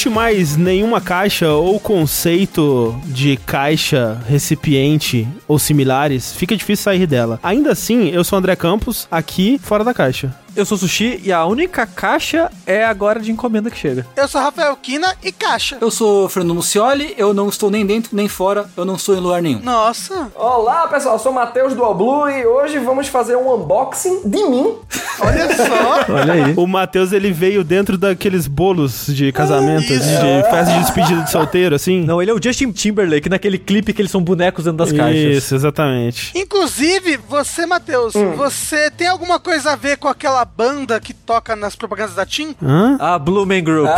existe mais nenhuma caixa ou conceito de caixa, recipiente ou similares, fica difícil sair dela. Ainda assim, eu sou André Campos, aqui fora da caixa. Eu sou Sushi e a única caixa é agora de encomenda que chega. Eu sou Rafael Kina e caixa. Eu sou Fernando Mucioli, eu não estou nem dentro nem fora, eu não sou em lugar nenhum. Nossa. Olá, pessoal, eu sou o Matheus do All Blue e hoje vamos fazer um unboxing de mim. Olha só. Olha aí. O Matheus, ele veio dentro daqueles bolos de casamento, de festa de despedida de solteiro, assim. Não, ele é o Justin Timberlake naquele clipe que eles são bonecos dentro das caixas. Isso, exatamente. Inclusive, você, Matheus, Hum. você tem alguma coisa a ver com aquela banda que toca nas propagandas da TIM? Hã? A Blue Man Group.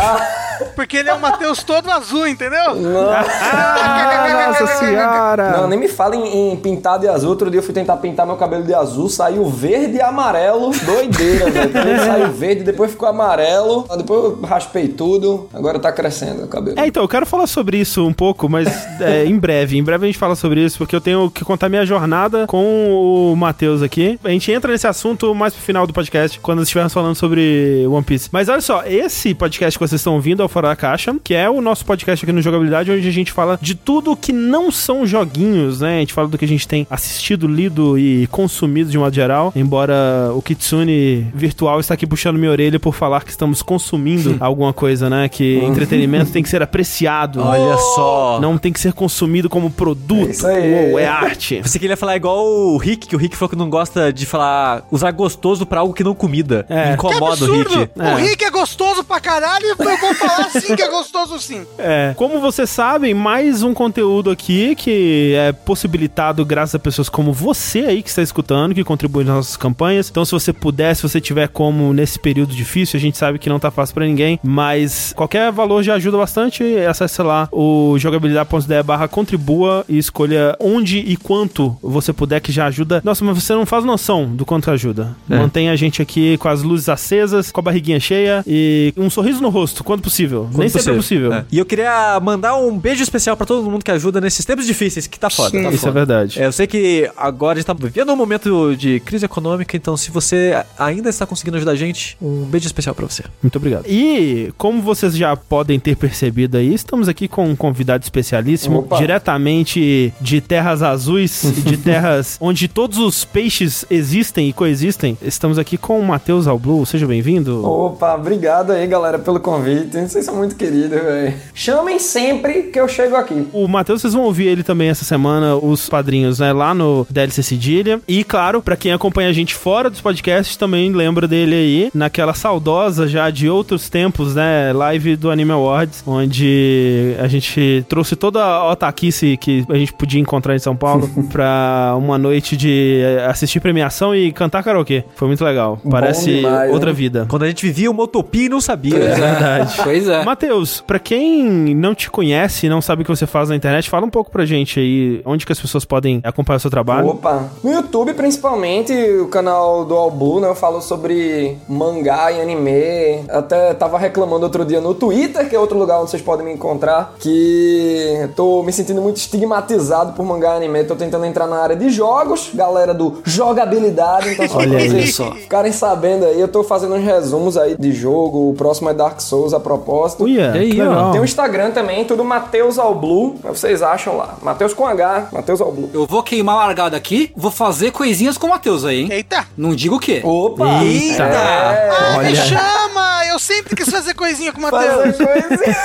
Porque ele é o Matheus todo azul, entendeu? Ah, nossa senhora! Não, nem me fala em, em pintar de azul. Outro dia eu fui tentar pintar meu cabelo de azul, saiu verde e amarelo. Doideira, velho. Saiu verde, depois ficou amarelo. Depois eu raspei tudo. Agora tá crescendo o cabelo. É, então, eu quero falar sobre isso um pouco, mas é, em breve. Em breve a gente fala sobre isso, porque eu tenho que contar minha jornada com o Matheus aqui. A gente entra nesse assunto mais pro final do podcast, quando estivermos falando sobre One Piece. Mas olha só, esse podcast que vocês estão ouvindo é o Fora da Caixa, que é o nosso podcast aqui no Jogabilidade, onde a gente fala de tudo que não são joguinhos, né? A gente fala do que a gente tem assistido, lido e consumido de modo geral. Embora o Kitsune virtual está aqui puxando minha orelha por falar que estamos consumindo alguma coisa, né? Que entretenimento tem que ser apreciado. Olha só. Não tem que ser consumido como produto. É isso aí. Uou, é arte. Você queria falar igual o Rick, que o Rick falou que não gosta de falar, usar gostoso pra algo que não comida. É. Que Incomoda o! Rick. O Rick é gostoso pra caralho e eu vou falar sim que é gostoso sim. É. Como vocês sabem, mais um conteúdo aqui que é possibilitado graças a pessoas como você aí que está escutando, que contribui nas nossas campanhas. Então, se você puder, se você tiver como nesse período difícil, a gente sabe que não tá fácil pra ninguém, mas qualquer valor já ajuda bastante. Acesse lá o jogabilidade.de barra contribua e escolha onde e quanto você puder, que já ajuda. Nossa, mas você não faz noção do quanto ajuda. É. Mantenha a gente aqui com as luzes acesas, com a barriguinha cheia e um sorriso no rosto, quando possível. Nem sempre é possível. É. E eu queria mandar um beijo especial pra todo mundo que ajuda nesses tempos difíceis, que tá foda. Tá Isso é foda. verdade. É, eu sei que agora a gente tá vivendo um momento de crise econômica, então se você ainda está conseguindo ajudar a gente, um beijo especial pra você. Muito obrigado. E como vocês já podem ter percebido aí, estamos aqui com um convidado especialíssimo, Opa. diretamente de terras azuis, de terras onde todos os peixes existem e coexistem. Estamos aqui com Matheus Alblu. Seja bem-vindo. Opa, obrigado aí, galera, pelo convite. Vocês são muito queridos, velho. Chamem sempre que eu chego aqui. O Matheus, vocês vão ouvir ele também essa semana, os padrinhos, né, lá no DLC Cedilha. E, claro, pra quem acompanha a gente fora dos podcasts, também lembra dele aí, naquela saudosa já de outros tempos, né, live do Anime Awards, onde a gente trouxe toda a otaquice que a gente podia encontrar em São Paulo pra uma noite de assistir premiação e cantar karaokê. Foi muito legal. Parece demais, outra né? vida. Quando a gente vivia uma utopia e não sabia. É verdade. Pois é. Matheus, pra quem não te conhece, não sabe o que você faz na internet, fala um pouco pra gente aí, onde que as pessoas podem acompanhar o seu trabalho. Opa! No YouTube, principalmente, o canal do All Blue, né? Eu falo sobre mangá e anime. Até tava reclamando outro dia no Twitter, que é outro lugar onde vocês podem me encontrar, que tô me sentindo muito estigmatizado por mangá e anime. Tô tentando entrar na área de jogos, galera do jogabilidade. Então, se Olha aí. vocês ficarem sabendo aí, eu tô fazendo uns resumos aí de jogo. O próximo é Dark Souls a propósito. Uia, E aí, legal. Tem o Instagram também, tudo Mateus All Blue. Vocês acham lá. Mateus com H, Mateus All Blue. Eu vou queimar a largada aqui, vou fazer coisinhas com o Matheus aí, hein? Eita! Não digo o quê. Opa! Eita. É. Ah, me Olha. chama! Eu sempre quis fazer coisinha com o Fazer Matheus. coisinha.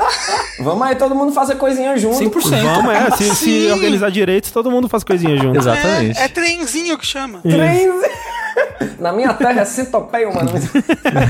Vamos aí, todo mundo fazer coisinha junto. 100%. Vamos, é, se, se organizar direito, todo mundo faz coisinha junto. Exatamente. É, é trenzinho que chama. Três. Na minha terra é centopeia, mano.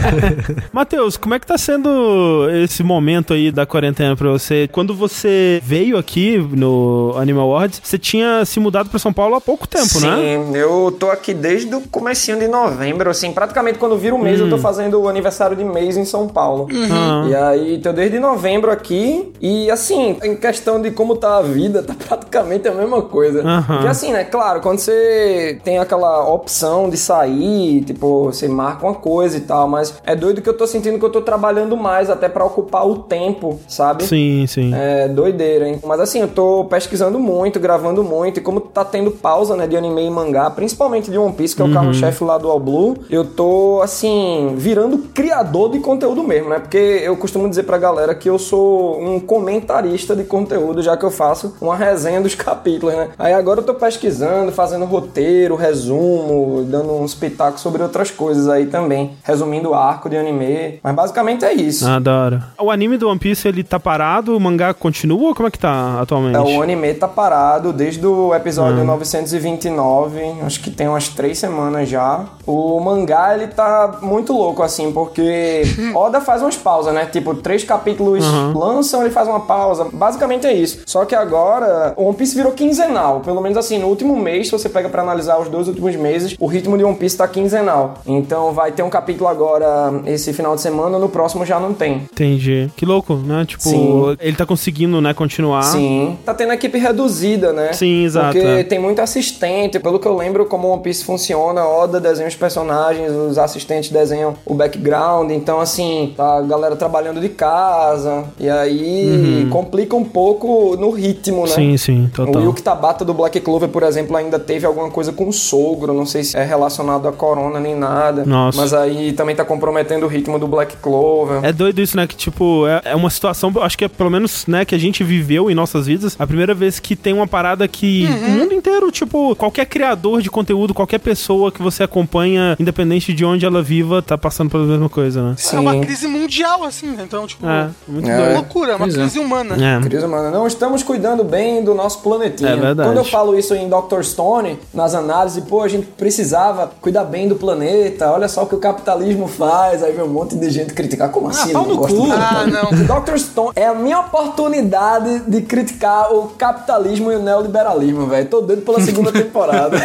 Matheus, como é que tá sendo esse momento aí da quarentena pra você? Quando você veio aqui no Animal Awards, você tinha se mudado pra São Paulo há pouco tempo, né? Sim, eu tô aqui desde o comecinho de novembro, assim, praticamente quando vira o mês eu tô fazendo o aniversário de mês em São Paulo. Ah. E aí, tô desde novembro aqui e assim, em questão de como tá a vida, tá praticamente a mesma coisa. Aham. Porque assim, né, claro, quando você tem aquela opção de sair sair, tipo, você marca uma coisa e tal, mas é doido que eu tô sentindo que eu tô trabalhando mais até pra ocupar o tempo, sabe? Sim, sim. É doideira, hein? Mas assim, eu tô pesquisando muito, gravando muito, e como tá tendo pausa, né, de anime e mangá, principalmente de One Piece, que é o carro-chefe lá do All Blue, eu tô, assim, virando criador de conteúdo mesmo, né? Porque eu costumo dizer pra galera que eu sou um comentarista de conteúdo, já que eu faço uma resenha dos capítulos, né? Aí agora eu tô pesquisando, fazendo roteiro, resumo, dando uns pitacos sobre outras coisas aí também, resumindo o arco de anime. Mas basicamente é isso. Ah, da hora. O anime do One Piece, ele tá parado? O mangá continua ou como é que tá atualmente? É, o anime tá parado desde o episódio 929, acho que tem umas três semanas já. O mangá, ele tá muito louco, assim, porque Oda faz umas pausas, né? Tipo, três capítulos lançam, ele faz uma pausa. Basicamente é isso. Só que agora, o One Piece virou quinzenal. Pelo menos assim, no último mês, se você pega pra analisar os dois últimos meses, o ritmo de One Piece tá quinzenal. Então vai ter um capítulo agora esse final de semana, no próximo já não tem. Entendi. Que louco, né? Tipo, Sim. ele tá conseguindo, né, continuar. Sim. Tá tendo equipe reduzida, né? Sim, exato, Porque é. tem muito assistente. Pelo que eu lembro, como One Piece funciona, Oda desenha os personagens, os assistentes desenham o background. Então, assim, tá a galera trabalhando de casa. E aí complica um pouco no ritmo, né? Sim, sim, O total. Yuki Tabata do Black Clover, por exemplo, ainda teve alguma coisa com o sogro. Não sei se é relacionado a corona nem nada. Nossa. Mas aí também tá comprometendo o ritmo do Black Clover. É doido isso, né? Que, tipo, é, é uma situação, acho que é pelo menos, né, que a gente viveu em nossas vidas. A primeira vez que tem uma parada que o mundo inteiro, tipo, qualquer criador de conteúdo, qualquer pessoa que você acompanha, independente de onde ela viva, tá passando pela mesma coisa, né? É uma crise mundial, assim, né? Então, tipo, É, muito É. doido. loucura, é uma Pois é. crise humana. É. Querido mano, não estamos cuidando bem do nosso planetinha. É verdade. Quando eu falo isso em Dr. Stone, nas análises, pô, a gente precisava cuidar bem do planeta, olha só o que o capitalismo faz, aí vem um monte de gente criticar. Como assim? Ele no gosta cu. do Ah, não. Dr. Stone é a minha oportunidade de criticar o capitalismo e o neoliberalismo, velho. Tô doido pela segunda temporada.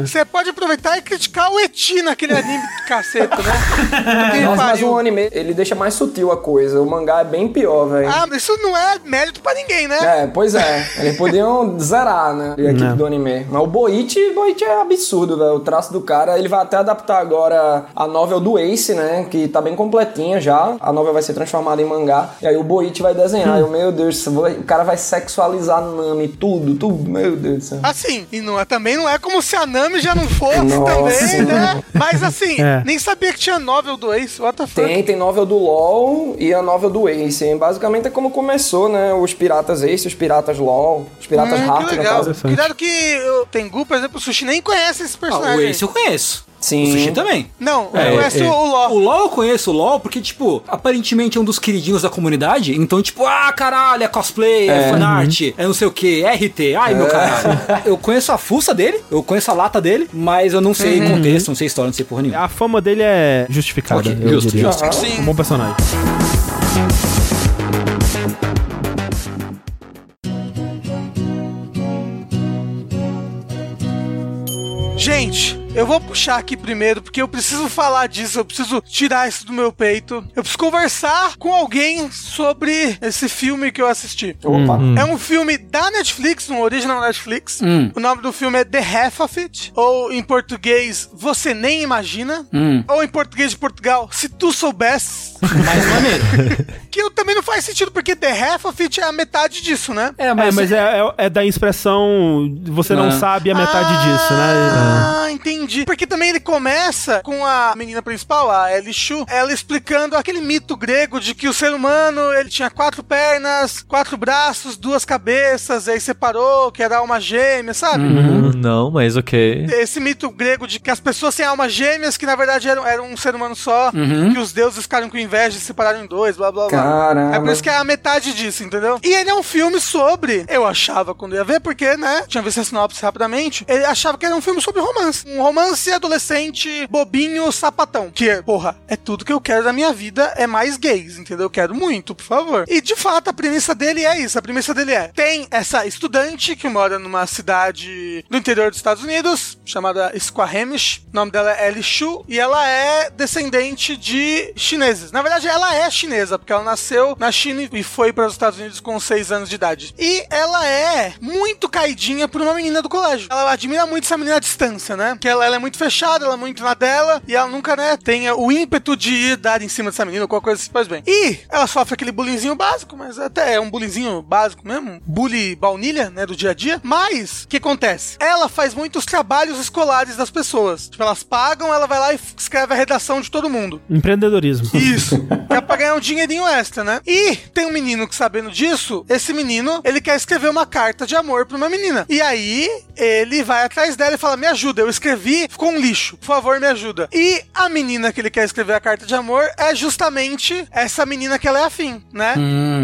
Você pode aproveitar e criticar o Eti naquele anime do caceta, né? Nossa, mas o anime, ele deixa mais sutil a coisa. O mangá é bem pior, velho. Ah, mas isso não é mérito pra ninguém, né? É, pois é. Eles podiam zerar, né? A equipe Não. do anime. Mas o Boichi, Boichi é absurdo, velho. O traço do cara, ele vai até adaptar agora a novel do Ace, né? Que tá bem completinha já. A novel vai ser transformada em mangá. E aí o Boichi vai desenhar. E eu, meu Deus, o cara vai sexualizar Nami, tudo, tudo. Meu Deus do céu. Assim, e não é, também não é como se a Nami já não fosse Nossa. também, né? Mas assim, É. nem sabia que tinha novel do Ace, what the fuck? Tem, tem novel do LoL e a novel do Ace. hein? Basicamente é como começou, né? Os piratas Ace, os piratas LoL, os piratas Hum, Heart, que legal. Cuidado que o Tengu, por exemplo, o Sushi nem conhece esse Ah, personagem. Ace eu conheço. Sim. O Sushi também. Não, É, eu conheço é. o LoL. O LoL eu conheço o LoL porque, tipo, aparentemente é um dos queridinhos da comunidade. Então, tipo, ah, caralho, é cosplay, é, fanart, é não sei o que, RT. Ai, meu caralho. Eu conheço a fuça dele, eu conheço a lata dele, mas eu não sei contexto, não sei história, não sei porra nenhuma. A fama dele é justificada, Ok, eu justo, diria. justo. Sim. Um bom personagem. Gente, eu vou puxar aqui primeiro, porque eu preciso falar disso, eu preciso tirar isso do meu peito. Eu preciso conversar com alguém sobre esse filme que eu assisti. Opa. É um filme da Netflix, um original Netflix. Hum. O nome do filme é The Half of It, ou em português, Você Nem Imagina. Hum. Ou em português de Portugal, Se Tu Soubesse. Mais maneiro. que eu também não faz sentido, porque The Half of It é a metade disso, né? É, É, mas, mas é, é- é da expressão você não Ah. sabe a metade ah, disso, né? Ah, entendi. Porque também ele começa com a menina principal, a Ellie Shu, ela explicando aquele mito grego de que o ser humano ele tinha quatro pernas, quatro braços, duas cabeças, aí separou, que era alma gêmea, sabe? Hum, Não, mas ok. Esse mito grego de que as pessoas têm almas gêmeas, que na verdade eram, eram um ser humano só, Uhum. que os deuses ficaram com inveja e se separaram em dois, blá blá blá. Caramba. É por isso que é a metade disso, entendeu? E ele é um filme sobre. Eu achava quando ia ver, porque, né? Tinha visto a sinopse rapidamente. Ele achava que era um filme sobre romance. Um romance adolescente, bobinho, sapatão. Que, porra, é tudo que eu quero da minha vida, é mais gays, entendeu? Eu quero muito, por favor. E de fato, a premissa dele é isso. A premissa dele é: tem essa estudante que mora numa cidade do interior dos Estados Unidos, chamada Squamish. O nome dela é Ellie Shu, e ela é descendente de chineses. Na verdade, ela é chinesa, porque ela nasceu na China e foi para os Estados Unidos com 6 anos de idade. E ela é muito caidinha por uma menina do colégio. Ela admira muito essa menina à distância, né? Que ela, ela é muito fechada, ela é muito na dela, e ela nunca, né, tem o ímpeto de ir dar em cima dessa menina ou qualquer coisa assim, pois bem. E ela sofre aquele bullyingzinho básico, mas até é um bullyingzinho básico mesmo, bully baunilha, né, do dia a dia. Mas, o que acontece? Ela faz muitos trabalhos escolares das pessoas. Tipo, elas pagam, ela vai lá e escreve a redação de todo mundo. Empreendedorismo. Isso. que é pra ganhar um dinheirinho extra, né? E tem um menino que, sabendo disso, esse menino, ele quer escrever uma carta de amor pra uma menina. E aí, ele vai atrás dela e fala: Me ajuda, eu escrevi, ficou um lixo. Por favor, me ajuda. E a menina que ele quer escrever a carta de amor é justamente essa menina que ela é afim, né?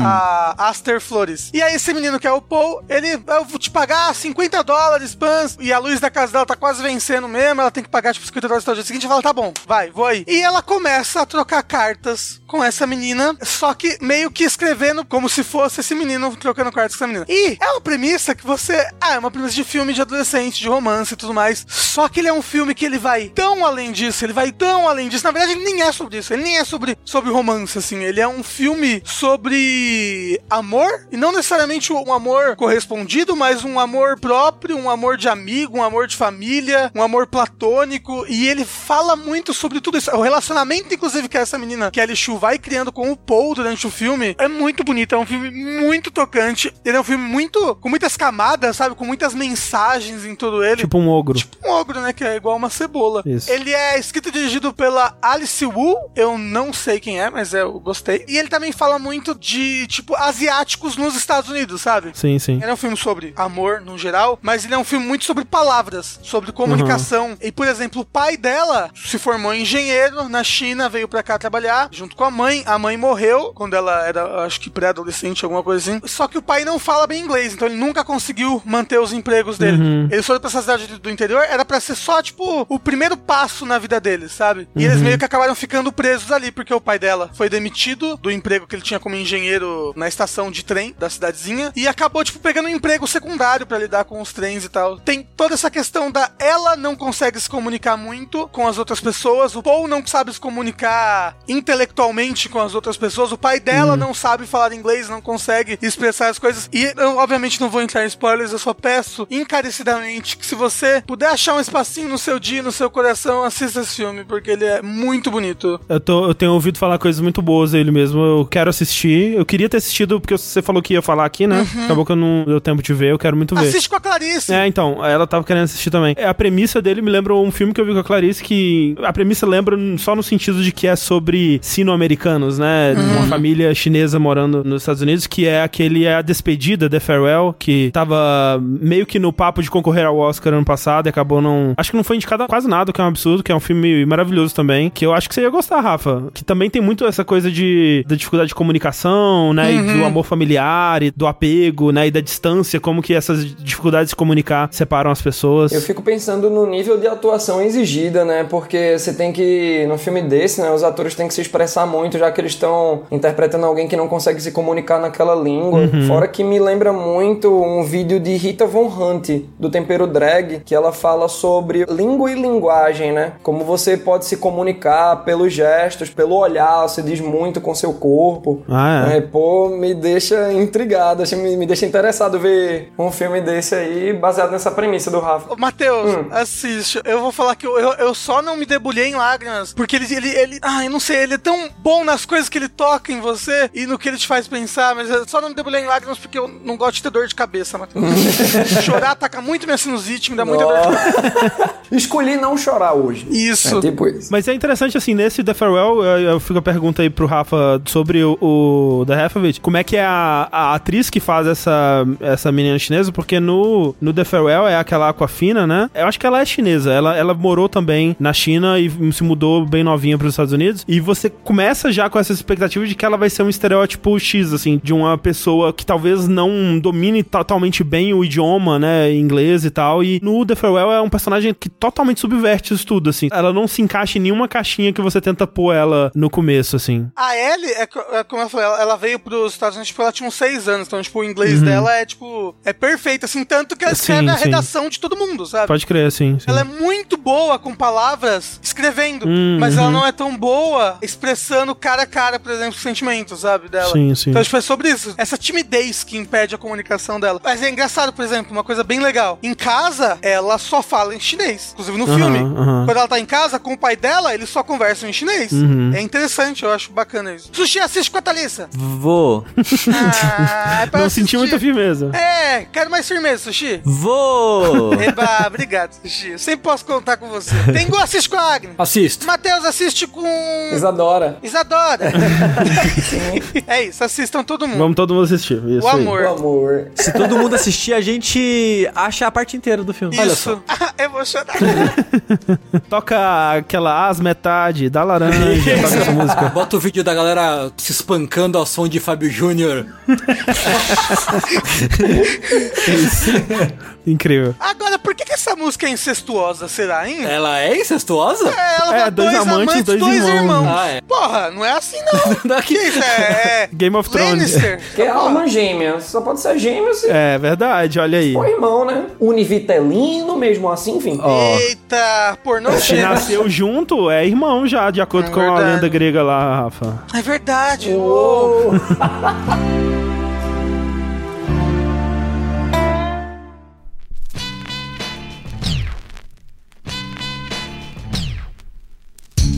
A Aster Flores. E aí, esse menino que é o Paul, ele, eu vou te pagar 50 dólares, pans, e a luz da casa dela tá quase vencendo mesmo, ela tem que pagar, tipo, 50 dólares no dia seguinte, e fala, tá bom, vai, vou aí. E ela começa a trocar cartas com essa menina, só que meio que escrevendo como se fosse esse menino trocando cartas com essa menina. E é uma premissa que você, ah, é uma premissa de filme de adolescente, de romance e tudo mais, só que ele é um filme que ele vai tão além disso, ele vai tão além disso, na verdade ele nem é sobre isso, ele nem é sobre, sobre romance, assim, ele é um filme sobre amor, e não necessariamente um amor correspondido, mas um amor próprio, um amor de amigo, um amor de família, um amor platônico, e ele fala muito sobre tudo isso. O relacionamento, inclusive, que essa menina, Kelly Chu, vai criando com o Paul durante o filme, é muito bonito, é um filme muito tocante, ele é um filme muito, com muitas camadas, sabe, com muitas mensagens em todo ele. Tipo um ogro. Tipo um ogro, né? Que é igual uma cebola. Isso. Ele é escrito e dirigido pela Alice Wu. Eu não sei quem é, mas eu gostei. E ele também fala muito de, tipo, asiáticos nos Estados Unidos, sabe? Sim, sim. Ele é um filme sobre amor no geral, mas ele é um filme muito sobre palavras, sobre comunicação. E, por exemplo, o pai dela se formou engenheiro na China, veio pra cá trabalhar junto com a mãe. A mãe morreu quando ela era, acho que pré-adolescente, alguma coisa assim. Só que o pai não fala bem inglês, então ele nunca conseguiu manter os empregos dele. Eles foram pra essa cidade do interior, era pra ser só, tipo, o primeiro passo na vida deles, sabe? E eles meio que acabaram ficando presos ali, porque o pai dela foi demitido do emprego que ele tinha como engenheiro na estação de trem da cidadezinha e acabou, tipo, pegando um emprego secundário pra lidar com os trens e tal. Tem toda essa questão da ela não consegue se comunicar muito com as outras pessoas, o Paul não sabe se comunicar intelectualmente com as outras pessoas, o pai dela não sabe falar inglês, não consegue expressar as coisas. E eu, obviamente, não vou entrar em spoilers, eu só peço encarecidamente que se você puder achar um espacinho no seu dia, no seu coração, assista esse filme, porque ele é muito bonito. Eu, tô, eu tenho ouvido falar coisas muito boas dele mesmo. Eu quero assistir. Eu queria ter assistido, porque você falou que ia falar aqui, né? Acabou que eu não deu tempo de ver. Eu quero muito ver. Assiste com a Clarice. É, então, ela tava querendo assistir também. É, A premissa dele me lembra um filme que eu vi com a Clarice que a premissa lembra só no sentido de que é sobre sino-americanos, né? Uma família chinesa morando nos Estados Unidos, que é aquele é a despedida, The Farewell, que tava meio que no papo de concorrer ao Oscar ano passado e acabou não. Acho que não foi indicado a quase nada, que é um absurdo, que é um filme maravilhoso também, que eu acho que você ia gostar, Rafa. Que também tem muito essa coisa de da dificuldade de comunicação, né? E do amor familiar e do apego, né? E da distância, como que essas dificuldades de se comunicar separam as pessoas. Eu fico pensando no nível de atuação exigida, né? Porque você tem que, num filme desse, né? Os atores têm que se expressar muito, já que eles estão interpretando alguém que não consegue se comunicar naquela língua. Fora que me lembra muito um vídeo de Rita Von Hunt, do Tempero Drag, que ela fala sobre língua e linguagem, né? Como você pode se comunicar pelos gestos, pelo olhar, você diz muito com seu corpo. Ah, é. É, pô, me deixa intrigado, assim, me, me deixa interessado ver um filme desse aí baseado nessa premissa do Rafa. Ô, Matheus, Hum. assiste. Eu vou falar que eu, eu, eu só não me debulhei em lágrimas, porque ele, ele, ele. Ah, eu não sei, ele é tão bom nas coisas que ele toca em você e no que ele te faz pensar, mas eu só não me debulhei em lágrimas porque eu não gosto de ter dor de cabeça, Matheus. Chorar ataca muito minha sinusite, me dá muita dor de cabeça. Escolhi não chorar hoje. Isso. É tipo isso. Mas é interessante, assim, nesse The Farewell, eu, eu fico a pergunta aí pro Rafa sobre o, o The Hathaway, como é que é a, a atriz que faz essa, essa menina chinesa, porque no, no The Farewell é aquela Aquafina, né? Eu acho que ela é chinesa, ela, ela morou também na China e se mudou bem novinha pros Estados Unidos, e você começa já com essa expectativa de que ela vai ser um estereótipo X, assim, de uma pessoa que talvez não domine totalmente bem o idioma, né, inglês e tal, e no The Farewell é um personagem que totalmente subverte isso tudo, assim. Ela não se encaixa em nenhuma caixinha que você tenta pôr ela no começo, assim. A Ellie, é, é como eu falei, ela, ela veio pros Estados Unidos, tipo, ela tinha uns seis anos, então, tipo, o inglês dela é, tipo, é perfeito, assim, tanto que ela escreve Sim, a sim. redação de todo mundo, sabe? Pode crer, assim. sim. Ela é muito boa com palavras escrevendo, Hum, mas ela uhum. não é tão boa expressando cara a cara, por exemplo, os sentimentos, sabe, dela. Sim, sim. Então, tipo, é sobre isso. Essa timidez que impede a comunicação dela. Mas é engraçado, por exemplo, uma coisa bem legal. Em casa, ela só fala em chinês. Inclusive no filme. Quando ela tá em casa com o pai dela, eles só conversam em chinês. Uhum. É interessante, eu acho bacana isso. Sushi, assiste com a Thalissa. Vou. Ah, é Não assistir. senti muita firmeza. É, quero mais firmeza, Sushi. Vou! Eba, obrigado, Sushi. Eu sempre posso contar com você. Tengu assiste com a Agnes. Assisto. Matheus assiste com Isadora. Isadora. é isso, assistam todo mundo. Vamos todo mundo assistir. Isso o aí. amor. O amor. Se todo mundo assistir, a gente acha a parte inteira do filme. Olha só. Isso. eu vou Toca aquela as metade da laranja. toca essa música. Bota o vídeo da galera se espancando ao som de Fábio Júnior. Incrível. Agora, por que, que essa música é incestuosa, será, hein? Ela é incestuosa? É, ela É, dá dois amantes, dois irmãos. Ah, é. Porra, não é assim não. que isso? É, é Game of Thrones. Lannister. Que é alma gêmea. Só pode ser gêmeo se É verdade, olha aí. for irmão, né? Univitelino mesmo assim, enfim. Eita, pornô Se nasceu junto, é irmão já, de acordo É com a lenda grega lá, Rafa. É verdade. Uou.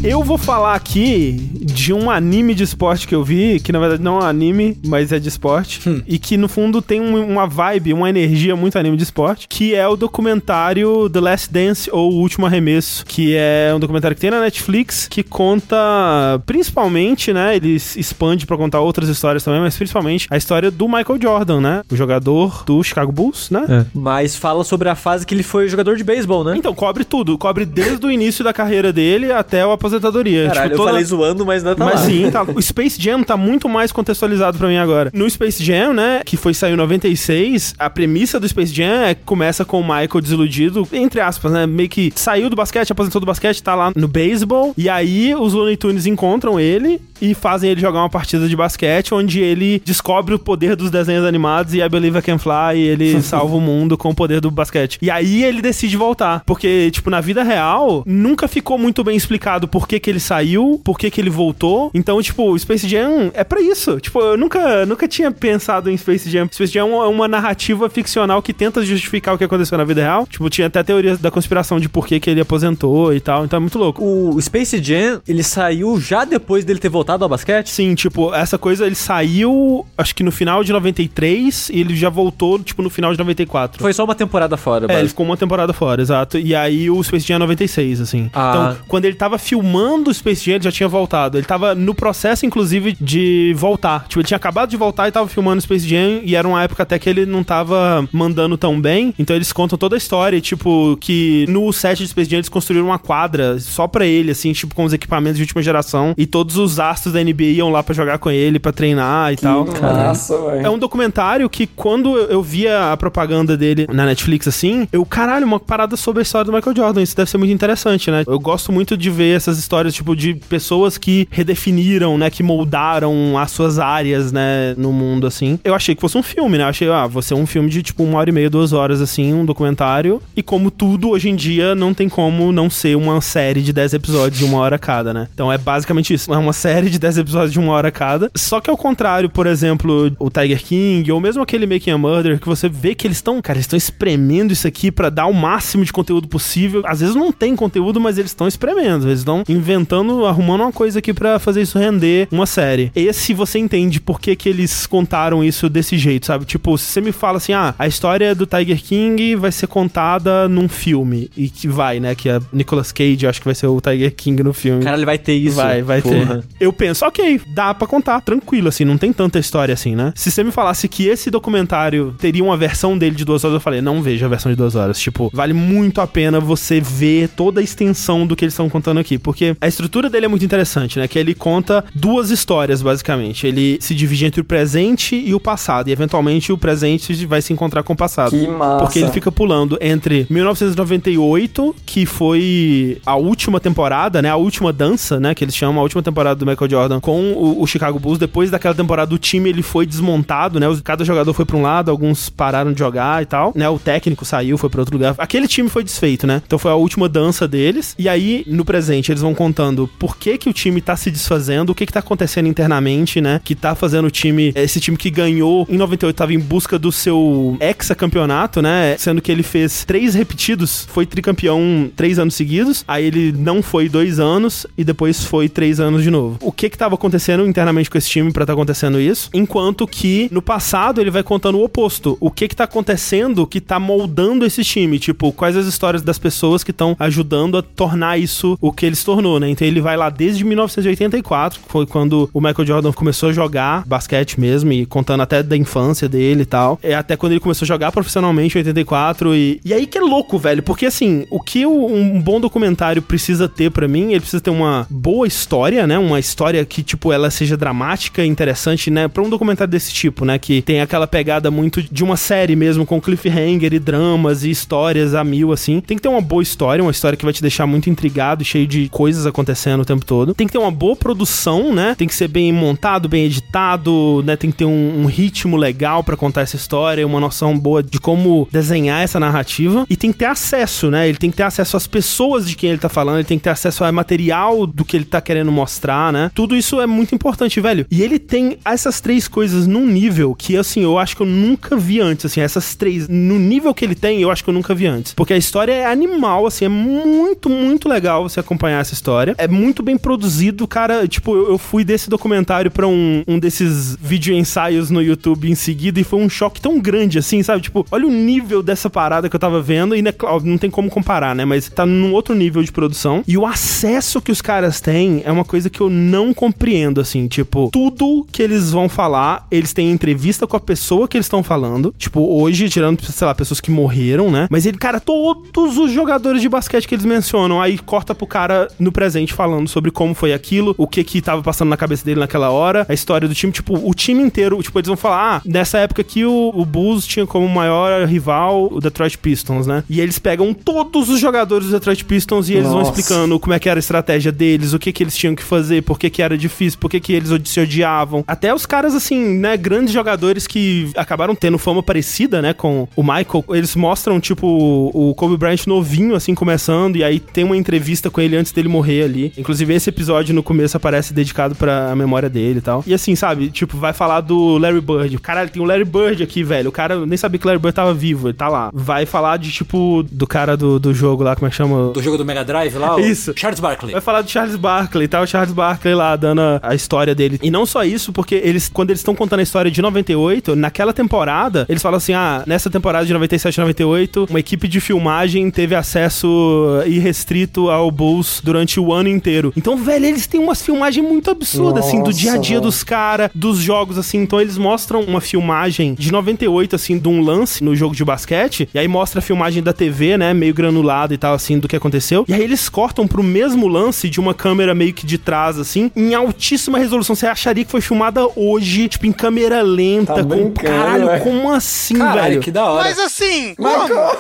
Eu vou falar aqui de um anime de esporte que eu vi, que na verdade não é um anime, mas é de esporte, e que no fundo tem um- uma vibe, uma energia muito anime de esporte, que é o documentário The Last Dance ou O Último Arremesso, que é um documentário que tem na Netflix, que conta principalmente, né, ele expande pra contar outras histórias também, mas principalmente a história do Michael Jordan, né, o jogador do Chicago Bulls, né? Mas fala sobre a fase que ele foi jogador de beisebol, né? Então, cobre tudo. Cobre desde o início da carreira dele até a aposentadoria. Caralho, Tipo, eu toda- falei zoando, mas não tá Mas lá. sim, tá. O Space Jam tá muito mais contextualizado pra mim agora. No Space Jam, né, que foi saiu em 96, a premissa do Space Jam é que começa com o Michael desiludido, entre aspas, né, meio que saiu do basquete, aposentou do basquete, tá lá no beisebol, e aí os Looney Tunes encontram ele e fazem ele jogar uma partida de basquete, onde ele descobre o poder dos desenhos animados e I Believe I Can Fly, e ele salva o mundo com o poder do basquete. E aí ele decide voltar, porque, tipo, na vida real, nunca ficou muito bem explicado por que que ele saiu, por que que ele voltou. Então, tipo, o Space Jam é pra isso. Tipo, eu nunca, nunca tinha pensado em Space Jam. Space Jam é uma, narrativa ficcional que tenta justificar o que aconteceu na vida real. Tipo, tinha até teoria da conspiração de por que que ele aposentou e tal. Então é muito louco. O Space Jam, ele saiu já depois dele ter voltado ao basquete? Sim, tipo, essa coisa ele saiu, acho que no final de 93 e ele já voltou, tipo, no final de 94. Foi só uma temporada fora, É, ele ficou uma temporada fora, exato. E aí o Space Jam é 96, assim. Ah. Então, quando ele tava filmando o Space Jam, ele já tinha voltado. Ele tava no processo, inclusive, de voltar. Tipo, ele tinha acabado de voltar e tava filmando o Space Jam. E era uma época até que ele não tava mandando tão bem. Então eles contam toda a história, tipo, que no set de Space Jam eles construíram uma quadra só pra ele, assim, tipo, com os equipamentos de última geração. E todos os astros da NBA iam lá pra jogar com ele, pra treinar e tal. Nossa, velho. É um documentário que quando eu via a propaganda dele na Netflix assim, eu, caralho, uma parada sobre a história do Michael Jordan. Isso deve ser muito interessante, né? Eu gosto muito de ver essas histórias, tipo, de pessoas que redefiniram, né? Que moldaram as suas áreas, né? No mundo, assim. Eu achei que fosse um filme, né? Eu achei, ah, você é um filme de, tipo, uma hora e meia, duas horas, assim, um documentário. E como tudo, hoje em dia, não tem como não ser uma série de 10 episódios de uma hora cada, né? Então é basicamente isso. É uma série de 10 episódios de uma hora cada. Só que ao contrário, por exemplo, o Tiger King, ou mesmo aquele Making a Murder, que você vê que eles estão, cara, eles estão espremendo isso aqui pra dar o máximo de conteúdo possível. Às vezes não tem conteúdo, mas eles estão espremendo. Eles estão inventando, arrumando uma coisa aqui pra fazer isso render uma série. Esse você entende por que, que eles contaram isso desse jeito, sabe? Tipo, se você me fala assim, ah, a história do Tiger King vai ser contada num filme. E que vai, né? Que a Nicolas Cage, acho que vai ser o Tiger King no filme. Caralho, vai ter isso. Vai, vai Porra. ter. Eu penso, ok, dá pra contar, tranquilo, assim, não tem tanta história assim, né? Se você me falasse que esse documentário teria uma versão dele de duas horas, eu falei, não veja a versão de duas horas. Tipo, vale muito a pena você ver toda a extensão do que eles estão contando aqui, porque a estrutura dele é muito interessante, né? Que ele conta duas histórias, basicamente. Ele se divide entre o presente e o passado, e eventualmente o presente vai se encontrar com o passado. Que massa. Porque ele fica pulando entre 1998, que foi a última temporada, né? A última dança, né? Que eles chamam a última temporada do Michael Jordan com o, o Chicago Bulls. Depois daquela temporada, o time ele foi desmontado, né? Cada jogador foi pra um lado, alguns pararam de jogar e tal, né? O técnico saiu, foi pra outro lugar. Aquele time foi desfeito, né? Então foi a última dança deles. E aí, no presente, eles vão contando por que que o time tá se desfazendo, o que que tá acontecendo internamente, né? Que tá fazendo o time, esse time que ganhou em 98 tava em busca do seu hexacampeonato, né? Sendo que ele fez três repetidos, foi tricampeão três anos seguidos, aí ele não foi dois anos e depois foi três anos de novo. O que que tava acontecendo internamente com esse time pra tá acontecendo isso? Enquanto que no passado ele vai contando o oposto. O que que tá acontecendo que tá moldando esse time? Tipo, quais as histórias das pessoas que estão ajudando a tornar isso o que ele se né? Então ele vai lá desde 1984, que foi quando o Michael Jordan começou a jogar basquete mesmo, e contando até da infância dele e tal. É até quando ele começou a jogar profissionalmente em 84. E, e aí que é louco, velho, porque assim, o que um bom documentário precisa ter pra mim, ele precisa ter uma boa história, né? Uma história que, tipo, ela seja dramática e interessante, né? Pra um documentário desse tipo, né? Que tem aquela pegada muito de uma série mesmo, com cliffhanger e dramas e histórias a mil, assim. Tem que ter uma boa história, uma história que vai te deixar muito intrigado, cheio de coisas acontecendo o tempo todo. Tem que ter uma boa produção, né? Tem que ser bem montado, bem editado, né? Tem que ter um, um ritmo legal pra contar essa história, uma noção boa de como desenhar essa narrativa. E tem que ter acesso, né? Ele tem que ter acesso às pessoas de quem ele tá falando, ele tem que ter acesso ao material do que ele tá querendo mostrar, né? Tudo isso é muito importante, velho. E ele tem essas três coisas num nível que, assim, eu acho que eu nunca vi antes, assim, essas três, no nível que ele tem, eu acho que eu nunca vi antes. Porque a história é animal, assim, é muito, muito legal você acompanhar essa história. É muito bem produzido, cara. Tipo, eu, eu fui desse documentário pra um, um desses vídeo ensaios no YouTube em seguida e foi um choque tão grande, assim, sabe? Tipo, olha o nível dessa parada que eu tava vendo e, né, não tem como comparar, né? Mas tá num outro nível de produção. E o acesso que os caras têm é uma coisa que eu não compreendo, assim. Tipo, tudo que eles vão falar, eles têm entrevista com a pessoa que eles estão falando. Tipo, hoje, tirando, sei lá, pessoas que morreram, né? Mas ele, cara, todos os jogadores de basquete que eles mencionam, aí corta pro cara no presente falando sobre como foi aquilo, o que que tava passando na cabeça dele naquela hora, a história do time, tipo, o time inteiro, tipo, eles vão falar, ah, nessa época aqui o, o Bulls tinha como maior rival o Detroit Pistons, né? E eles pegam todos os jogadores do Detroit Pistons e eles vão Nossa. explicando como é que era a estratégia deles, o que que eles tinham que fazer, por que que era difícil, por que que eles se odiavam. Até os caras, assim, né, grandes jogadores que acabaram tendo fama parecida, né, com o Michael, eles mostram, tipo, o Kobe Bryant novinho, assim, começando, e aí tem uma entrevista com ele antes dele morrer ali. Inclusive, esse episódio no começo aparece dedicado pra memória dele e tal. E assim, sabe, tipo, vai falar do Larry Bird. Caralho, tem o Larry Bird aqui, velho. O cara nem sabia que o Larry Bird tava vivo, ele tá lá. Vai falar de, tipo, do cara do, do jogo lá, como é que chama? Do jogo do Mega Drive lá, Isso. Charles Barkley. Vai falar do Charles Barkley, tá? O Charles Barkley lá dando a, a história dele. E não só isso, porque eles, quando eles estão contando a história de 98, naquela temporada, eles falam assim: ah, nessa temporada de 97 98, uma equipe de filmagem teve acesso irrestrito ao Bulls durante o ano inteiro. Então, velho, eles têm umas filmagens muito absurdas, assim, do Nossa, dia a dia dos caras, dos jogos, assim. Então, eles mostram uma filmagem de 98, assim, de um lance no jogo de basquete, e aí mostra a filmagem da TV, né, meio granulada e tal, assim, do que aconteceu. E aí eles cortam pro mesmo lance de uma câmera meio que de trás, assim, em altíssima resolução. Você acharia que foi filmada hoje, tipo, em câmera lenta, Tá com... Caralho, velho. como assim, Caralho, velho? que da hora. Mas assim, Mas como?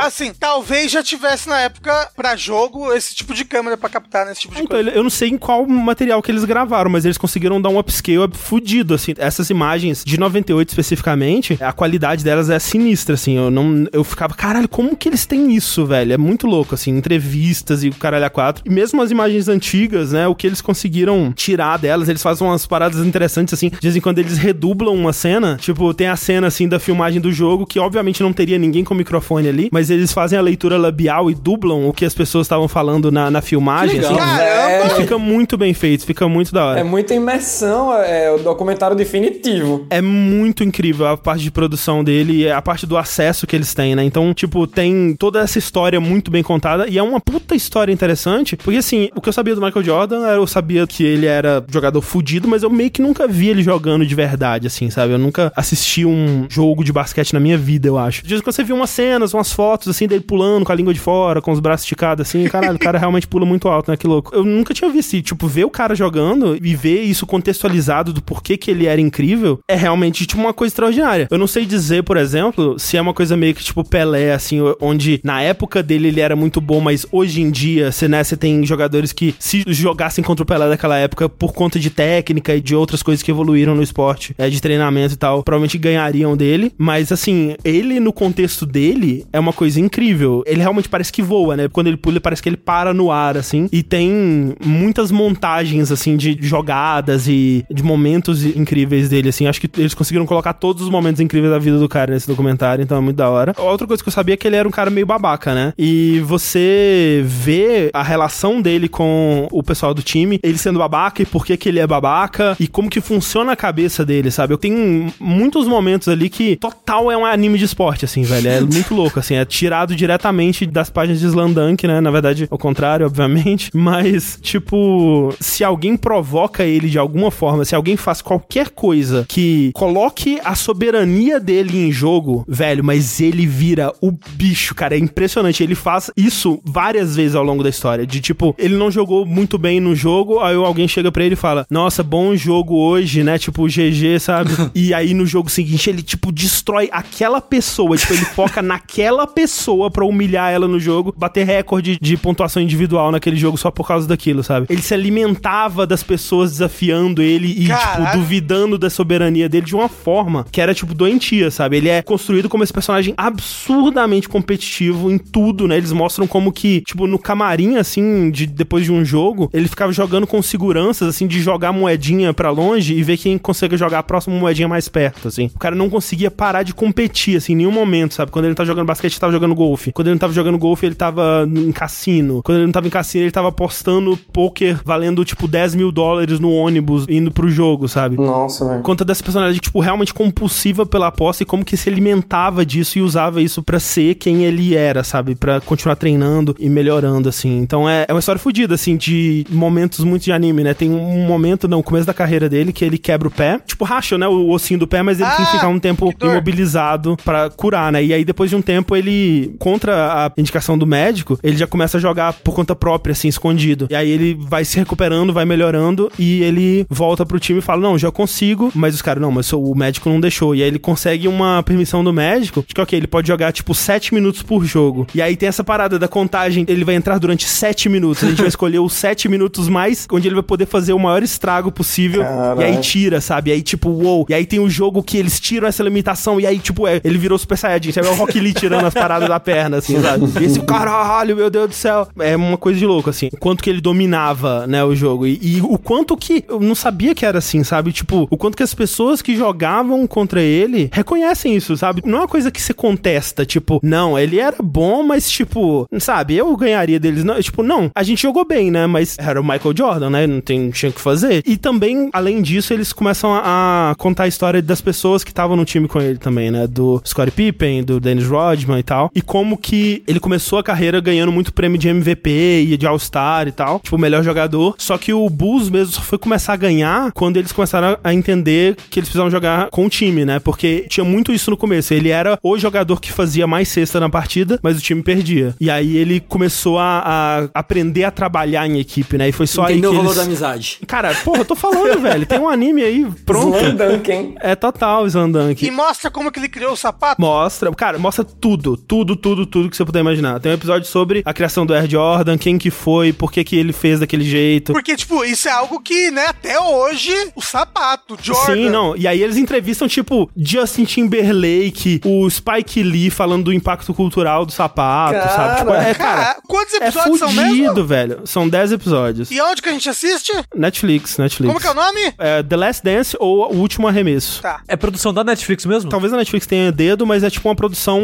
assim, talvez já tivesse na época pra jogo esse tipo de câmera pra captar nesse tipo de Então, coisa. eu não sei em qual material que eles gravaram, mas eles conseguiram dar um upscale fudido, assim. Essas imagens de 98 especificamente, a qualidade delas é sinistra, assim. Eu não, eu ficava, caralho, como que eles têm isso, velho? É muito louco, assim, entrevistas e o caralho a quatro. E mesmo as imagens antigas, né, o que eles conseguiram tirar delas, eles fazem umas paradas interessantes, assim. De vez em quando eles redublam uma cena, tipo, tem a cena, assim, da filmagem do jogo, que obviamente não teria ninguém com microfone ali, mas eles fazem a leitura labial e dublam o que as pessoas estavam falando na, na filmagem, legal. assim. Caramba! E fica muito bem feito, fica muito da hora. É muita imersão, é o documentário definitivo. É muito incrível a parte de produção dele e a parte do acesso que eles têm, né? Então, tipo, tem toda essa história muito bem contada e é uma puta história interessante, porque assim, o que eu sabia do Michael Jordan, era- eu sabia que ele era jogador fudido, mas eu meio que nunca vi ele jogando de verdade, assim, sabe? Eu nunca assisti um jogo de basquete na minha vida, eu acho. De vez em quando você viu umas cenas, umas fotos, assim, dele pulando com a língua de fora, com os braços esticados, assim, caralho, o cara realmente pula muito alto, né? Que louco. Eu nunca tinha visto. Tipo, ver o cara jogando e ver isso contextualizado do porquê que ele era incrível é realmente, tipo, uma coisa extraordinária. Eu não sei dizer, por exemplo, se é uma coisa meio que, tipo, Pelé, assim, onde na época dele ele era muito bom, mas hoje em dia, você, né, você tem jogadores que se jogassem contra o Pelé daquela época por conta de técnica e de outras coisas que evoluíram no esporte, é, de treinamento e tal, provavelmente ganhariam dele. Mas, assim, ele no contexto dele é uma coisa incrível. Ele realmente parece que voa, né? Quando ele pula, parece que ele para no ar, assim. E tem muitas montagens, assim, de jogadas e de momentos incríveis dele, assim. Acho que eles conseguiram colocar todos os momentos incríveis da vida do cara nesse documentário, então é muito da hora. Outra coisa que eu sabia é que ele era um cara meio babaca, né? E você vê a relação dele com o pessoal do time, ele sendo babaca e por que que ele é babaca e como que funciona a cabeça dele, sabe? Eu tenho muitos momentos ali que total é um anime de esporte, assim, velho. É muito louco, assim. É tirado diretamente das páginas de Slandunk, né? Na verdade, ao contrário, obviamente. Mas, tipo, se alguém provoca ele de alguma forma, se alguém faz qualquer coisa que coloque a soberania dele em jogo, velho, mas ele vira o bicho, cara. É impressionante. Ele faz isso várias vezes ao longo da história. De tipo, ele não jogou muito bem no jogo, aí alguém chega pra ele e fala: Nossa, bom jogo hoje, né? Tipo, GG, sabe? e aí no jogo seguinte ele, tipo, destrói aquela pessoa. Tipo, ele foca naquela pessoa pra humilhar ela no jogo, bater recorde de pontuação individual naquele jogo só por causa daquilo, sabe? Ele se alimentava das pessoas desafiando ele e, Caralho. tipo, duvidando da soberania dele de uma forma que era, tipo, doentia, sabe? Ele é construído como esse personagem absurdamente competitivo em tudo, né? Eles mostram como que, tipo, no camarim, assim, de, depois de um jogo, ele ficava jogando com seguranças, assim, de jogar moedinha pra longe e ver quem consegue jogar a próxima moedinha mais perto, assim. O cara não conseguia parar de competir, assim, em nenhum momento, sabe? Quando ele tá jogando basquete, ele tava jogando golfe. Quando ele não tava jogando golfe, ele tava em cassino. Quando ele não tava em cassino, ele tava apostando poker valendo, tipo, 10 mil dólares no ônibus indo pro jogo, sabe? Nossa, velho. conta dessa personalidade, tipo, realmente compulsiva pela aposta e como que se alimentava disso e usava isso pra ser quem ele era, sabe? Pra continuar treinando e melhorando, assim. Então é, é uma história fodida, assim, de momentos muito de anime, né? Tem um momento, no começo da carreira dele, que ele quebra o pé, tipo, racha, né? O ossinho do pé, mas ele tem que Ah, ficar um tempo imobilizado pra curar, né? E aí, depois de um tempo, ele, contra a indicação do médico, ele já começa a jogar por conta própria, assim, escondido. E aí ele vai se recuperando, vai melhorando e ele volta pro time e fala: Não, já consigo. Mas os caras, não, mas o médico não deixou. E aí ele consegue uma permissão do médico de que, ok, ele pode jogar tipo 7 minutos por jogo. E aí tem essa parada da contagem, ele vai entrar durante 7 minutos. A gente vai escolher os 7 minutos mais, onde ele vai poder fazer o maior estrago possível. Caralho. E aí tira, sabe? E aí, tipo, uou. E aí tem o jogo que eles tiram essa limitação. E aí, tipo, é, ele virou Super Saiyajin. Sabe? É o Rock Lee tirando as paradas da perna, assim, sabe? E esse caralho, meu Deus do céu. É uma coisa de louco, assim. O quanto que ele dominava, né, o jogo. E, e o quanto que. Eu não sabia que era assim, sabe? Tipo, o quanto que as pessoas que jogavam contra ele reconhecem isso, sabe? Não é uma coisa que você contesta, tipo, não, ele era bom, mas, tipo, sabe, eu ganharia deles. Não, tipo, não, a gente jogou bem, né? Mas era o Michael Jordan, né? Não, tem, não tinha o que fazer. E também, além disso, eles começam a, a contar a história das pessoas que estavam no time com ele também, né? Do Scottie Pippen, do Dennis Rodman e tal. E como que ele começou a carreira ganhando muito prêmio de MVP e de All-Star e tal. Tipo, o melhor jogador. Só que o Bulls mesmo só foi começar a ganhar quando eles começaram a entender que eles precisavam jogar com o time, né? Porque tinha muito isso no começo. Ele era o jogador que fazia mais cesta na partida, mas o time perdia. E aí ele começou a, a aprender a trabalhar em equipe, né? E foi só Entendeu o aí que valor eles... da amizade. Cara, porra, eu tô falando, velho. Tem um anime aí, pronto. Slandunk, hein? É total, Slandank. E mostra como que ele criou o sapato. Mostra, cara, mostra tudo, tudo, tudo, tudo que você puder imaginar. Tem um episódio sobre a criação do Air Jordan, quem que foi, por que que ele fez daquele jeito. Porque, tipo, isso é algo que, né, até hoje, o sapato, Jordan. Sim, não. E aí eles entrevistam, tipo, Justin Timberlake, o Spike Lee falando do impacto cultural do sapato, Cara, sabe? Tipo, é, cara, Cara, quantos é episódios são mesmo? fudido, velho. São 10 episódios. E onde que a gente assiste? Netflix, Netflix. Como que é o nome? É The Last Dance ou O Último Arremesso. Tá. É produção da Netflix mesmo? Talvez a Netflix tenha dedo, mas é tipo uma produção,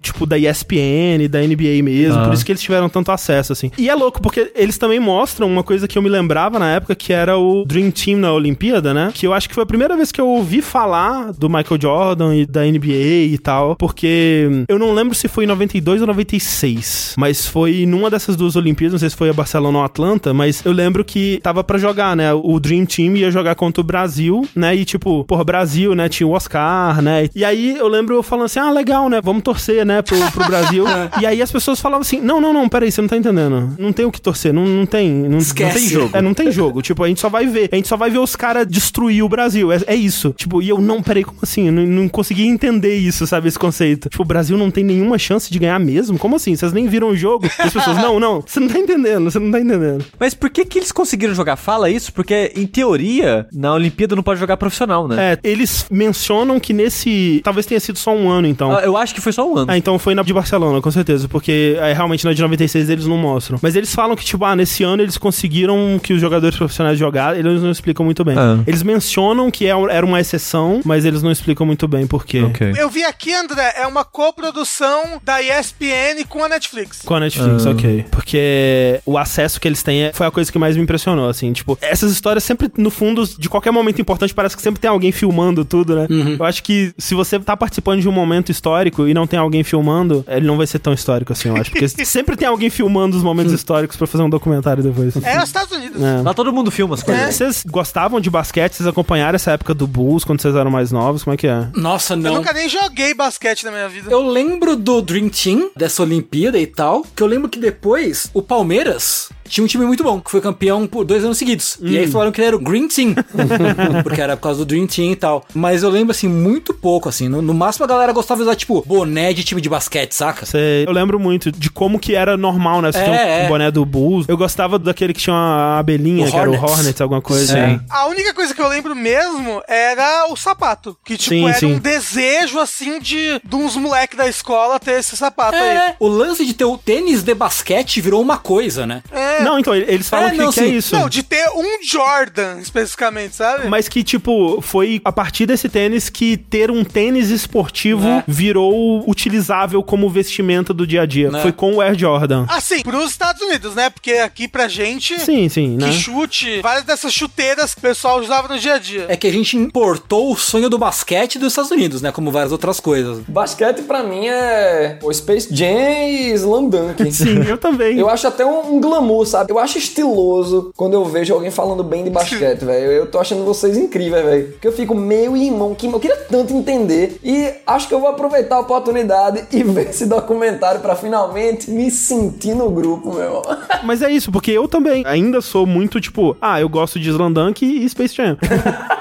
tipo, da ESPN, da NBA mesmo. Ah. Por isso que eles tiveram tanto acesso, assim. E é louco, porque eles também mostram uma coisa que eu me lembrava na época, que era o Dream Team na Olimpíada, né? Que eu acho que foi a primeira vez que eu ouvi falar do Michael Jordan e da NBA e tal, porque eu não lembro se foi em 92 ou 96, mas foi numa dessas duas Olimpíadas, não sei se foi a Barcelona ou Atlanta, mas eu lembro que tava pra jogar, né? O Dream Team ia jogar contra o Brasil, né? E tipo, porra, Brasil, né? Tinha o Oscar, né? E aí eu lembro eu falando assim: ah, legal, né? Vamos torcer, né? Pro, pro Brasil. e aí as pessoas falavam assim: não, não, não, peraí, você não tá entendendo. Não tem o que torcer, não, não tem. Não, não Esquece. tem jogo. É, não tem jogo. Tipo, a gente só vai ver. A gente só vai ver os caras destruir o Brasil. É, é isso. Tipo, e eu não, peraí, como assim? Eu não, não consegui entender isso, sabe? Esse conceito. Tipo, o Brasil não tem nenhuma chance de ganhar mesmo? Como assim? Vocês nem viram o jogo? E as pessoas, não, não. Você não tá entendendo, você não tá entendendo. Mas por que que eles conseguiram jogar? Fala isso, porque em teoria, na Olimpíada não pode jogar profissional, né? É, eles mencionam que nesse. Talvez tenha sido só um ano, então. Ah, Eu acho que foi só um ano. Ah, então foi na de Barcelona, com certeza, porque é, realmente na de 96 eles não mostram. Mas eles falam que, tipo, ah, nesse ano eles conseguiram que os jogadores profissionais jogaram, eles não explicam muito bem. Ah. Eles mencionam que é- era uma exceção, mas eles não explicam muito bem por quê. Ok. Eu vi aqui, André, é uma coprodução da ESPN com a Netflix. Com a Netflix, ok. Porque o acesso que eles têm é- foi a coisa que mais me impressionou, assim. Tipo, essas histórias sempre, no fundo, de qualquer momento importante, parece que sempre tem alguém filmando tudo, né? Eu acho que se você tá participando de um momento histórico e não tem alguém filmando, ele não vai ser tão histórico assim, eu acho. Porque sempre tem alguém filmando os momentos históricos pra fazer um documentário depois. É os Estados Unidos. É. Lá todo mundo filma as coisas. Vocês gostavam de basquete? Vocês acompanharam essa época do Bulls quando vocês eram mais novos? Como é que é? Nossa, Eu não. nunca nem joguei basquete na minha vida. Eu lembro do Dream Team, dessa Olimpíada e tal, que eu lembro que depois o Palmeiras tinha um time muito bom, que foi campeão por dois anos seguidos. E aí falaram que ele era o Green Team, porque era por causa do Dream Team e tal. Mas eu lembro, assim, muito pouco, assim. No, no máximo a galera gostava de usar, tipo, boné de time de basquete, saca? Você- eu lembro muito de como que era normal, né? Você É, tem um é. boné do Bulls. Eu gostava daquele que tinha uma abelhinha, O que era o Hornets. Hornets, alguma coisa. Sim. É. A única coisa que eu lembro mesmo era o sapato. Que, tipo, Sim, era sim. um desejo, assim, de, de uns moleques da escola ter esse sapato aí. É, o lance de ter o tênis de basquete virou uma coisa, né? É. Não, então, eles falam É, que, não, que é sim. isso. Não, de ter um Jordan, especificamente, sabe? Mas que, tipo, foi a partir desse tênis que ter um tênis esportivo É. virou utilizável como vestimenta do dia a dia. Né? Foi com o Air Jordan. Assim, pros Estados Unidos, né? Porque aqui pra gente, Sim, sim, né? que chute, várias dessas chuteiras que o pessoal usava no dia a dia. É que a gente importou o sonho do basquete dos Estados Unidos, né? Como várias outras coisas. Basquete pra mim é o Space Jam e Slam Dunk. Sim, eu também. Eu acho até um, um glamour, sabe? Eu acho estiloso quando eu vejo alguém falando bem de basquete, velho. Eu tô achando vocês incríveis, velho. Porque eu fico, meu irmão, que eu queria tanto entender. E acho que eu vou aproveitar a oportunidade e ver esse documentário pra finalmente me sentir no grupo, meu irmão. Mas é isso, porque eu também ainda sou muito, tipo, ah, eu gosto de Slam Dunk e Space Jam.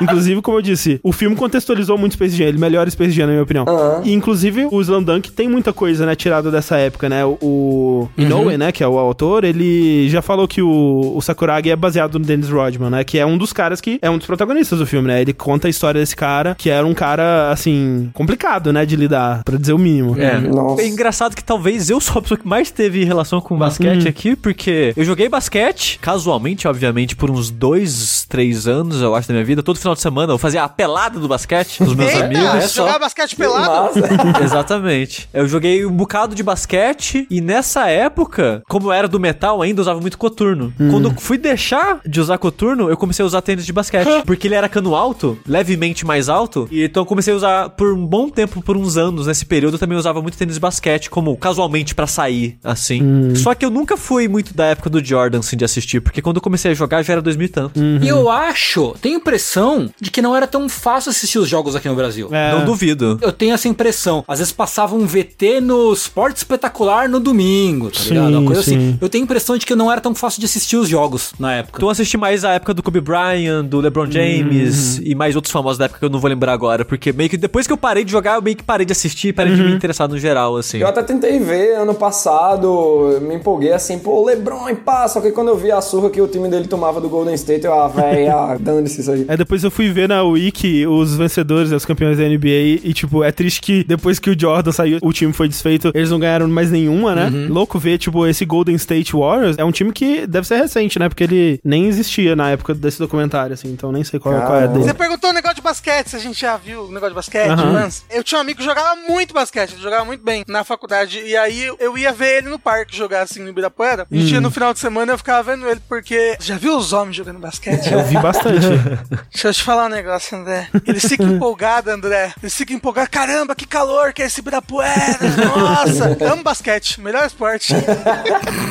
inclusive, como eu disse, o filme contextualizou muito Space Jam, ele melhora Space Jam, na minha opinião. E, inclusive, o Slam Dunk tem muita coisa, né, tirada dessa época, né? O, o Inoue, né, que é o autor, ele já falou que o, o Sakuragi é baseado no Dennis Rodman, né, que é um dos caras que é um dos protagonistas do filme, né? Ele conta a história desse cara, que era um cara, assim, complicado, né, de lidar, pra dizer o mínimo. É. Nossa. É engraçado que talvez eu sou a pessoa que mais teve relação com basquete aqui, porque eu joguei basquete, casualmente, obviamente, por uns dois, três anos, eu acho, da minha vida. Todo final de semana eu fazia a pelada do basquete com os meus Eita, amigos. você jogava basquete pelado? Exatamente. Eu joguei um bocado de basquete e nessa época, como eu era do metal ainda, usava muito coturno. Quando eu fui deixar de usar coturno, eu comecei a usar tênis de basquete. porque ele era cano alto, levemente mais alto, e então eu comecei a usar por um bom tempo, por uns anos. Nesse período eu também usava muito tênis de basquete, como casualmente pra sair, assim. Só que eu nunca fui muito da época do Jordan, assim, de assistir, porque quando eu comecei a jogar já era 2000 e tanto. E eu acho, tenho impressão de que não era tão fácil assistir os jogos aqui no Brasil. É. Não duvido. Eu tenho essa impressão. Às vezes passava um VT no Esporte Espetacular no domingo, tá Sim, ligado? Uma coisa sim. assim. Eu tenho a impressão de que não era tão fácil de assistir os jogos na época. Então eu assisti mais a época do Kobe Bryant, do LeBron James e mais outros famosos da época que eu não vou lembrar agora, porque meio que depois que eu parei de jogar, eu meio que parei de assistir, parei de me interessar no geral, assim. Eu até tentei ver ano passado, me empolguei assim, pô, LeBron e pá, só que quando eu vi a surra que o time dele tomava do Golden State, eu, ah, véi, ah, dane-se isso aí. Aí depois eu fui ver na Wiki os vencedores, os campeões da NBA, e tipo, é triste que depois que o Jordan saiu, o time foi desfeito, eles não ganharam mais nenhuma, né? Louco ver, tipo, esse Golden State Warriors é um time que deve ser recente, né? Porque ele nem existia na época desse documentário, assim, então nem sei qual, qual é dele. Você perguntou o negócio de basquete, se a gente já viu o negócio de basquete, lance. Eu tinha um amigo que jogava muito basquete, ele jogava muito bem na faculdade. E aí eu ia ver ele no parque jogar assim no Ibirapuera. E ia no final de semana eu ficava vendo ele, porque. Já viu os homens jogando basquete? Eu vi bastante. Deixa eu te falar um negócio, André. Eles ficam empolgados, André. Eles ficam empolgados. Caramba, que calor que é esse Ibirapuera. Nossa, amo basquete. Melhor esporte.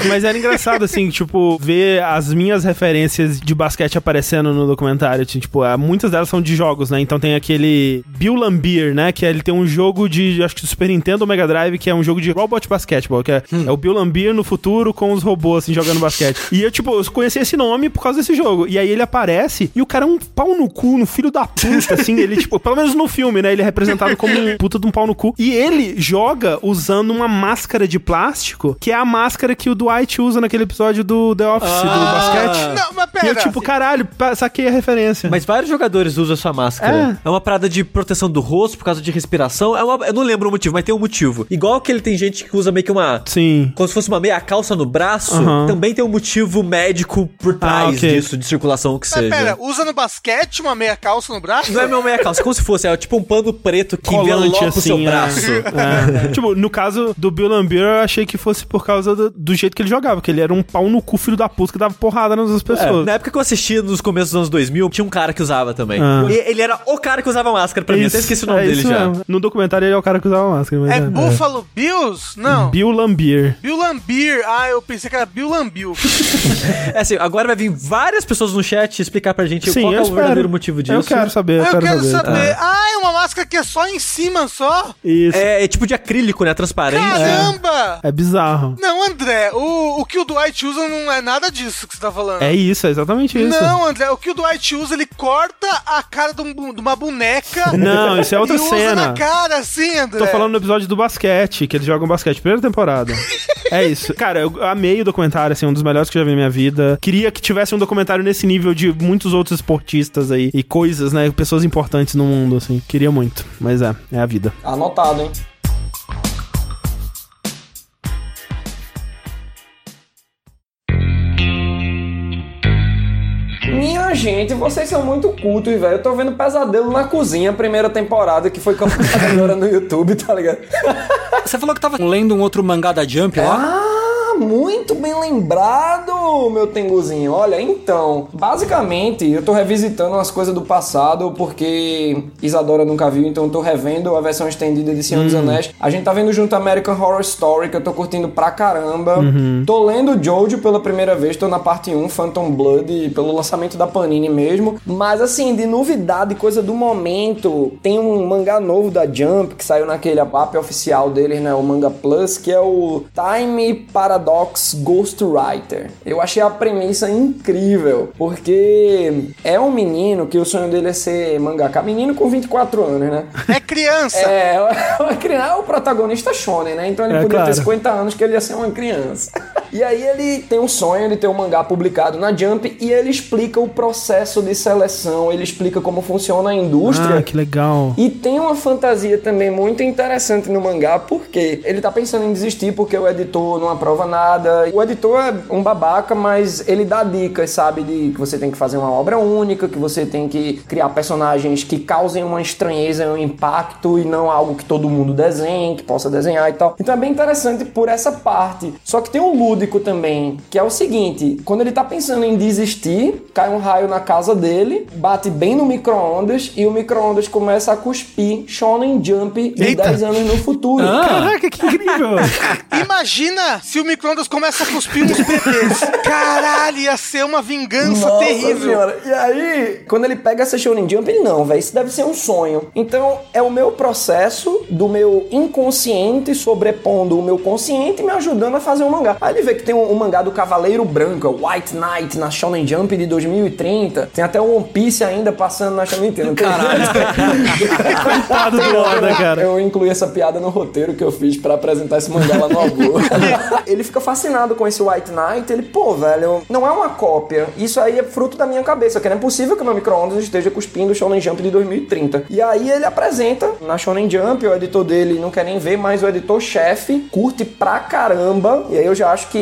Mas era engraçado, assim, tipo, ver as minhas referências de basquete aparecendo no documentário. Tipo, ah, muitas delas são de jogos, né? Então tem aquele Bill Lambier, né? Que ele tem um jogo de, acho que do Super Nintendo ou Mega Drive, que é um jogo de robot basketball, que é, é o Bill Lambier no futuro com os robôs, assim, jogando basquete. E eu, tipo, eu conheci esse nome por causa desse jogo. E aí ele aparece e o cara é um pau no cu, no filho da puta, assim. Ele, tipo, pelo menos no filme, né? Ele é representado como um puta de um pau no cu. E ele joga usando uma máscara de plástico, que é a máscara que o Dwight usa naquele episódio do The Office, do basquete. Não, mas E eu, pera. tipo, caralho, saquei a referência. Mas vários jogadores usam essa máscara. É. uma parada de proteção do rosto por causa de respiração. É uma, eu não lembro o motivo, mas tem um motivo. Igual que ele tem gente que usa meio que uma. Sim. Como se fosse uma meia calça no braço, também tem um motivo médico por trás Ah, ok. disso, de circulação que Mas seja. pera, usa no basquete uma meia calça no braço? Não é meu meia calça, como se fosse, é tipo um pano preto que envelopa o seu assim, é. braço. É. tipo, no caso do Bill Lambier, eu achei que fosse por causa do, do jeito que ele jogava, que ele era um pau no cu, filho da puta, que dava porrada nas É, pessoas. na época que eu assistia nos começos dos anos 2000, tinha um cara que usava também. Ah. E ele era o cara que usava máscara pra mim, até esqueci o nome é dele isso já. mesmo. No documentário ele é o cara que usava máscara. Mas É é, Buffalo Bills? Não. Bill Lambier. Bill Lambier. Ah, eu pensei que era Bill Lambill. É assim, agora vai vir várias pessoas no chat explicar pra gente Sim, qual é o verdadeiro motivo disso. Eu quero saber, eu, eu quero saber. saber. Ah, é uma máscara que é só em cima, só? Isso. É. É, é tipo de acrílico, né? Transparente. Caramba! bizarro. Não, André, o, o que o Dwight usa não é nada disso que você tá falando. É isso, é exatamente isso. Não, André, o que o Dwight usa, ele corta a cara de, um de uma boneca. Não, isso é outra e usa cena. na cara, assim, André. Tô falando no episódio do basquete, que eles jogam basquete, primeira temporada. é isso. Cara, eu amei o documentário, assim, um dos melhores que eu já vi na minha vida. Queria que tivesse um documentário nesse nível de muitos outros esportistas aí e coisas, né? Pessoas importantes no mundo, assim. Queria muito. Mas é, é a vida. Anotado, hein? Minha gente, vocês são muito cultos, velho. Eu tô vendo Pesadelo na Cozinha, primeira temporada, que foi agora no YouTube, tá ligado? Você falou que tava lendo um outro mangá da Jump lá? Ah, muito bem lembrado, meu tenguzinho. Olha, então, basicamente, eu tô revisitando umas coisas do passado, porque Isadora nunca viu, então eu tô revendo a versão estendida de Senhor dos Anéis. A gente tá vendo junto American Horror Story, que eu tô curtindo pra caramba. Tô lendo Jojo pela primeira vez, tô na parte 1, Phantom Blood, pelo lançamento da Panini mesmo. Mas assim, de novidade, coisa do momento, tem um mangá novo da Jump, que saiu naquele app oficial deles, né, o Manga Plus, que é o Time Paradox Ghostwriter. Eu achei a premissa incrível, porque é um menino que o sonho dele é ser mangaka. Menino com 24 anos, né? É criança. É, uma criança, é o protagonista shonen, né? Então ele É, podia claro. ter 50 anos que ele ia ser uma criança. E aí ele tem um sonho de ter um mangá publicado na Jump e ele explica o processo de seleção, ele explica como funciona a indústria. Ah, que legal. E tem uma fantasia também muito interessante no mangá, porque ele tá pensando em desistir porque o editor não aprova nada. O editor é um babaca, mas ele dá dicas, sabe? De que você tem que fazer uma obra única, que você tem que criar personagens que causem uma estranheza, um impacto e não algo que todo mundo desenhe, que possa desenhar e tal. Então é bem interessante por essa parte. Só que tem um lúdico também, que é o seguinte: quando ele tá pensando em desistir, cai um raio na casa dele, bate bem no micro-ondas e o micro-ondas começa a cuspir Shonen Jump de Eita. 10 anos no futuro. Caraca, que incrível. Imagina se o micro-ondas começa a cuspir uns bebês. Caralho, ia ser uma vingança Nossa terrível. senhora. E aí, quando ele pega essa Shonen Jump, ele não, velho, isso deve ser um sonho. Então, é o meu processo do meu inconsciente sobrepondo o meu consciente e me ajudando a fazer um mangá. Aí ele vê que tem um, um mangá do Cavaleiro Branco, é White Knight, na Shonen Jump de 2030. Tem até o One Piece ainda passando na Shonen Jump. Caralho. Coitado do Oda, cara. Eu incluí essa piada no roteiro que eu fiz pra apresentar esse mangá lá no Albu. ele fica fascinado com esse White Knight. Ele, pô, velho, não é uma cópia. Isso aí é fruto da minha cabeça, que não é possível que o meu micro-ondas esteja cuspindo o Shonen Jump de 2030. E aí ele apresenta na Shonen Jump, o editor dele não quer nem ver, mas o editor-chefe curte pra caramba. E aí eu já acho que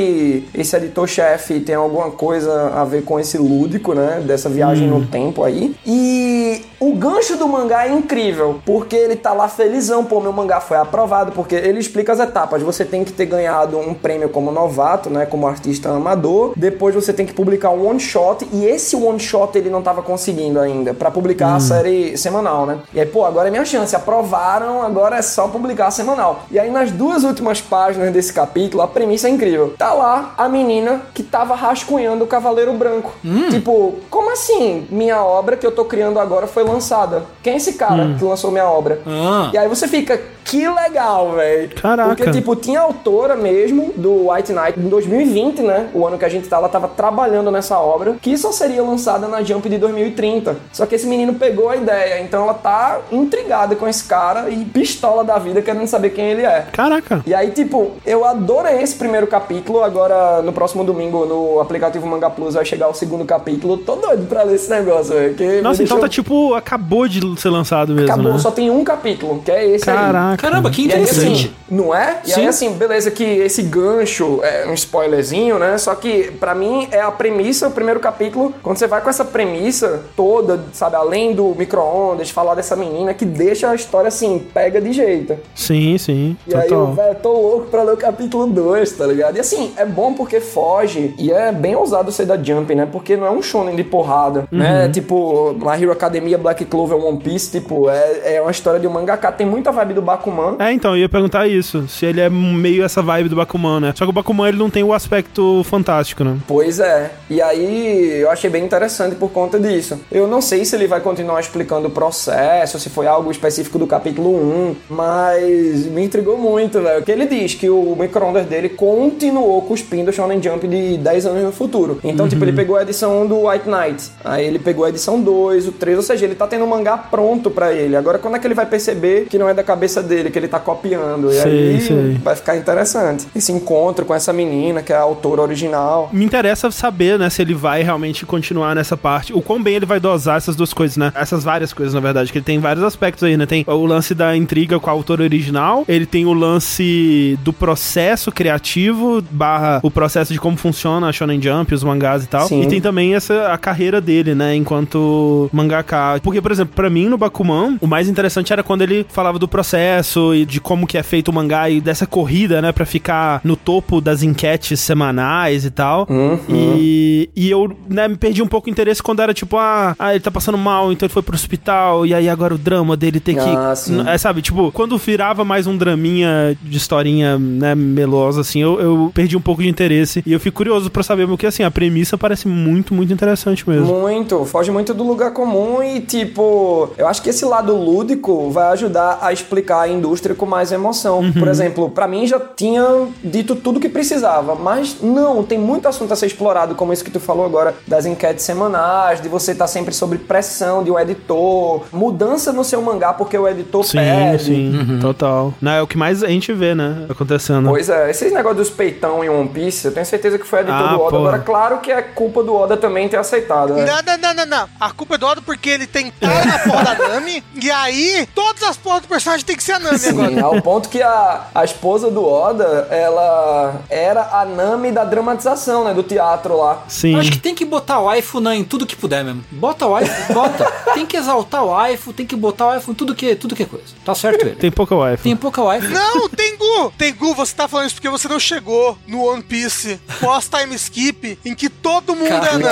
esse editor-chefe tem alguma coisa a ver com esse lúdico, né? Dessa viagem no tempo aí. E o gancho do mangá é incrível, porque ele tá lá felizão, pô, meu mangá foi aprovado, porque ele explica as etapas. Você tem que ter ganhado um prêmio como novato, né, como artista amador. Depois você tem que publicar um one shot e esse one shot ele não tava conseguindo ainda para publicar a série semanal, né? E aí, pô, agora é minha chance. Aprovaram, agora é só publicar semanal. E aí nas duas últimas páginas desse capítulo, a premissa é incrível. Tá lá a menina que tava rascunhando o Cavaleiro Branco. Tipo, como assim? Minha obra que eu tô criando agora foi lançada. Quem é esse cara que lançou minha obra? Ah. E aí você fica, que legal, velho. Caraca. Porque, tipo, tinha autora mesmo do White Knight em 2020, né? O ano que a gente tá, ela tava trabalhando nessa obra, que só seria lançada na Jump de 2030. Só que esse menino pegou a ideia, então ela tá intrigada com esse cara e pistola da vida, querendo saber quem ele é. Caraca. E aí, tipo, eu adorei esse primeiro capítulo. Agora, no próximo domingo, no aplicativo Manga Plus, vai chegar o segundo capítulo. Tô doido pra ler esse negócio, velho. Nossa, então tá tipo, acabou de ser lançado mesmo, Acabou, né? só tem um capítulo, que é esse aí. Caraca. Caramba, que E aí, interessante. assim, não é? E Sim. aí, assim, beleza que esse gancho é um spoilerzinho, né? Só que, pra mim, é a premissa, o primeiro capítulo, quando você vai com essa premissa toda, sabe, além do micro-ondas, falar dessa menina, que deixa a história, assim, pega de jeito. Sim, sim. E aí, eu, Total. velho, tô louco pra ler o capítulo 2, tá ligado? E assim, é bom porque foge, e é bem ousado ser da Jump, né? Porque não é um shonen de porrada, né? Tipo, My Hero Academia, Black Clover, One Piece, tipo, é, é uma história de um mangaka, tem muita vibe do Bakuman, É, então, eu ia perguntar isso. Se ele é meio essa vibe do Bakuman, né? Só que o Bakuman, ele não tem o aspecto fantástico, né? Pois é. E aí eu achei bem interessante por conta disso. Eu não sei se ele vai continuar explicando o processo, se foi algo específico do capítulo 1, mas me intrigou muito, velho. Porque ele diz que o micro-ondas dele continuou cuspindo o Shonen Jump de 10 anos no futuro. Então, tipo, ele pegou a edição 1 do White Knight, aí ele pegou a edição 2, o 3, ou seja, ele tá tendo um mangá pronto pra ele. Agora, quando é que ele vai perceber que não é da cabeça dele, que ele tá copiando? E Sei, aí sei. vai ficar interessante. Esse encontro com essa menina, que é a autora original. Me interessa saber, né, se ele vai realmente continuar nessa parte. O quão bem ele vai dosar essas duas coisas, né? Essas várias coisas, na verdade, que ele tem vários aspectos aí, né? Tem o lance da intriga com a autora original, ele tem o lance do processo criativo, barra o processo de como funciona a Shonen Jump, os mangás e tal. Sim. E tem também essa a carreira dele, né, enquanto mangaka. Porque, por exemplo, pra mim no Bakuman, o mais interessante era quando ele falava do processo e de como que é feito o mangá e dessa corrida, né, pra ficar no topo das enquetes semanais e tal. E, e eu, né, me perdi um pouco o interesse quando era tipo, ah, ah, ele tá passando mal, então ele foi pro hospital, e aí agora o drama dele ter que. Ah, sim. N- É, sabe, tipo, quando virava mais um draminha de historinha, né, melosa, assim, eu, eu perdi um pouco de interesse. E eu fico curioso pra saber, porque assim, a premissa parece muito, muito interessante mesmo. Muito, foge muito do lugar comum e, tipo, eu acho que esse lado lúdico vai ajudar a explicar a indústria com mais emoção. Por exemplo, pra mim já tinha dito tudo que precisava, mas não, tem muito assunto a ser explorado, como isso que tu falou agora, das enquetes semanais, de você estar sempre sob pressão de um editor, mudança no seu mangá porque o editor Sim, pede. sim, total. Não, é o que mais a gente vê, né, acontecendo. Pois é, esses negócios dos peitão em One Piece, eu tenho certeza que foi editor Ah, do Oda. porra. Agora, claro que é culpa do Oda também ter aceitado, né? Não, não, não, não, não. A culpa é do Oda porque ele tem cara na porra da Nami. E aí, todas as porras do personagem tem que ser a Nami agora. Sim, ao ponto que a, a esposa do Oda, ela era a Nami da dramatização, né? Do teatro lá. Sim. Eu acho que tem que botar o waifu na, em tudo que puder mesmo. Bota o waifu, bota. tem que exaltar o waifu, tem que botar o waifu em tudo que, tudo que é coisa. Tá certo ele. Tem pouca wifi. Tem pouca waifu. Não, Tengu! Tengu, você tá falando isso porque você não chegou no One Piece pós-time skip em que todo mundo é a Nami.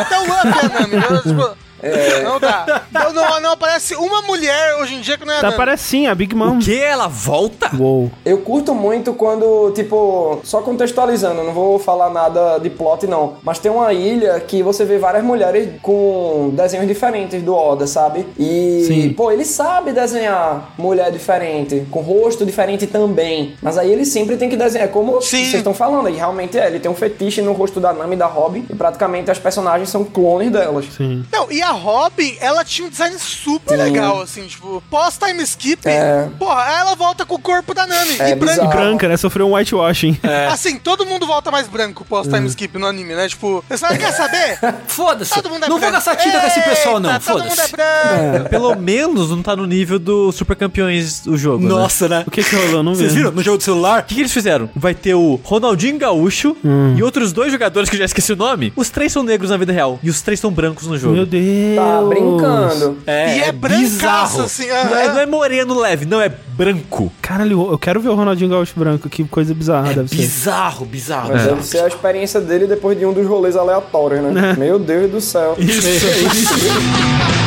Até o Luffy é Nami. né? Tipo, Não dá. Não, não, não aparece uma mulher hoje em dia que não é a Tá, Nami. parece sim, a Big Mom. O que? Ela volta? Uou. Eu curto muito quando, tipo, só contextualizando, não vou falar nada de plot não, mas tem uma ilha que você vê várias mulheres com desenhos diferentes do Oda, sabe? E, Sim. pô, ele sabe desenhar mulher diferente, com rosto diferente também, mas aí ele sempre tem que desenhar, é como Sim. vocês estão falando, e realmente é, ele tem um fetiche no rosto da Nami e da Robin, e praticamente as personagens são clones delas. Sim. Não, e a Robin, ela tinha um design super legal, assim, tipo, pós-time skip, É. porra, ela volta com o corpo da Nami. É e bizarro. Branca, né? Sofreu um whitewashing. Assim, todo mundo volta mais branco pós-time skip no anime, né? Tipo, você quer saber? Foda-se. Todo mundo é Não vou branco. gastar tinta com esse pessoal, não. Eita, Todo mundo é Foda-se. branco. Pelo menos não tá no nível do Super Campeões do jogo. né? Nossa, né? O que que rolou? Não vi. Vocês viram no jogo do celular? O que, que eles fizeram? Vai ter o Ronaldinho Gaúcho e outros dois jogadores que eu já esqueci o nome. Os três são negros na vida real. E os três são brancos no jogo. Meu Deus. Deus! Tá brincando. É, e é, brancaço, bizarro. assim. Não é, não é moreno leve, não, é branco. Caralho, eu quero ver o Ronaldinho Gaúcho branco. Que coisa bizarra É deve ser. bizarro, bizarro. Mas É. deve ser a experiência dele depois de um dos rolês aleatórios, né? Meu Deus do céu.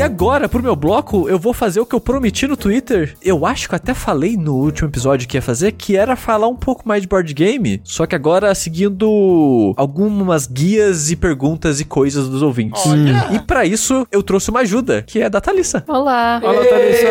E agora, pro meu bloco, eu vou fazer o que eu prometi no Twitter. Eu acho que eu até falei no último episódio que ia fazer, que era falar um pouco mais de board game, só que agora seguindo algumas guias e perguntas e coisas dos ouvintes. Olha. E pra isso, eu trouxe uma ajuda, que é da Thalissa. Olá. Fala, Thalissa!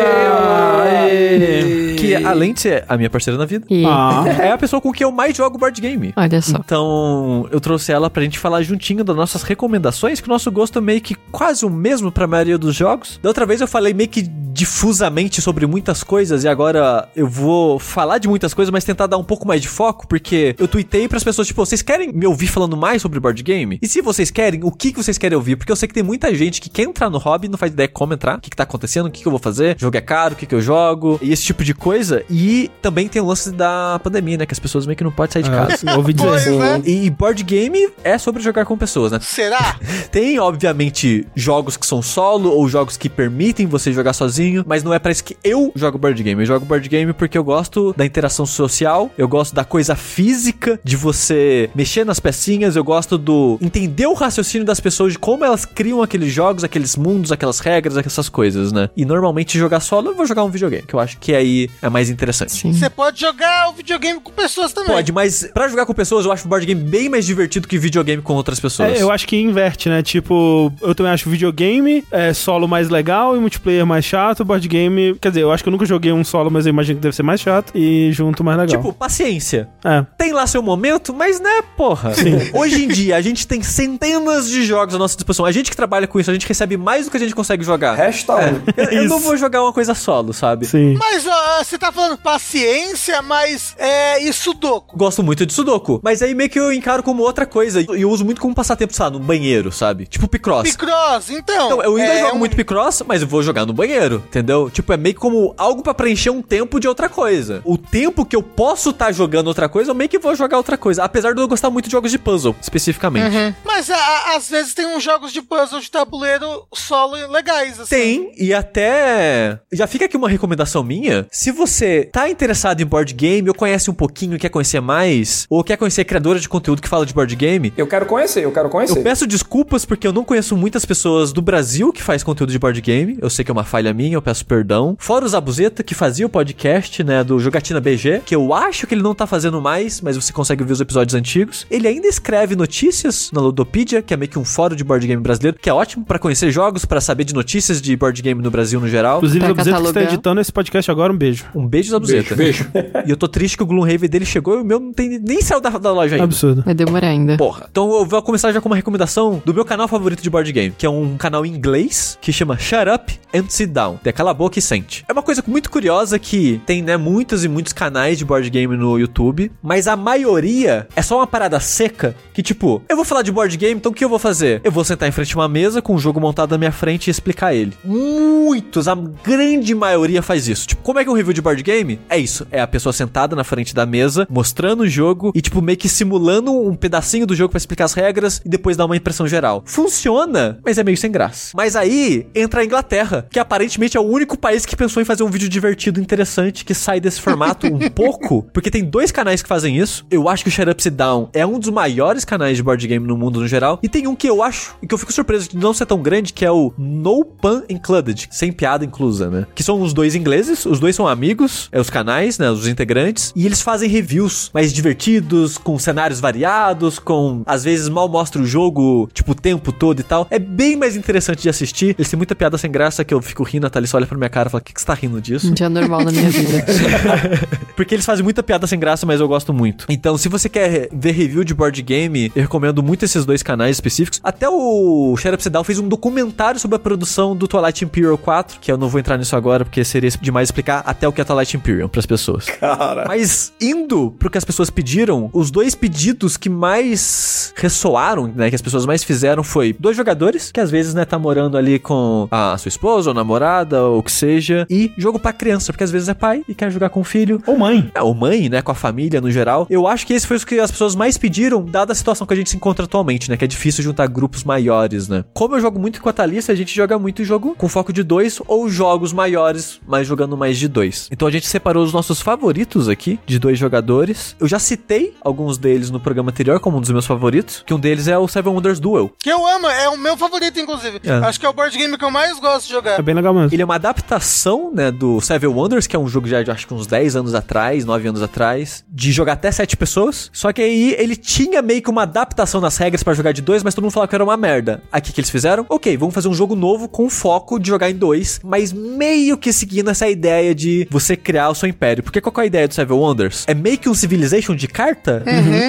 Aê! Que além de ser a minha parceira na vida. Ah, é a pessoa com quem eu mais jogo board game. Olha só. Então, eu trouxe ela pra gente falar juntinho das nossas recomendações, que o nosso gosto é meio que quase o mesmo pra maioria dos jogos. Da outra vez eu falei meio que difusamente sobre muitas coisas e agora eu vou falar de muitas coisas, mas tentar dar um pouco mais de foco, porque eu tuitei pras pessoas, tipo, vocês querem me ouvir falando mais sobre board game? E se vocês querem, o que, que vocês querem ouvir? Porque eu sei que tem muita gente que quer entrar no hobby e não faz ideia como entrar, o que, que tá acontecendo, o que, que eu vou fazer, o jogo é caro, o que, que eu jogo, e esse tipo de coisa. E também tem o lance da pandemia, né? Que as pessoas meio que não podem sair de casa. é, ouvi dizer. Pois, né? E board game é sobre jogar com pessoas, né? Será? Tem, obviamente, jogos que são solo ou jogos que permitem você jogar sozinho, mas não é pra isso que eu jogo board game. Eu jogo board game porque eu gosto da interação social, eu gosto da coisa física, de você mexer nas pecinhas, eu gosto do entender o raciocínio das pessoas, de como elas criam aqueles jogos, aqueles mundos, aquelas regras, essas coisas, né? E normalmente jogar solo, eu vou jogar um videogame, que eu acho que aí é mais interessante. Sim. Você pode jogar o videogame com pessoas também. Pode, mas pra jogar com pessoas, eu acho o board game bem mais divertido que videogame com outras pessoas. É, eu acho que inverte, né? Tipo, eu também acho videogame é, solo mais legal e multiplayer mais chato. Board game, quer dizer, eu acho que eu nunca joguei um solo, mas eu imagino que deve ser mais chato. E junto mais legal. Tipo, paciência. é. Tem lá seu momento, mas né, porra. Hoje em dia, a gente tem centenas de jogos à nossa disposição. A gente que trabalha com isso, a gente recebe mais do que a gente consegue jogar. Resta um. Eu, eu não vou jogar uma coisa solo, sabe? Sim. Mas ó, você tá falando paciência, mas é e sudoku. Gosto muito de Sudoku. Mas aí meio que eu encaro como outra coisa. E eu uso muito como passatempo, sabe, no banheiro, sabe? Tipo Picross. Picross, então. Então, eu ainda é jogo um- muito Picross, mas eu vou jogar no banheiro, entendeu? Tipo, é meio como algo pra preencher um tempo de outra coisa. O tempo que eu posso estar jogando outra coisa, eu meio que vou jogar outra coisa. Apesar de eu gostar muito de jogos de puzzle, especificamente. Mas a- a- às vezes tem uns jogos de puzzle de tabuleiro solo legais, assim. Tem, e até. Já fica aqui uma recomendação minha. Se você tá interessado em board game, ou conhece um pouquinho e quer conhecer mais, ou quer conhecer criadora de conteúdo que fala de board game. Eu quero conhecer, eu quero conhecer. Eu peço desculpas porque eu não conheço muitas pessoas do Brasil que faz conteúdo de board game. Eu sei que é uma falha minha, eu peço perdão. Fora o Zabuzeta, que fazia o podcast, né, do Jogatina BG, que eu acho que ele não tá fazendo mais, mas você consegue ver os episódios antigos. Ele ainda escreve notícias na Ludopedia, que é meio que um fórum de board game brasileiro, que é ótimo pra conhecer jogos, pra saber de notícias de board game no Brasil no geral. Inclusive, Pra o Zabuzeta que está editando esse podcast agora, um beijo. Um beijo, Zabuzeta. Beijo, E eu tô triste que o Gloomhaven dele chegou e o meu não tem nem saiu da, da loja ainda. Absurdo. Vai demorar ainda. Porra. Então eu vou começar já com uma recomendação do meu canal favorito de board game, que é um canal em inglês que chama Shut Up and Sit Down. É cala a boca e sente. É uma coisa muito curiosa que tem, né, muitos e muitos canais de board game no YouTube, mas a maioria é só uma parada seca que, tipo, eu vou falar de board game, então o que eu vou fazer? Eu vou sentar em frente a uma mesa com um jogo montado na minha frente e explicar ele. Muitos, a grande maioria faz isso. Tipo, como é que é um review de board game? É isso. É a pessoa sentada na frente da mesa, mostrando o jogo e, tipo, meio que simulando um pedacinho do jogo pra explicar as regras e depois dar uma impressão geral. Funciona, mas é meio sem graça. Mas aí entra a Inglaterra, que aparentemente é o único país que pensou em fazer um vídeo divertido, interessante, que sai desse formato um pouco, porque tem dois canais que fazem isso. Eu acho que o Shut Up Down é um dos maiores canais de board game no mundo no geral. E tem um que eu acho, e que eu fico surpreso de não ser tão grande, que é o No Pun Included, sem piada inclusa, né? Que são os dois ingleses, os dois são amigos, é os canais, né? Os integrantes, e eles fazem reviews mais divertidos, com cenários variados, com às vezes mal mostra o jogo, tipo, o tempo todo e tal. É bem mais interessante de assistir. Eles têm muita piada sem graça que eu fico rindo, a Thalys olha pra minha cara e fala: O que, que você tá rindo disso? Um dia normal na minha vida. Porque eles fazem muita piada sem graça, mas eu gosto muito. Então, se você quer ver review de board game, eu recomendo muito esses dois canais específicos. Até o Sheriff Sedal fez um documentário sobre a produção do Twilight Imperial 4, que eu não vou entrar nisso agora, porque seria demais explicar até o que é Twilight Imperial pras pessoas. Cara. Mas indo pro que as pessoas pediram, os dois pedidos que mais ressoaram, né, que as pessoas mais fizeram foi dois jogadores, que às vezes, né, tá morando ali com a sua esposa ou namorada ou o que seja. E jogo pra criança, porque às vezes é pai e quer jogar com o filho. Ou mãe. É, ou mãe, né? Com a família no geral. Eu acho que esse foi o que as pessoas mais pediram, dada a situação que a gente se encontra atualmente, né? Que é difícil juntar grupos maiores, né? Como eu jogo muito com a Thalissa, a gente joga muito jogo com foco de dois ou jogos maiores, mas jogando mais de dois. Então a gente separou os nossos favoritos aqui, de dois jogadores. Eu já citei alguns deles no programa anterior como um dos meus favoritos, que um deles é o Seven Wonders Duel. Que eu amo, é o meu favorito, inclusive. É. Acho que é o board game que eu mais gosto de jogar. É bem legal mesmo. Ele é uma adaptação, né, do Seven Wonders, que é um jogo já de acho que uns 10 anos atrás, 9 anos atrás, de jogar até 7 pessoas. Só que aí ele tinha meio que uma adaptação nas regras pra jogar de dois, mas todo mundo falava que era uma merda. Aqui que eles fizeram? Ok, vamos fazer um jogo novo com foco de jogar em dois, mas meio que seguindo essa ideia de você criar o seu império. Porque qual que é a ideia do Seven Wonders? É meio que um Civilization de carta?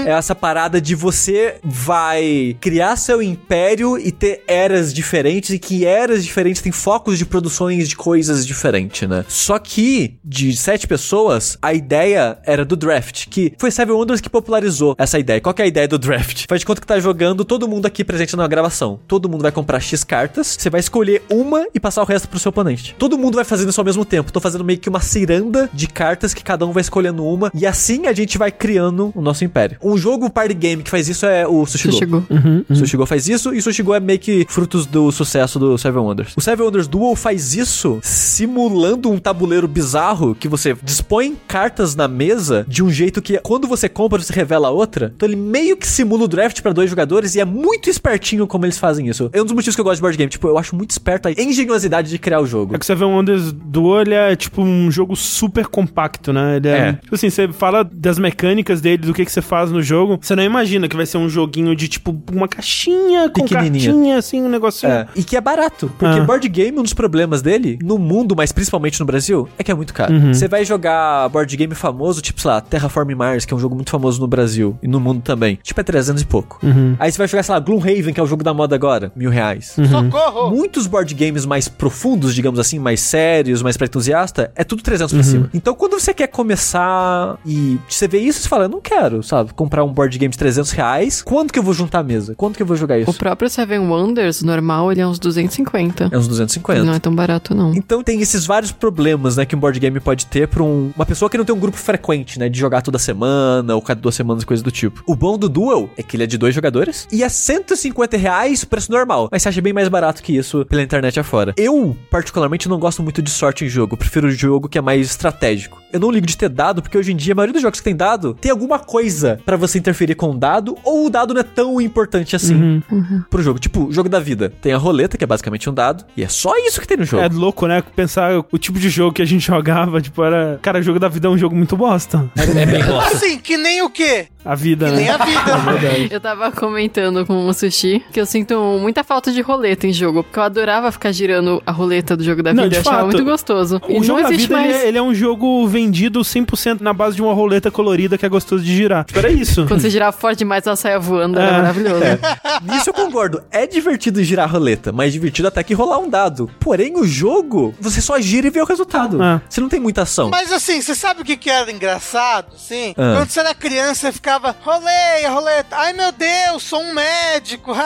É essa parada de você vai criar seu império e ter eras diferentes e que eras diferentes têm focos de produções de coisas diferentes, né? Só que de sete pessoas, a ideia era do draft, que foi Seven Wonders que popularizou essa ideia. Qual que é a ideia do draft? Faz de conta que tá jogando todo mundo aqui presente na gravação. Todo mundo vai comprar X cartas, você vai escolher uma e passar o resto pro seu oponente. Todo mundo vai fazendo isso ao mesmo tempo. Tô fazendo meio que uma ciranda de cartas que cada um vai escolhendo uma e assim a gente vai criando o nosso império. Um jogo party game que faz isso é o Sushigo. Chegou. Sushigo faz isso e o Sushigo é meio que frutos do sucesso do Seven Wonders. O Seven Wonders Duel faz isso simulando um tabuleiro bizarro que você dispõe cartas na mesa de um jeito que quando você compra você revela a outra. Então ele meio que simula o draft pra dois jogadores e é muito espertinho como eles fazem isso. É um dos motivos que eu gosto de board game. Tipo, eu acho muito esperto a engenhosidade de criar o jogo. É que Seven Wonders Duel ele é tipo um jogo super compacto, né? Ele é, É. Tipo assim, você fala das mecânicas dele, do que, que você faz no jogo. Você não imagina que vai ser um joguinho de tipo uma caixinha com cartinha, assim, um negocinho. É. E que é barato. Porque Ah. board game, um dos problemas dele, no mundo, mas principalmente no Brasil, é que é muito caro. Uhum. Você vai jogar board game famoso, tipo, sei lá, Terraform Mars, que é um jogo muito famoso no Brasil e no mundo também. Tipo, é 300 e pouco. Uhum. Aí você vai jogar, sei lá, Gloomhaven, que é o jogo da moda agora, mil reais. Socorro! Muitos board games mais profundos, digamos assim, mais sérios, mais pra entusiasta, é tudo 300 pra cima. Então, quando você quer começar e você vê isso, você fala, eu não quero, sabe, comprar um board game de 300 reais, quanto que eu vou juntar a mesa? Quanto que eu vou jogar isso? O próprio Seven Wonders, normal, ele é uns 250. É uns 250. Não é tão barato, não. Então tem esses vários problemas, né, que um board game pode ter pra um- uma pessoa que não tem um grupo frequente, né, de jogar toda semana ou cada duas semanas, coisa do tipo. O bom do Duel é que ele é de dois jogadores e é 150 reais preço normal, mas você acha bem mais barato que isso pela internet afora. Eu, particularmente, não gosto muito de sorte em jogo, prefiro o jogo que é mais estratégico. Eu não ligo de ter dado, porque hoje em dia a maioria dos jogos que tem dado tem alguma coisa pra você interferir com o dado, ou o dado não é tão importante assim pro jogo. Tipo, o jogo da vida. Tem a roleta, que é basicamente um dado, e é só isso que tem no jogo. É louco, né? Pensar o tipo de jogo que a gente jogava, tipo, era. Cara, o jogo da vida é um jogo muito bosta. É bem gosto. Assim, que nem o quê? A vida, Que né? nem a vida. Eu tava comentando com o Sushi que eu sinto muita falta de roleta em jogo, porque eu adorava ficar girando a roleta do jogo da Não, vida, de eu achava fato. muito gostoso. O e jogo não da existe vida, mais. ele é, ele é um jogo vendido 100% na base de uma roleta colorida que é gostoso de girar. Tipo, era isso. Quando você girava forte demais, ela saia voando, era É. maravilhoso. Nisso eu concordo. É divertido girar a roleta, mas divertido até que rolar um dado. Porém, o jogo, você só gira e vê o resultado. É. Você não tem muita ação. Mas assim, você sabe o que, que era engraçado? Sim. Ah. Quando você era criança, você ficava, roleia, roleta. Ai meu Deus, sou um médico.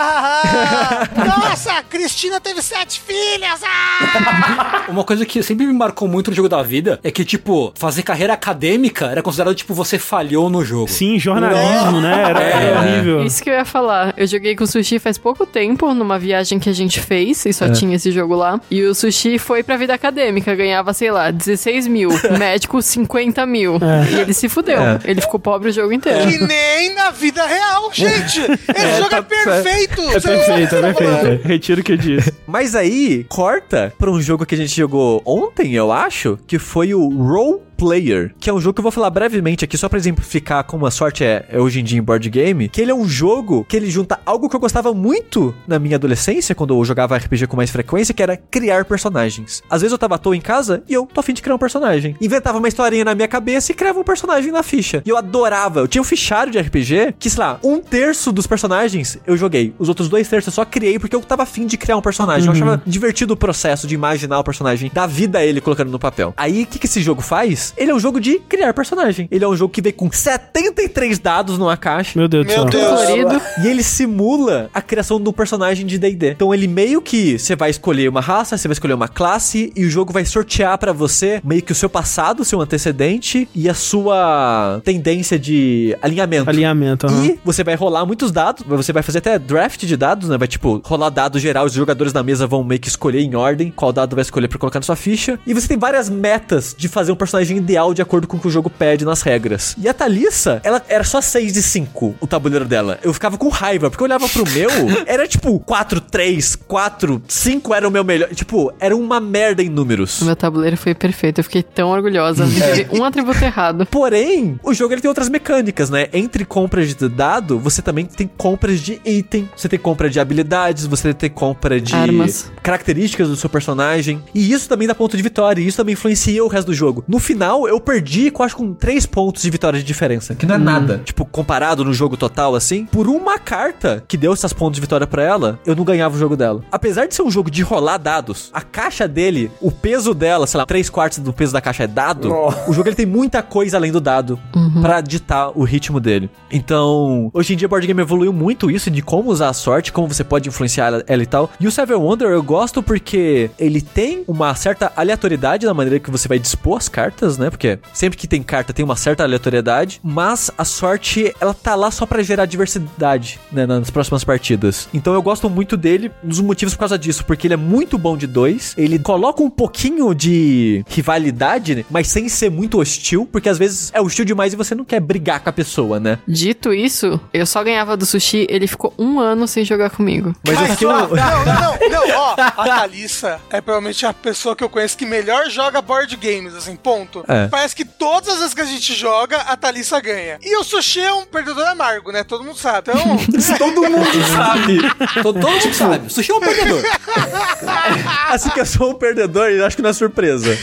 Nossa, a Cristina teve sete filhas. Ah! Uma coisa que sempre me marcou muito no jogo da vida é que, tipo, fazer carreira acadêmica era considerado, tipo, você falhou no jogo. Sim, jornalismo, né? Era, era horrível. Isso que eu ia falar. Eu joguei com o Sushi faz pouco tempo, numa viagem que a gente fez, e só tinha esse jogo lá. E o Sushi foi pra vida acadêmica, ganhava, sei lá, 16 mil. Médico, 50 mil. E ele se fudeu. É. Ele ficou pobre o jogo inteiro. Que nem na vida real, gente. Esse jogo é perfeito. É sabe o perfeito, é eu tô falando. perfeito. Retiro o que eu disse. Mas aí, corta pra um jogo que a gente jogou ontem, eu acho, que foi o Role Player, que é um jogo que eu vou falar brevemente aqui, só pra exemplificar como a sorte é, é hoje em dia em board game, que ele é um jogo que ele junta algo que eu gostava muito na minha adolescência, quando eu jogava RPG com mais frequência, que era criar personagens. Às vezes eu tava à toa em casa e eu tô afim de criar um personagem. Inventava uma historinha na minha cabeça e criava um personagem na ficha. E eu adorava. Eu tinha um fichário de RPG que, sei lá, um terço dos personagens eu joguei. Os outros dois terços eu só criei porque eu tava afim de criar um personagem. Eu achava divertido o processo de imaginar o personagem, dar vida a ele colocando no papel. Aí, o que, que esse jogo faz? Ele é um jogo de criar personagem. Ele é um jogo que vem com 73 dados numa caixa. Meu Deus do Meu céu. Deus. Colorido. E ele simula a criação um personagem de D&D. Então ele meio que você vai escolher uma raça, você vai escolher uma classe e o jogo vai sortear pra você meio que o seu passado, o seu antecedente e a sua tendência de alinhamento. Alinhamento, aham. E você vai rolar muitos dados, você vai fazer até draft de dados, né? Vai tipo rolar dados geral, os jogadores na mesa vão meio que escolher em ordem qual dado vai escolher pra colocar na sua ficha. E você tem várias metas de fazer um personagem ideal de acordo com o que o jogo pede nas regras. E a Thalissa, ela era só 6 de 5 o tabuleiro dela. Eu ficava com raiva, porque eu olhava pro meu, era tipo 4, 3, 4, 5 era o meu melhor. Tipo, era uma merda em números. O meu tabuleiro foi perfeito. Eu fiquei tão orgulhosa. Teve um atributo errado. Porém, o jogo ele tem outras mecânicas, né? Entre compras de dado, você também tem compras de item, você tem compra de habilidades, você tem compra de Armas. características do seu personagem. E isso também dá ponto de vitória, e isso também influencia o resto do jogo. No final, eu perdi, acho, com 3 pontos de vitória de diferença, que não é nada. Tipo, comparado no jogo total, assim, por uma carta que deu esses pontos de vitória pra ela, eu não ganhava o jogo dela. Apesar de ser um jogo de rolar dados, a caixa dele, o peso dela, sei lá, 3 quartos do peso da caixa é dado, Nossa. o jogo ele tem muita coisa além do dado pra ditar o ritmo dele. Então, hoje em dia o board game evoluiu muito isso de como usar a sorte, como você pode influenciar ela, ela e tal. E o Seven Wonder eu gosto porque ele tem uma certa aleatoriedade na maneira que você vai dispor as cartas, né? Porque sempre que tem carta tem uma certa aleatoriedade, mas a sorte ela tá lá só pra gerar diversidade, né, nas próximas partidas. Então eu gosto muito dele, um dos motivos por causa disso, porque ele é muito bom de dois, ele coloca um pouquinho de rivalidade, né, mas sem ser muito hostil, porque às vezes é hostil demais e você não quer brigar com a pessoa, né? Dito isso, eu só ganhava do sushi. Ele ficou um ano sem jogar comigo. Mas eu fiquei não, não, não, não, não, ó, a Thalissa é provavelmente a pessoa que eu conheço que melhor joga board games, assim, ponto. É. Parece que todas as vezes que a gente joga, a Thalissa ganha. E o Sushi é um perdedor amargo, né? Todo mundo sabe. Então, Todo mundo sabe. todo, todo mundo sabe. Sushi é um perdedor. Assim que eu sou um perdedor, eu acho que não é surpresa.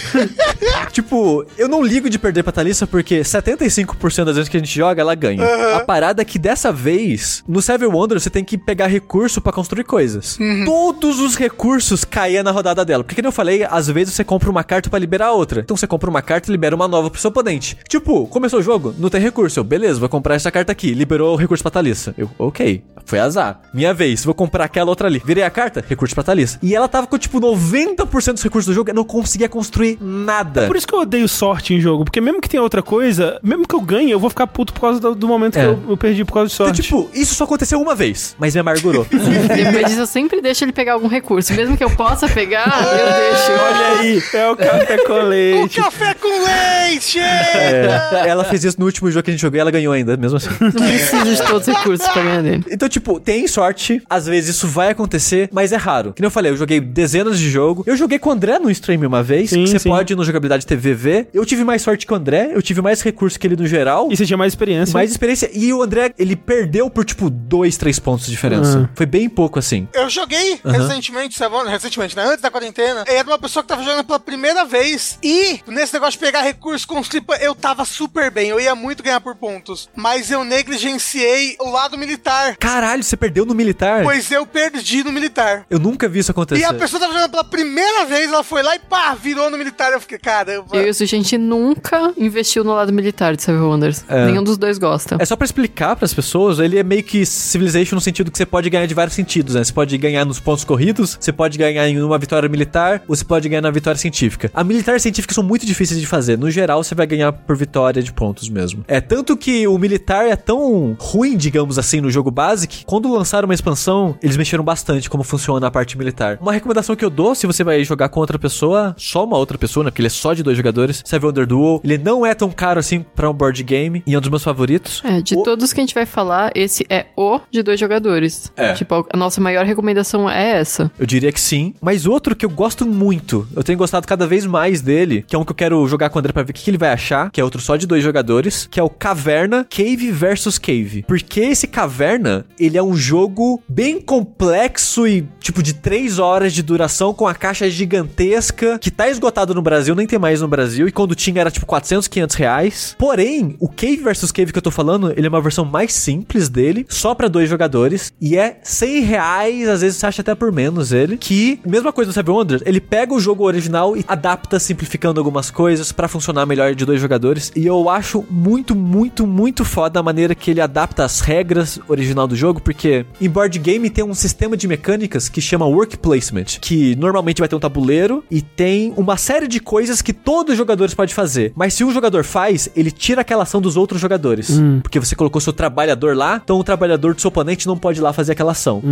tipo, eu não ligo de perder pra Thalissa porque 75% das vezes que a gente joga, ela ganha. A parada é que dessa vez, no Seven Wonder, você tem que pegar recurso pra construir coisas. Todos os recursos caíam na rodada dela. Porque, como eu falei, às vezes você compra uma carta pra liberar outra. Então você compra uma carta e libera uma nova pro seu oponente. Tipo, começou o jogo, não tem recurso. Eu, beleza, vou comprar essa carta aqui. Liberou o recurso pra Thalissa. Eu, ok. Foi azar. Minha vez, vou comprar aquela outra ali. Virei a carta, recurso pra Thalissa. E ela tava com, tipo, 90% dos recursos do jogo, eu não conseguia construir nada. Por isso que eu odeio sorte em jogo, porque mesmo que tenha outra coisa, mesmo que eu ganhe, eu vou ficar puto por causa do, do momento É. que eu, eu perdi por causa de Então, sorte. tipo, isso só aconteceu uma vez, mas me amargurou. Depois disso, eu sempre deixo ele pegar algum recurso. Mesmo que eu possa pegar, eu deixo. Olha aí, é o café com o leite. café com É, ela fez isso no último jogo que a gente jogou e ela ganhou ainda, mesmo assim. Não preciso de todos os recursos pra ganhar dele. Então, tipo, tem sorte, às vezes isso vai acontecer, mas é raro. Que nem eu falei, eu joguei dezenas de jogo. Eu joguei com o André no stream uma vez, Sim, que você sim. pode ir no jogabilidade TV ver. Eu tive mais sorte que o André, eu tive mais recurso que ele no geral. E você tinha mais experiência. Mais experiência. E o André, ele perdeu por, tipo, dois, três pontos de diferença. Foi bem pouco, assim. Eu joguei recentemente, sabe? recentemente, né? Antes da quarentena. Era uma pessoa que tava jogando pela primeira vez. E nesse negócio de pegar recurso com stripper, eu tava super bem. Eu ia muito ganhar por pontos. Mas eu negligenciei o lado militar. Caralho, você perdeu no militar? Pois eu perdi no militar. Eu nunca vi isso acontecer. E a pessoa tava jogando pela primeira vez, ela foi lá e pá, virou no militar. Eu fiquei, caramba. Eu e a gente nunca investiu no lado militar de Seven Wonders. É. Nenhum dos dois gosta. É só pra explicar pras pessoas, ele é meio que Civilization no sentido que você pode ganhar de vários sentidos, né? Você pode ganhar nos pontos corridos, você pode ganhar em uma vitória militar, ou você pode ganhar na vitória científica. A militar e a científica são muito difíceis de fazer. No geral, você vai ganhar por vitória de pontos mesmo. É tanto que o militar é tão ruim, digamos assim, no jogo básico, que quando lançaram uma expansão, eles mexeram bastante como funciona a parte militar. Uma recomendação que eu dou, se você vai jogar com outra pessoa, só uma outra pessoa, né? Porque ele é só de dois jogadores, Seven Wonder Duel, ele não é tão caro assim pra um board game, e é um dos meus favoritos. É, de O- todos que a gente vai falar, esse é o de dois jogadores. É. Tipo, a nossa maior recomendação é essa. Eu diria que sim. Mas outro que eu gosto muito, eu tenho gostado cada vez mais dele, que é um que eu quero jogar com o André pra ver o que, que ele vai achar, que é outro só de dois jogadores, que é o Caverna Cave versus Cave. Porque esse Caverna, ele é um jogo bem complexo e tipo de três horas de duração com a caixa gigantesca, que tá esgotado no Brasil, nem tem mais no Brasil e quando tinha era tipo 400, 500 reais. Porém, o Cave vs Cave que eu tô falando, ele é uma versão mais simples dele, só pra dois jogadores, e é 100 reais, às vezes você acha até por menos ele, que, mesma coisa do Seven Wonders, ele pega o jogo original e adapta simplificando algumas coisas pra funcionar melhor de dois jogadores, e eu acho muito, muito, muito foda a maneira que ele adapta as regras original do jogo, porque em board game tem um sistema de mecânicas que chama Work Placement, que normalmente vai ter um tabuleiro e tem uma série de coisas que todos os jogadores podem fazer. Mas se um jogador faz, ele tira aquela ação dos outros jogadores. Porque você colocou seu trabalhador lá, então o trabalhador do seu oponente não pode ir lá fazer aquela ação.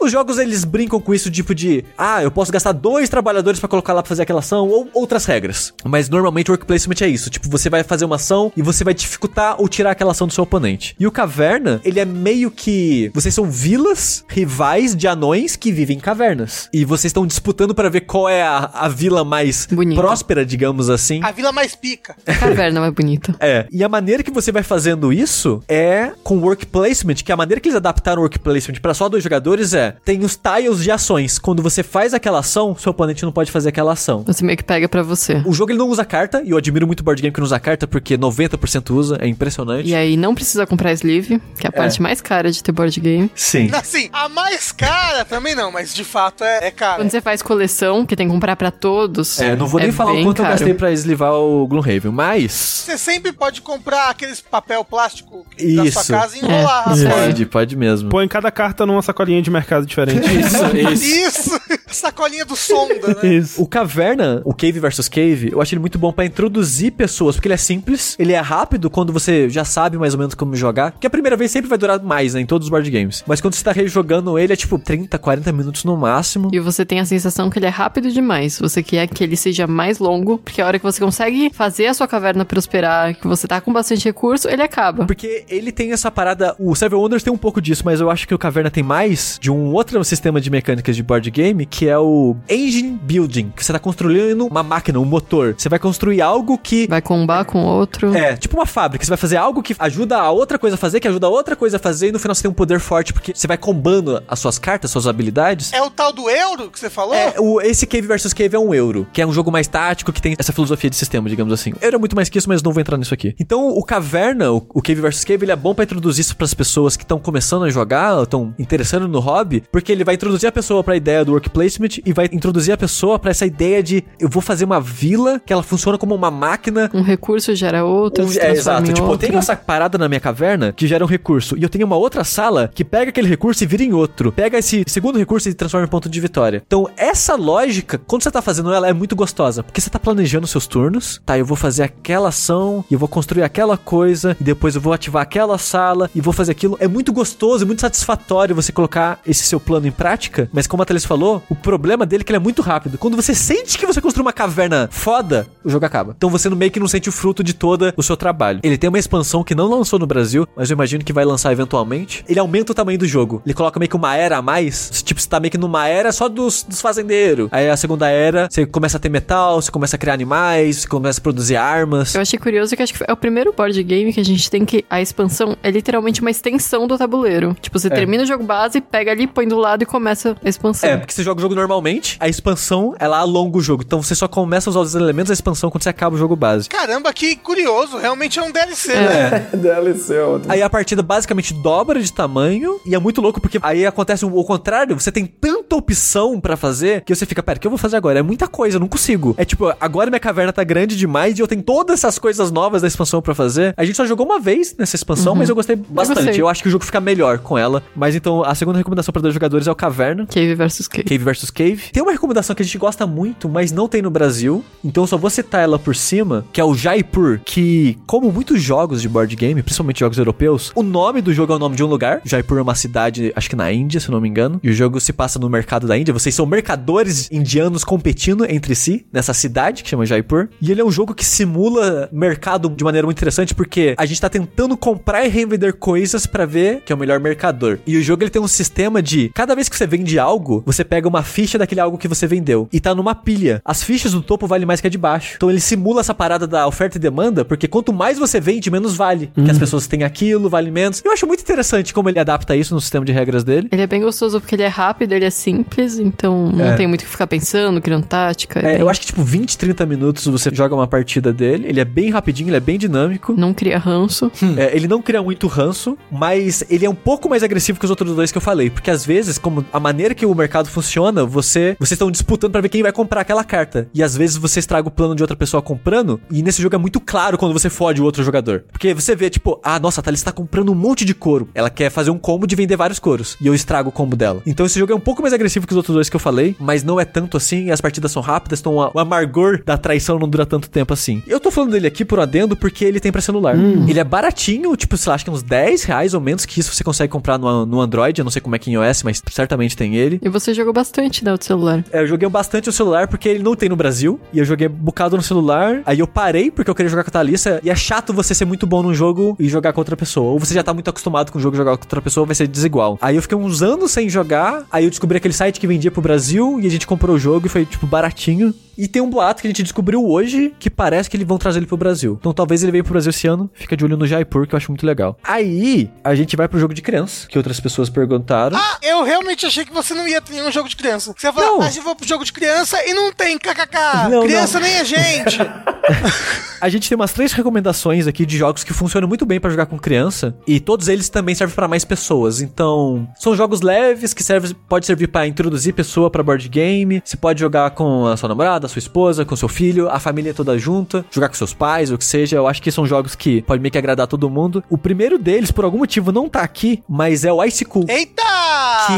Os jogos eles brincam com isso, tipo de, ah, eu posso gastar dois trabalhadores pra colocar lá pra fazer aquela ação, ou outras regras. Mas normalmente o work placement é isso, tipo, você vai fazer uma ação e você vai dificultar ou tirar aquela ação do seu oponente. E o Caverna, ele é meio que. Vocês são vilas rivais de anões que vivem em cavernas. E vocês estão disputando pra ver qual é a, a vila mais Bonita. próspera, digamos assim. A vila mais pica. Caverna mais bonita. É, e a maneira que você vai fazendo isso é com work placement, que a maneira que eles adaptaram o work placement pra só dois jogadores é, tem os tiles de ações. Quando você faz aquela ação, seu oponente não pode fazer aquela ação. Você meio que pega pra você. O jogo ele não usa carta, e eu admiro muito o board game que não usa carta, porque 90% usa, é impressionante. E aí não precisa comprar sleeve, que é a parte mais cara de ter board game. Sim. Assim, a mais cara também não, mas de fato é, é cara. Quando você faz coleção, que tem que comprar pra todos. É, não vou nem falar o quanto eu caro. gastei pra eslivar o Gloomhaven, mas. Você sempre pode comprar aqueles papel plástico da Isso. sua casa e enrolar. É, isso. Pode, pode mesmo. Põe cada carta numa sacolinha de mercado diferente. Isso, Isso! Sacolinha do sonda, né? Isso. O Caverna, o Cave vs Cave, eu acho ele muito bom pra introduzir pessoas, porque ele é simples, ele é rápido quando você já sabe mais ou menos como jogar, que a primeira vez sempre vai durar mais, né, em todos os board games. Mas quando você tá rejogando ele, é tipo 30, 40 minutos no máximo. E você tem a sensação que ele é rápido demais. Você quer que ele seja mais longo, porque a hora que você consegue fazer a sua caverna prosperar, que você tá com bastante recurso, ele acaba. Porque ele tem essa parada. O Seven Wonders tem um pouco disso, mas eu acho que o Caverna tem mais de um outro sistema de mecânicas de board game, que é o Engine Building. Que você tá construindo uma máquina, um motor. Você vai construir algo que. Vai combar com outro. É, tipo uma fábrica. Você vai fazer algo que ajuda a outra coisa a fazer, que ajuda a outra coisa a fazer, e no final você tem um poder forte, porque você vai combando as suas cartas, suas habilidades. É o tal do euro que você falou? É, o, esse Cave vs Cave é um euro, que é um jogo mais tático, que tem essa filosofia de sistema, digamos assim. Euro é muito mais que isso, mas não vou entrar nisso aqui. Então, o Caverna, o, o Cave vs Cave, ele é bom pra introduzir isso pras pessoas que estão começando a jogar, estão interessando no hobby, porque ele vai introduzir a pessoa pra ideia do work placement e vai introduzir a pessoa pra essa ideia de eu vou fazer uma vila que ela funciona como uma máquina Um recurso gera outro, um- é, exato. Tipo, eu outro. tenho essa parada na minha caverna que gera um recurso. E eu tenho uma outra sala que pega aquele recurso e vira em outro. Pega esse segundo recurso e transforma em ponto de vitória. Então, essa lógica, quando você tá fazendo ela, é muito gostosa. Porque você tá planejando seus turnos. Tá, eu vou fazer aquela ação, e eu vou construir aquela coisa, e depois eu vou ativar aquela sala, e vou fazer aquilo. É muito gostoso, é muito satisfatório você colocar esse seu plano em prática. Mas como a Thalys falou, o problema dele é que ele é muito rápido. Quando você sente que você construiu uma caverna foda, o jogo acaba. Então você meio que não sente o fruto de todo o seu trabalho. Ele tem uma expansão que não lançou no Brasil, mas eu imagino que vai lançar eventualmente. Ele aumenta o tamanho do jogo. Ele coloca meio que uma era a mais. Tipo, você tá meio que numa era só dos, dos fazendeiros. Aí a segunda era, você começa a ter metal, você começa a criar animais, você começa a produzir armas. Eu achei curioso que acho que é o primeiro board game que a gente tem que a expansão é literalmente uma extensão do tabuleiro. Tipo, você termina o jogo base, pega ali, põe do lado e começa a expansão. É, porque você joga o jogo normalmente, a expansão, ela alonga o jogo. Então você só começa a usar os elementos da expansão quando você acaba o jogo base. Caramba, que curioso. Realmente é um DLC, né? DLC é outro. Aí a partida basicamente dobra de tamanho e é muito louco porque aí acontece o, contrário, você tem tanta opção pra fazer que você fica, pera, o que eu vou fazer agora? É muita coisa, eu não consigo. É tipo, agora minha caverna tá grande demais e eu tenho todas essas coisas novas da expansão pra fazer. A gente só jogou uma vez nessa expansão, mas eu gostei bastante. Eu, gostei. acho que o jogo fica melhor com ela. Mas então a segunda recomendação pra dois jogadores é o Caverna. Cave versus Cave. Cave vs Cave. Tem uma recomendação que a gente gosta muito, mas não tem no Brasil. Então eu só vou citar ela por cima, que é o Jaipur, que, como muitos jogos de board game, principalmente jogos europeus, o nome do jogo é o nome de um lugar. Jaipur é uma cidade, acho que na Índia, se não me engano. E o jogo se passa no mercado da Índia. Vocês são mercadores indianos competindo entre si nessa cidade que chama Jaipur. E ele é um jogo que simula mercado de maneira muito interessante, porque a gente tá tentando comprar e revender coisas pra ver que é o melhor mercador. E o jogo ele tem um sistema de cada vez que você vende algo, você pega uma ficha daquele algo que você vendeu e tá numa pilha. As fichas do topo valem mais que a de baixo. Então ele simula essa parada da oferta e demanda, porque quanto mais você vende, menos vale. Que as pessoas têm aquilo, vale menos. Eu acho muito interessante como ele adapta isso no sistema de regras dele. Ele é bem gostoso porque ele é rápido, ele é simples, então não É. tem muito o que ficar pensando, criando tática. É, bem- eu acho que tipo 20, 30 minutos você joga uma partida dele. Ele é bem rapidinho, ele é bem dinâmico. Não cria ranço. É, ele não cria muito ranço, mas ele é um pouco mais agressivo que os outros dois que eu falei. Porque às vezes, como a maneira que o mercado funciona, você vocês estão disputando pra ver quem vai comprar aquela carta. E às vezes você estraga o plano de outra pessoa comprando. E nesse jogo é muito claro quando você fode o outro jogador. Porque você vê, tipo, ah, nossa, a Thalys tá comprando um monte de couro. Ela quer fazer um combo de vender vários couros. E eu estrago o combo dela. Então esse jogo é um pouco mais agressivo que os outros dois que eu falei. Mas não é tanto assim. As partidas são rápidas. Então o amargor da traição não dura tanto tempo assim. Eu tô falando dele aqui por adendo porque ele tem pra celular. Ele é baratinho, tipo, sei lá, acho que uns 10 reais ou menos que isso você consegue comprar no, no Android. Eu não sei como é que em iOS, mas certamente tem ele. E você jogou bastante, né, o celular. É, eu joguei bastante no celular porque ele não tem no Brasil. E eu joguei bocado no celular. Aí eu parei porque eu queria jogar com a Thalissa. E é chato você ser muito bom num jogo e jogar com outra pessoa. Ou você já tá muito acostumado com o jogo jogar com outra pessoa, vai ser desigual. Aí eu fiquei uns anos sem jogar. Aí eu descobri aquele site que vendia pro Brasil. E a gente comprou o jogo e foi, tipo, baratinho. E tem um boato que a gente descobriu hoje que parece que eles vão trazer ele pro Brasil. Então talvez ele venha pro Brasil esse ano. Fica de olho no Jaipur, que eu acho muito legal. Aí a gente vai pro jogo de criança, que outras pessoas perguntaram. Ah, eu realmente achei que você não ia ter nenhum jogo de criança. Você ia falar, Não. ah, a gente vai pro jogo de criança e não tem kkk. Não, criança nem a gente. A gente tem umas três recomendações aqui de jogos que funcionam muito bem pra jogar com criança e todos eles também servem pra mais pessoas. Então, são jogos leves que servem, pode servir pra introduzir pessoa pra board game. Você pode jogar com a sua namorada, a sua esposa, com seu filho, a família toda junta, jogar com seus pais, o que seja. Eu acho que são jogos que podem meio que agradar todo mundo. O primeiro deles, por algum motivo, não tá aqui, mas é o Ice Cool. Eita!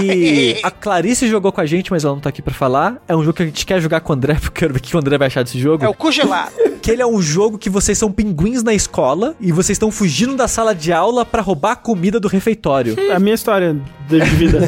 Que a Clarice jogou com a gente, mas ela não tá aqui pra falar. É um jogo que a gente quer jogar com o André, porque eu quero ver o que o André vai achar desse jogo. É o congelado. Que ele é um jogo que vocês são pinguins na escola e vocês estão fugindo da sala de aula pra roubar a comida do refeitório. É a minha história de vida.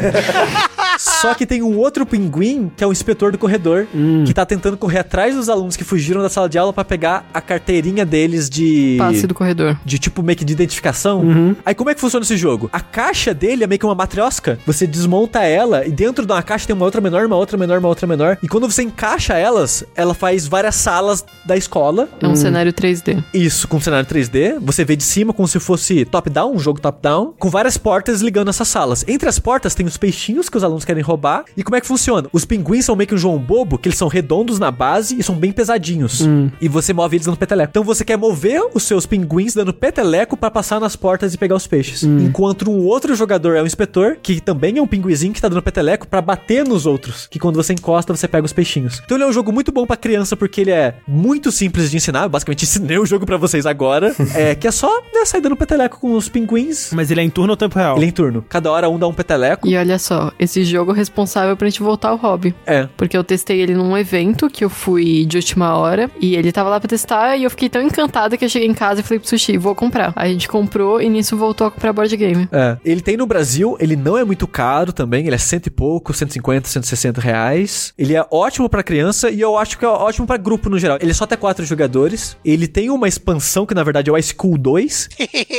Só que tem um outro pinguim, que é o inspetor do corredor, que tá tentando correr atrás dos alunos que fugiram da sala de aula pra pegar a carteirinha deles de. Passe do corredor. De tipo meio que de identificação. Aí como é que funciona esse jogo? A caixa dele é meio que uma matriosca. Você desmonta ela e dentro de uma caixa tem uma outra menor, uma outra menor, uma outra menor. E quando você encaixa elas, ela faz várias salas da escola. É um cenário 3D. Isso, com cenário 3D. Você vê de cima como se fosse top-down, um jogo top-down, com várias portas ligando essas salas. Entre as portas tem os peixinhos que os alunos querem roubar. E como é que funciona? Os pinguins são meio que um João Bobo, que eles são redondos na base e são bem pesadinhos. E você move eles dando peteleco. Então você quer mover os seus pinguins dando peteleco pra passar nas portas e pegar os peixes. Enquanto um outro jogador é o inspetor, que também é um pinguizinho que tá dando peteleco pra bater nos outros. Que quando você encosta, você pega os peixinhos. Então ele é um jogo muito bom pra criança, porque ele é muito simples de ensinar. Eu basicamente ensinei o jogo pra vocês agora. é que é só né, sair dando peteleco com os pinguins. Mas ele é em turno ou tempo real? Ele é em turno. Cada hora um dá um peteleco. E olha só, esse jogo é responsável pra gente voltar ao hobby. É. Porque eu testei ele num evento que eu fui de última hora. E ele tava lá pra testar. E eu fiquei tão encantada que eu cheguei em casa e falei pro sushi, vou comprar. Aí a gente comprou e nisso voltou a comprar board game. É. Ele tem no Brasil, ele não é muito caro também, ele é cento e pouco, 150, 160 reais. Ele é ótimo pra criança e eu acho que é ótimo pra grupo no geral. Ele é só até quatro jogadores. Ele tem uma expansão que na verdade é o Ice Cool 2,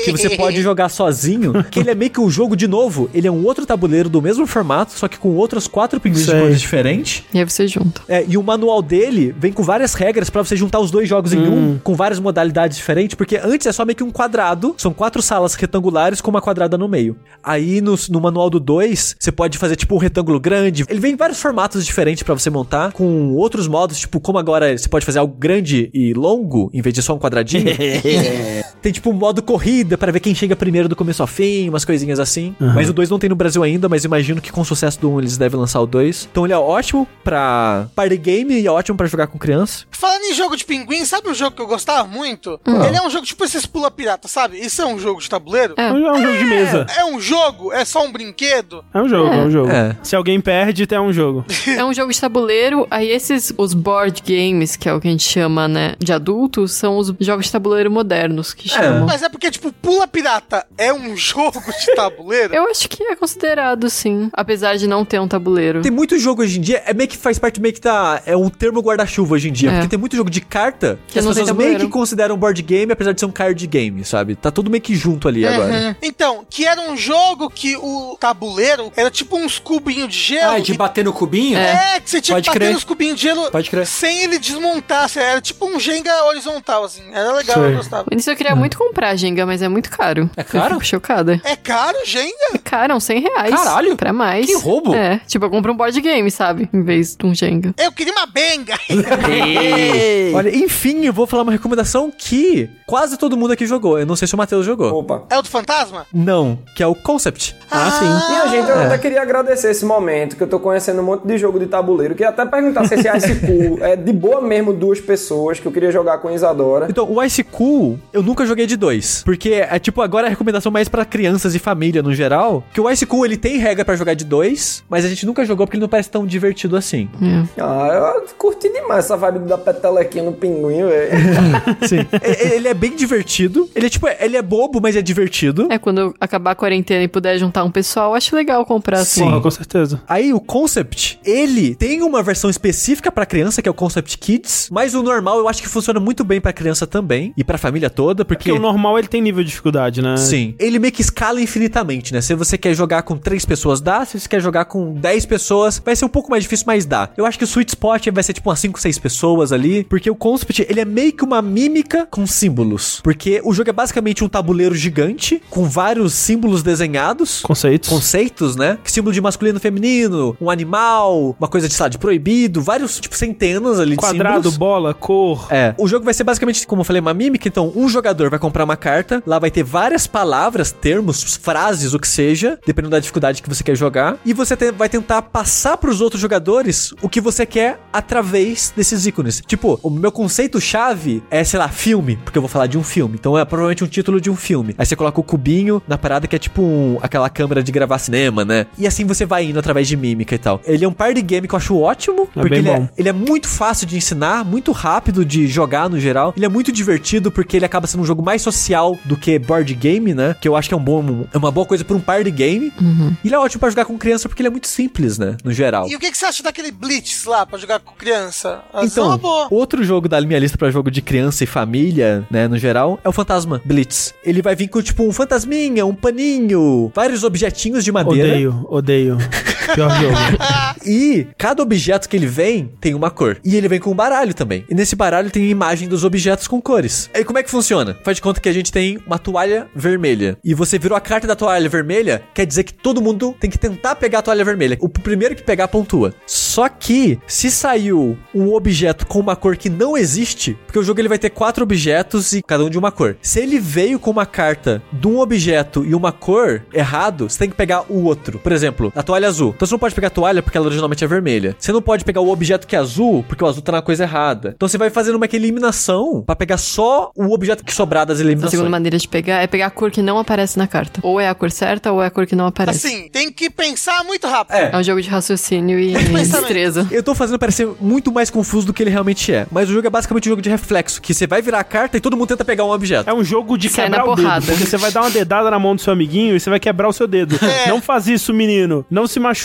que você pode jogar sozinho, que ele é meio que um jogo de novo. Ele é um outro tabuleiro do mesmo formato, só que com outros quatro pinguins de cores diferentes. E aí você junta. É, e o manual dele vem com várias regras pra você juntar os dois jogos em um, com várias modalidades diferentes, porque antes é só meio que um quadrado, são quatro salas retangulares com uma quadrada no meio. Aí no, no manual do 2, você pode fazer tipo um retângulo grande. Ele vem em vários formatos diferentes pra você montar, com outros modos, tipo como agora você pode fazer algo grande e longo, em vez de só um quadradinho. tem tipo um modo corrida pra ver quem chega primeiro do começo ao fim, umas coisinhas assim. Mas o 2 não tem no Brasil ainda, mas imagino que com o sucesso do 1 um, eles devem lançar o 2. Então ele é ótimo pra party game e é ótimo pra jogar com criança. Falando em jogo de pinguim, sabe um jogo que eu gostava muito? Ele é um jogo tipo esses pula pirata, sabe? Isso é um jogo de tabuleiro? É. É um jogo de mesa. É um jogo? É só um brinquedo? É um jogo, é, um jogo. É. Se alguém perde, é um jogo. É um jogo de tabuleiro. Aí esses, os board games, que é o que a gente chama, né, de adultos, são os jogos de tabuleiro modernos que chamam. Mas é porque, tipo, pula pirata é um jogo de tabuleiro? Eu acho que é considerado, sim. Apesar de não ter um tabuleiro. Tem muito jogo hoje em dia, é meio que faz parte meio que da. É um termo guarda-chuva hoje em dia. É. Porque tem muito jogo de carta que, Que as pessoas meio que consideram board game, apesar de ser um card game, sabe? Tá tudo meio que junto ali agora. Uhum. Então, que era um jogo que o tabuleiro era tipo uns cubinhos de gelo. Ah, de e- bater no cubinho? É, que você tinha Pode que bater crer. nos cubinhos de gelo Pode crer. sem ele desmontar. assim, Era tipo um Jenga horizontal, assim. Era legal, Sei. eu gostava. Isso eu queria muito comprar, Jenga, mas é muito caro. É caro? Eu fico chocada. É caro, Jenga? É caro, uns 100 reais. Caralho. Pra mais. Que roubo. É, tipo, eu compro um board game, sabe? Em vez de um Jenga. Eu queria uma Olha, enfim, eu vou falar uma recomendação que quase todo mundo aqui jogou. Eu não sei se o Matheus jogou. Opa. É o do fantasma? Não, que é o Concept. Ah, sim. Minha gente, eu até queria agradecer esse momento, que eu tô conhecendo um monte de jogo de tabuleiro. Queria até perguntar se esse Ice Cool é de boa mesmo duas pessoas, que eu queria jogar com Isadora. Então, o Ice Cool, eu nunca joguei de dois. Porque é tipo, agora é recomendação mais pra crianças e família no geral. Que o Ice Cool, ele tem regra pra jogar de dois, mas a gente nunca jogou porque ele não parece tão divertido assim. É. Ah, eu curti demais essa vibe da petelequinha no pinguim, velho. Sim. E- ele é bem divertido. Ele é tipo, ele é bobo, mas é divertido. É, quando acabar a quarentena e puder juntar um pessoal, acho legal comprar assim. Sim. Com certeza. Aí o Concept, ele tem uma versão específica pra criança, que é o Concept Kids, mas o normal eu acho que funciona muito bem pra criança também e pra família toda, porque Porque o normal ele tem nível de dificuldade, né? Sim. Ele meio que escala infinitamente, né? Se você quer jogar com três pessoas, dá. Se você quer jogar com 10 pessoas, vai ser um pouco mais difícil, mas dá. Eu acho que o sweet spot vai ser tipo umas 5, 6 pessoas ali, porque o Concept, ele é meio que uma mímica com símbolos. Porque o jogo é basicamente um tabuleiro gigante, com vários símbolos desenhados. Conceitos. Conceitos, né? Símbolo de masculino e feminino, um animal, uma coisa de, lá, de proibido, vários, tipo, centenas ali de Quadrado, símbolos. bola, cor. É. O jogo vai ser basicamente, como eu falei, uma mímica. Então, um jogador vai comprar uma carta, lá vai ter várias palavras, termos, frases, o que seja, dependendo da dificuldade que você quer jogar. E você vai tentar passar pros outros jogadores o que você quer através desses ícones. Tipo, o meu conceito-chave é, sei lá, filme, porque eu vou falar de um filme. Então é provavelmente um título de um filme. Aí você coloca o cubinho na parada que é tipo um- aquela câmera de gravar cinema, né? E assim você vai indo através de mímica e tal. Ele é um party game que eu acho ótimo, É porque bem ele bom. é ele é muito fácil de ensinar, muito rápido de jogar no geral. Ele é muito divertido porque ele acaba sendo um jogo mais social do que board game, né? Que eu acho que é um bom, é uma boa coisa pra um party game. E ele é ótimo pra jogar com criança porque ele é muito simples, né? No geral. E o que, que você acha daquele Blitz lá pra jogar com criança? É Então, boa. outro jogo da minha lista pra jogo de criança e família, né, no geral, é o Fantasma Blitz. Ele vai vir com tipo um fantasminha, um paninho, vários objetinhos de madeira. Odeio, odeio. Pior jogo. E cada objeto que ele vem tem uma cor. E ele vem com um baralho também. E nesse baralho tem a imagem dos objetos com cores. E como é que funciona? Faz de conta que a gente tem uma toalha vermelha. E você virou a carta da toalha vermelha, quer dizer que todo mundo tem que tentar pegar a toalha vermelha. O primeiro que pegar pontua. Só que se saiu um objeto com uma cor que não existe, porque o jogo ele vai ter quatro objetos e cada um de uma cor. Se ele veio com uma carta de um objeto e uma cor errado, você tem que pegar o outro. Por exemplo, a toalha azul. Então você não pode pegar a toalha porque ela originalmente é vermelha. Você não pode pegar o objeto que é azul porque o azul tá na coisa errada. Então você vai fazendo uma que eliminação pra pegar só o objeto que sobrar das A eliminações. segunda maneira de pegar é pegar a cor que não aparece na carta. Ou é a cor certa ou é a cor que não aparece. Assim, tem que pensar muito rápido. É. É um jogo de raciocínio e destreza. Eu tô fazendo parecer muito mais confuso do que ele realmente é. Mas o jogo é basicamente um jogo de reflexo, que você vai virar a carta e todo mundo tenta pegar um objeto. É um jogo de Sai quebrar o dedo. Porque você vai dar uma dedada na mão do seu amiguinho e você vai quebrar o seu dedo. É. Não faz isso, menino. Não se machuca.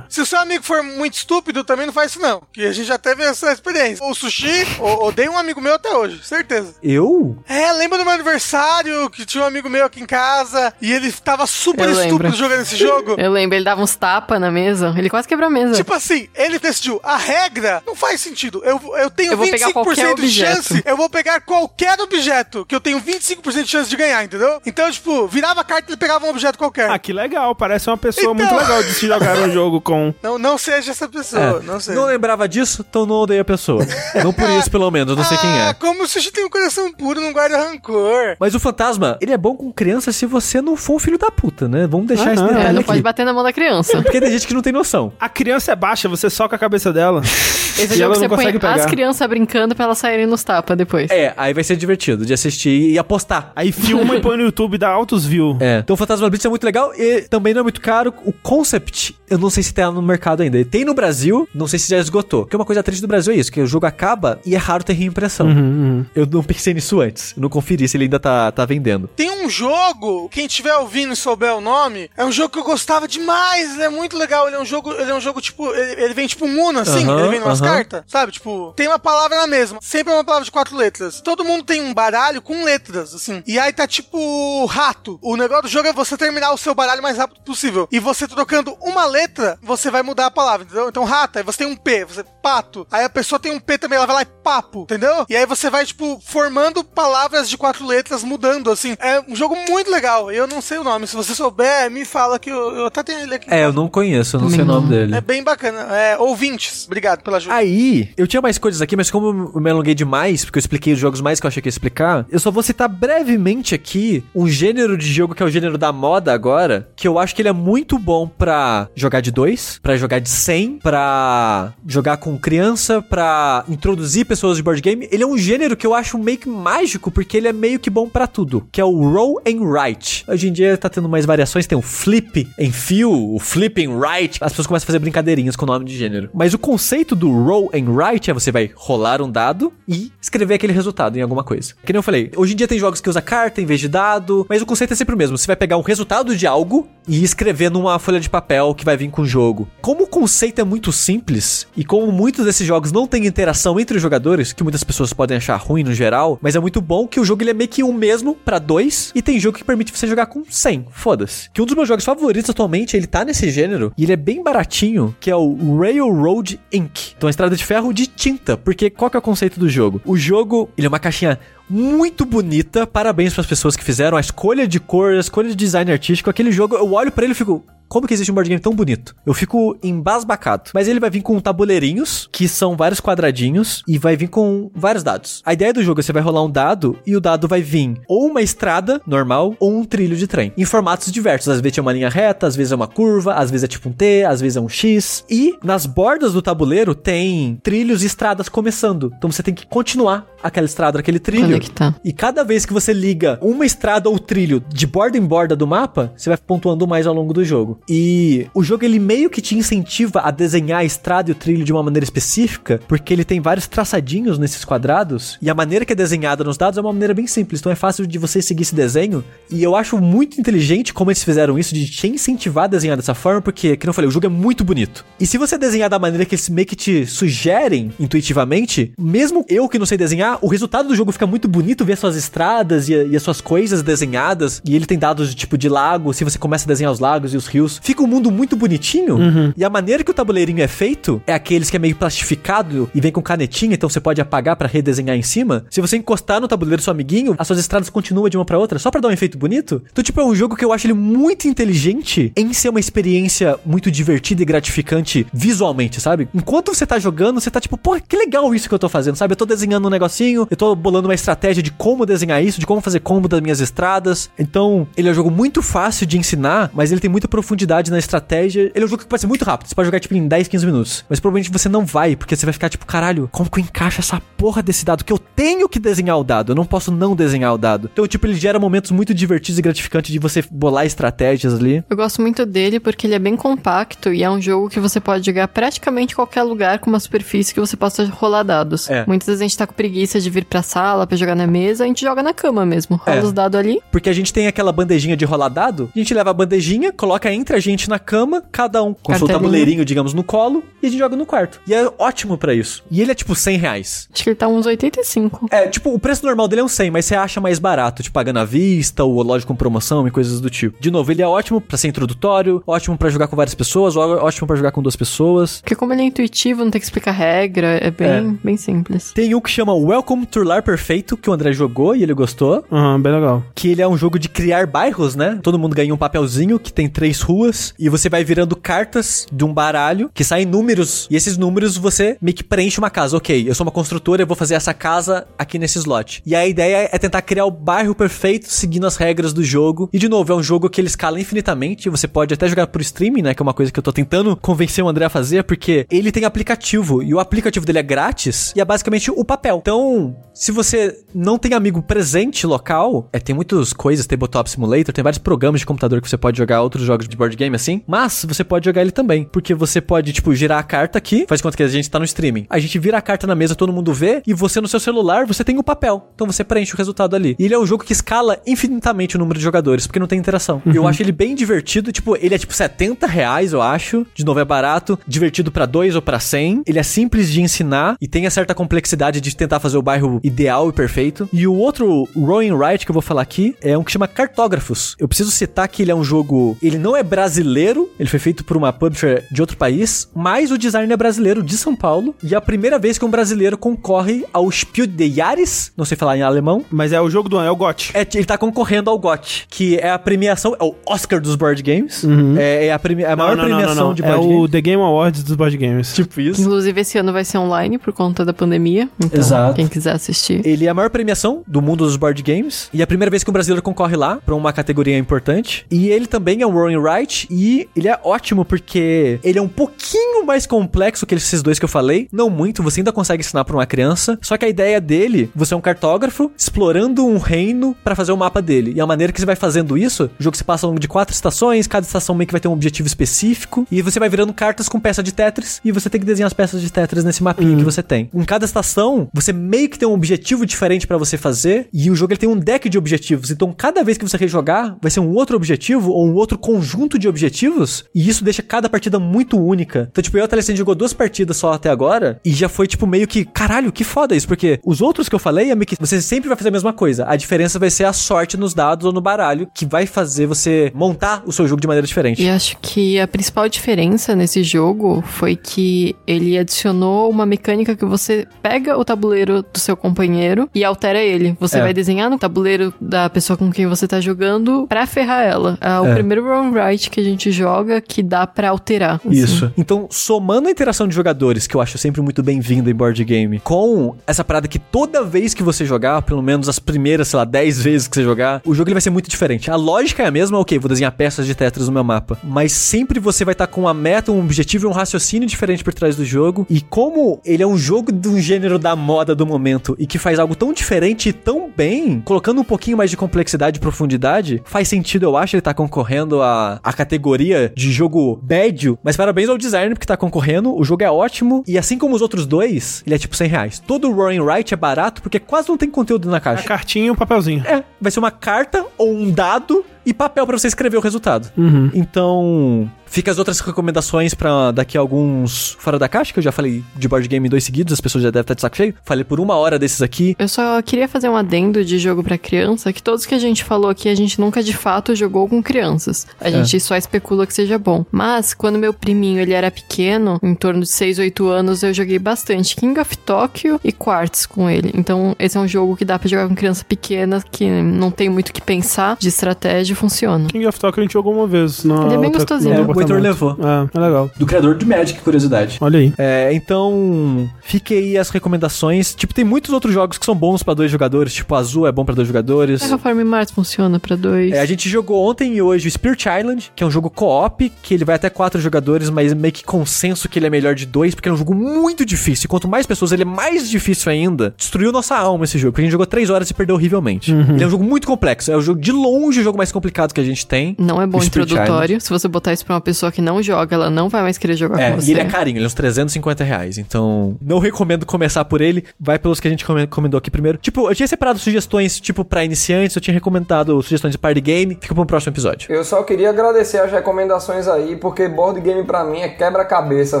Se o seu amigo for muito estúpido, também não faz isso não. Que a gente já teve essa experiência. O sushi, odeio um amigo meu até hoje, certeza. Eu? É, lembra do meu aniversário que tinha um amigo meu aqui em casa e ele tava super Eu estúpido lembro. jogando esse jogo? Eu lembro, ele dava uns tapas na mesa. Ele quase quebrou a mesa. Tipo assim, ele decidiu, a regra não faz sentido. Eu, eu tenho Eu vou pegar 25% qualquer de objeto. chance, eu vou pegar qualquer objeto, que eu tenho 25% de chance de ganhar, entendeu? Então, tipo, virava a carta e ele pegava um objeto qualquer. Ah, que legal. Parece uma pessoa Então. muito legal de se jogar jogo com. Não, não seja essa pessoa, não seja. Não lembrava disso, então não odeio a pessoa. não por isso, pelo menos, não sei quem Ah, é. como o sushi tem um coração puro, não guarda rancor. Mas o fantasma, ele é bom com criança se você não for um filho da puta, né? Vamos deixar esse Aham. detalhe É, não aqui. pode bater na mão da criança. Porque tem gente que não tem noção. A criança é baixa, você soca a cabeça dela. Esse E jogo ela que não você põe consegue as pegar. crianças brincando pra elas saírem nos tapas depois. É, aí vai ser divertido de assistir e apostar. Aí filma e põe no YouTube e dá altos views. É. Então o Fantasma Blitz é muito legal e também não é muito caro. O Concept, eu não sei se tá no mercado ainda. Ele tem no Brasil, não sei se já esgotou. Porque uma coisa triste do Brasil é isso, que o jogo acaba e é raro ter reimpressão. Uhum, Eu não pensei nisso antes. Eu não conferi se ele ainda tá, tá vendendo. Tem um jogo, quem estiver ouvindo e souber o nome, é um jogo que eu gostava demais, ele é muito legal, ele é um jogo, ele é um jogo tipo, ele, ele vem tipo um Uno assim, Aham, ele vem umas aham. Carta, sabe? Tipo, tem uma palavra na mesma. Sempre é uma palavra de quatro letras. Todo mundo tem um baralho com letras, assim. E aí tá tipo rato. O negócio do jogo é você terminar o seu baralho o mais rápido possível. E você trocando uma letra, você vai mudar a palavra, entendeu? Então, rato, aí você tem um P, você pato. Aí a pessoa tem um P também, ela vai lá e papo, entendeu? E aí você vai, tipo, formando palavras de quatro letras, mudando, assim. É um jogo muito legal. Eu não sei o nome. Se você souber, me fala que eu, eu até tenho ele aqui. É, eu não conheço, eu não sei o nome dele. É bem bacana. É, ouvintes, obrigado pela ajuda. Aí, eu tinha mais coisas aqui, mas como eu me alonguei demais, porque eu expliquei os jogos mais que eu achei que ia explicar, eu só vou citar brevemente aqui um gênero de jogo que é o gênero da moda agora, que eu acho que ele é muito bom pra jogar de dois, pra jogar de 100, pra jogar com criança, pra introduzir pessoas de board game. Ele é um gênero que eu acho meio que mágico, porque ele é meio que bom pra tudo, que é o roll and write. Hoje em dia tá tendo mais variações, tem o flip and feel, o flip and write. As pessoas começam a fazer brincadeirinhas com o nome de gênero. Mas o conceito do roll and write é você vai rolar um dado e escrever aquele resultado em alguma coisa. Que nem eu falei, hoje em dia tem jogos que usa carta em vez de dado, mas o conceito é sempre o mesmo. Você vai pegar um resultado de algo e escrever numa folha de papel que vai vir com o jogo. Como o conceito é muito simples e como muitos desses jogos não têm interação entre os jogadores, que muitas pessoas podem achar ruim no geral, mas é muito bom que o jogo ele é meio que um mesmo pra dois e tem jogo que permite você jogar com 100. Foda-se. Que um dos meus jogos favoritos atualmente, ele tá nesse gênero e ele é bem baratinho, que é o Railroad Ink. Então, estrada de ferro de tinta, porque qual que é o conceito do jogo? O jogo, ele é uma caixinha muito bonita. Parabéns para as pessoas que fizeram a escolha de cor, a escolha de design artístico. Aquele jogo, eu olho para ele e fico, como que existe um board game tão bonito? Eu fico embasbacado. Mas ele vai vir com tabuleirinhos, que são vários quadradinhos, e vai vir com vários dados. A ideia do jogo é você vai rolar um dado, e o dado vai vir ou uma estrada normal, ou um trilho de trem. Em formatos diversos. Às vezes é uma linha reta, às vezes é uma curva, às vezes é tipo um T, às vezes é um X. E nas bordas do tabuleiro tem trilhos e estradas começando. Então você tem que continuar aquela estrada, aquele trilho. Conectar. E cada vez que você liga uma estrada ou trilho de borda em borda do mapa, você vai pontuando mais ao longo do jogo. E o jogo ele meio que te incentiva a desenhar a estrada e o trilho de uma maneira específica, porque ele tem vários traçadinhos nesses quadrados, e a maneira que é desenhada nos dados é uma maneira bem simples, então é fácil de você seguir esse desenho. E eu acho muito inteligente como eles fizeram isso, de te incentivar a desenhar dessa forma, porque, como eu falei, o jogo é muito bonito. E se você desenhar da maneira que eles meio que te sugerem intuitivamente, mesmo eu que não sei desenhar, o resultado do jogo fica muito bonito ver suas estradas e, e as suas coisas desenhadas. E ele tem dados de tipo de lago, se você começa a desenhar os lagos e os rios, fica um mundo muito bonitinho. E a maneira que o tabuleirinho é feito é aqueles que é meio plastificado e vem com canetinha, então você pode apagar pra redesenhar em cima. Se você encostar no tabuleiro do seu amiguinho, as suas estradas continuam de uma pra outra, só pra dar um efeito bonito. Então, tipo, é um jogo que eu acho ele muito inteligente em ser uma experiência muito divertida e gratificante visualmente, sabe? Enquanto você tá jogando, você tá tipo, pô, que legal isso que eu tô fazendo, sabe? Eu tô desenhando um negocinho, eu tô bolando uma estratégia de como desenhar isso, de como fazer combo das minhas estradas. Então, ele é um jogo muito fácil de ensinar, mas ele tem muita profundidade na estratégia. Ele é um jogo que pode ser muito rápido, você pode jogar tipo em 10, 15 minutos. Mas provavelmente você não vai, porque você vai ficar tipo, caralho, como que eu encaixo essa porra desse dado? Que eu tenho que desenhar o dado, eu não posso não desenhar o dado. Então, tipo, ele gera momentos muito divertidos e gratificantes de você bolar estratégias ali. Eu gosto muito dele porque ele é bem compacto e é um jogo que você pode jogar praticamente em qualquer lugar com uma superfície que você possa rolar dados. É. Muitas vezes a gente tá com preguiça de vir pra sala pra jogar na mesa, a gente joga na cama mesmo. Rola É. os dados ali. Porque a gente tem aquela bandejinha de rolar dado, a gente leva a bandejinha, coloca entre a gente na cama, cada um com seu tabuleirinho, digamos, no colo, e a gente joga no quarto. E é ótimo pra isso. E ele é tipo 100 reais. Acho que ele tá uns 85. É, tipo, o preço normal dele é um 100, mas você acha mais barato, tipo, pagando à vista, ou loja com promoção e coisas do tipo. De novo, ele é ótimo pra ser introdutório, ótimo pra jogar com várias pessoas, ótimo pra jogar com duas pessoas. Porque como ele é intuitivo, não tem que explicar regra, é bem, bem simples. Tem um que chama Welcome to Lar Perfeito, que o André jogou e ele gostou. Aham, bem legal. que ele é um jogo de criar bairros, né? Todo mundo ganha um papelzinho que tem três ruas e você vai virando cartas de um baralho que saem números e esses números você meio que preenche uma casa. Ok, eu sou uma construtora, eu vou fazer essa casa aqui nesse slot. E a ideia é tentar criar o bairro perfeito seguindo as regras do jogo. E de novo, é um jogo que ele escala infinitamente. Você pode até jogar por streaming, né? Que é uma coisa que eu tô tentando convencer o André a fazer, porque ele tem aplicativo e o aplicativo dele é grátis e é basicamente o papel. Então, se você não tem amigo presente local, é, tem muitas coisas, Tabletop Simulator, tem vários programas de computador que você pode jogar outros jogos de board game assim, mas você pode jogar ele também, porque você pode, tipo, girar a carta aqui, faz conta que a gente tá no streaming. A gente vira a carta na mesa, todo mundo vê, e você no seu celular, você tem o papel. Então você preenche o resultado ali. E ele é um jogo que escala infinitamente o número de jogadores, porque não tem interação. Eu acho ele bem divertido, tipo, ele é tipo 70 reais, eu acho. De novo, é barato, divertido pra 2 ou pra 100. Ele é simples de ensinar e tem a certa complexidade de tentar fazer o bairro ideal e perfeito. E o outro Rowing Right que eu vou falar aqui é um que chama Cartógrafos. Eu preciso citar que ele é um jogo. Ele não é brasileiro, ele foi feito por uma publisher de outro país, mas o design é brasileiro de São Paulo. E é a primeira vez que um brasileiro concorre ao Spiel des Jahres, não sei falar em alemão. Mas é o jogo do ano, é o GOT. É, ele tá concorrendo ao GOT, que é a premiação, é o Oscar dos board games. É, é a, premi- a maior premiação de É board o games. The Game Awards dos board games. Tipo isso. Inclusive, esse ano vai ser online por conta da pandemia. Então, Exato. quem quiser assistir. Ele é a maior premiação do mundo dos board games. E é a primeira vez que um brasileiro concorre lá pra uma categoria importante. E ele também é um Roaring Right. E ele é ótimo porque ele é um pouquinho mais complexo que esses dois que eu falei. Não muito, você ainda consegue ensinar pra uma criança. Só que a ideia dele, você é um cartógrafo explorando um reino pra fazer o mapa dele. E a maneira que você vai fazendo isso, o jogo se passa ao longo de quatro estações, cada estação meio que vai ter um objetivo específico. E você vai virando cartas com peça de Tetris. E você tem que desenhar as peças de Tetris nesse mapinha que você tem. Em cada estação, você meio que tem um objetivo diferente pra você fazer. E o jogo ele tem um deck de objetivos. Então, cada vez que você rejogar, vai ser um outro objetivo ou um outro conjunto de objetivos. E isso deixa cada partida muito única. Então, tipo, eu e a jogou duas partidas só até agora. E já foi, tipo, meio que, caralho, que foda isso. Porque os outros que eu falei é que você sempre vai fazer a mesma coisa. A diferença vai ser a sorte nos dados ou no baralho, que vai fazer você montar o seu jogo de maneira diferente. E acho que a principal diferença nesse jogo foi que ele adicionou uma mecânica que você pega o tabuleiro do seu companheiro e altera ele. Você É. vai desenhar no tabuleiro da pessoa com quem você tá jogando pra ferrar ela. É o É. primeiro round right que a gente joga que dá pra alterar. assim. Isso. Então, somando a interação de jogadores, que eu acho sempre muito bem-vindo em board game, com essa parada que toda vez que você jogar, pelo menos as primeiras, sei lá, 10 vezes que você jogar, o jogo ele vai ser muito diferente. A lógica é a mesma, ok, vou desenhar peças de Tetris no meu mapa. Mas sempre você vai estar com uma meta, um objetivo e um raciocínio diferente por trás do jogo. E como ele é um jogo de um gênero da moda do momento e que faz algo tão diferente e tão bem, colocando um pouquinho mais de complexidade e profundidade, faz sentido, eu acho, ele tá concorrendo à, à categoria de jogo médio. Mas parabéns ao designer que tá concorrendo. O jogo é ótimo. E assim como os outros dois, ele é tipo 100 reais. Todo o Roaring Right é barato porque quase não tem conteúdo na A caixa. cartinha e um papelzinho. É, vai ser uma carta ou um dado e papel pra você escrever o resultado. Uhum. Então, fica as outras recomendações pra daqui a alguns fora da caixa, que eu já falei de board game em dois seguidos, as pessoas já devem estar de saco cheio. Falei por uma hora desses aqui. Eu só queria fazer um adendo de jogo pra criança, que todos que a gente falou aqui, a gente nunca de fato jogou com crianças. A gente só especula que seja bom. Mas, quando meu priminho, ele era pequeno, em torno de 6, 8 anos, eu joguei bastante King of Tokyo e Quartz com ele. Então, esse é um jogo que dá pra jogar com criança pequena, que não tem muito o que pensar de estratégia funciona. King of Tokyo a gente jogou uma vez. Na Ele é bem outra- gostosinho. É, o Heitor levou. É, é legal. Do criador de Magic, curiosidade. Olha aí. É, então, fique aí as recomendações. Tipo, tem muitos outros jogos que são bons pra dois jogadores, tipo Azul é bom pra dois jogadores. Terraform Mars funciona pra dois. É, a gente jogou ontem e hoje o Spirit Island, que é um jogo co-op, que ele vai até quatro jogadores, mas meio que consenso que ele é melhor de dois, porque é um jogo muito difícil. E quanto mais pessoas, ele é mais difícil ainda. Destruiu nossa alma esse jogo, porque a gente jogou três horas e perdeu horrivelmente. Ele é um jogo muito complexo, é o jogo de longe o jogo mais complicado que a gente tem. Não é bom introdutório. Se você botar isso pra uma pessoa que não joga, ela não vai mais querer jogar É, com e você. ele é carinho, ele é uns 350 reais. Então, não recomendo começar por ele. Vai pelos que a gente come- recomendou aqui primeiro. Tipo, eu tinha separado sugestões, tipo, pra iniciantes, eu tinha recomendado sugestões de party game. Fica pro próximo episódio. Eu só queria agradecer as recomendações aí, porque board game pra mim é quebra-cabeça,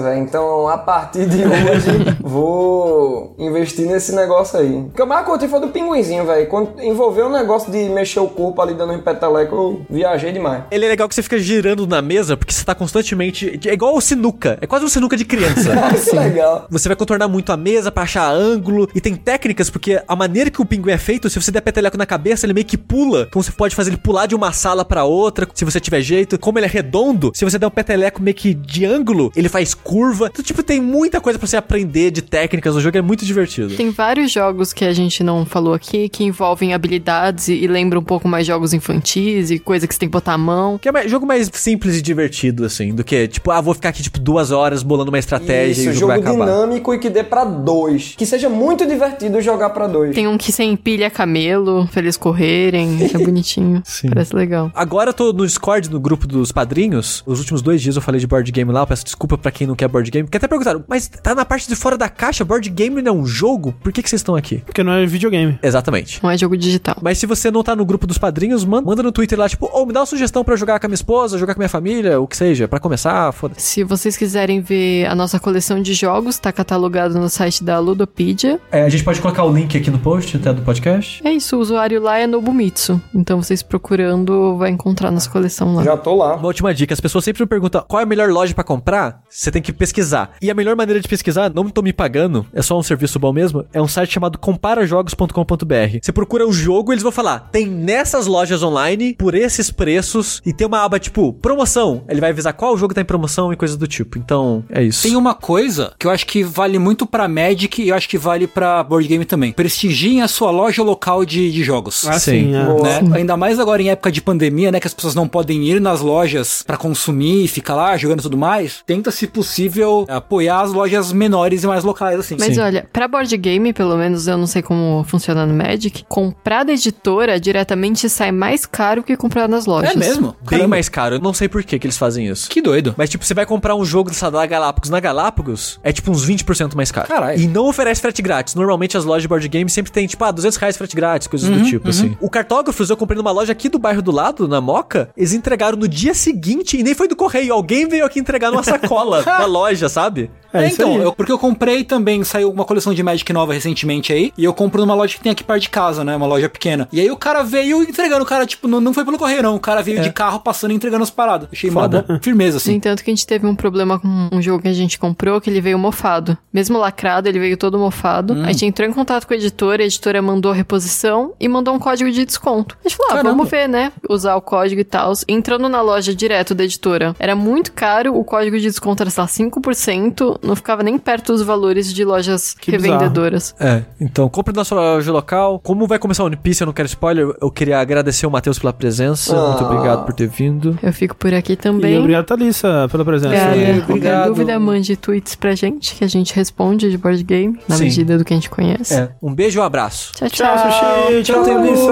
velho. Então, a partir de hoje, vou investir nesse negócio aí. O que eu mais curti foi do pinguinzinho, velho. Quando envolveu o negócio de mexer o corpo ali dando um peteleco, eu viajei demais. Ele é legal que você fica girando na mesa, porque você tá constantemente. É igual o sinuca. É quase um sinuca de criança. Ah, que legal. Você vai contornar muito a mesa pra achar ângulo. E tem técnicas, porque a maneira que o pinguim é feito, se você der peteleco na cabeça, ele meio que pula. Então você pode fazer ele pular de uma sala pra outra, se você tiver jeito. Como ele é redondo, se você der um peteleco meio que de ângulo, ele faz curva. Então, tipo, tem muita coisa pra você aprender de técnicas. O jogo é muito divertido. Tem vários jogos que a gente não falou aqui que envolvem habilidades e, e lembram um pouco mais jogos infantis e coisa que você tem que botar a mão. Que é mais- jogo mais simples e divertido, assim, do que, tipo, ah, vou ficar aqui, tipo, duas horas bolando uma estratégia e Isso, o jogo, jogo vai acabar. dinâmico e que dê pra dois. Que seja muito divertido jogar pra dois. Tem um que sem pilha camelo, pra eles correrem, que é bonitinho. Sim. Parece legal. Agora eu tô no Discord, no grupo dos padrinhos. Os últimos dois dias eu falei de board game lá. Eu peço desculpa pra quem não quer board game. Porque até perguntaram, mas tá na parte de fora da caixa? Board game não é um jogo? Por que, que vocês estão aqui? Porque não é videogame. Exatamente. Não é jogo digital. Mas se você não tá no grupo dos padrinhos, manda, manda no Twitter lá, tipo, ou me dá uma sugestão pra eu jogar com a minha esposa, jogar com a minha família, o que seja, pra começar, foda-se. Se vocês quiserem ver a nossa coleção de jogos, tá catalogado no site da Ludopedia. É, a gente pode colocar o link aqui no post até do podcast. É isso, o usuário lá é Nobumitsu. Então vocês procurando, vai encontrar nossa coleção lá. Já tô lá. Uma última dica, as pessoas sempre me perguntam qual é a melhor loja pra comprar? Você tem que pesquisar. E a melhor maneira de pesquisar, não tô me pagando, é só um serviço bom mesmo, é um site chamado comparajogos.com.br. Você procura o jogo, eles vão falar, tem nessas lojas online, por esses preços, e tem uma aba tipo, promoção. Ele vai avisar qual jogo tá em promoção e coisas do tipo. Então, é isso. Tem uma coisa que eu acho que vale muito pra Magic e eu acho que vale pra board game também. Prestigiem a sua loja local de, de jogos. Ah, Sim. sim. é. Né? Ainda mais agora em época de pandemia, né? Que as pessoas não podem ir nas lojas pra consumir e ficar lá jogando e tudo mais. Tenta, se possível, apoiar as lojas menores e mais locais, assim. Mas olha, pra board game, pelo menos eu não sei como funciona no Magic, comprar da editora diretamente sai mais caro que comprar nas lojas. É mesmo? Bem mais caro. Eu não sei por que, que eles fazem isso. Que doido. Mas, tipo, você vai comprar um jogo dessa da Galápagos na Galápagos, é tipo uns 20% mais caro. Caralho. E não oferece frete grátis. Normalmente as lojas de board game sempre tem, tipo, ah, 200 reais frete grátis, coisas do tipo, assim. O Cartógrafos eu comprei numa loja aqui do bairro do lado, na Moca, eles entregaram no dia seguinte e nem foi do correio. Alguém veio aqui entregar numa sacola da loja, sabe? É, É, então, eu- porque eu comprei também, saiu uma coleção de Magic nova recentemente aí, e eu compro numa loja que tem aqui perto de casa, né? Uma loja pequena. E aí o cara veio entregando, o cara, tipo, não, não foi pelo correio, não. O cara veio de carro passando e entregando as paradas. Achei Foda. firmeza, No assim. entanto, que a gente teve um problema com um jogo que a gente comprou, que ele veio mofado. Mesmo lacrado, ele veio todo mofado. A gente entrou em contato com a editora, a editora mandou a reposição e mandou um código de desconto. A gente falou, ah, Caramba. vamos ver, né? Usar o código e tal. Entrando na loja direto da editora, era muito caro, o código de desconto era, sei lá, 5%, não ficava nem perto dos valores de lojas Que bizarro. revendedoras. É, então compre na sua loja local. Como vai começar o One Piece, eu não quero spoiler, eu queria agradecer o Matheus pela presença. Ah. Muito obrigado por ter vindo. Eu fico por aqui E também. obrigado, Thalissa, pela presença. Obrigada. Sim, Qualquer obrigado. dúvida, mande tweets pra gente, que a gente responde de board game, na Sim. medida do que a gente conhece. É, um beijo e um abraço. Tchau, tchau. Tchau, Sushi. Tchau, Thalissa.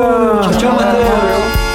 Tchau, tchau, Matheus.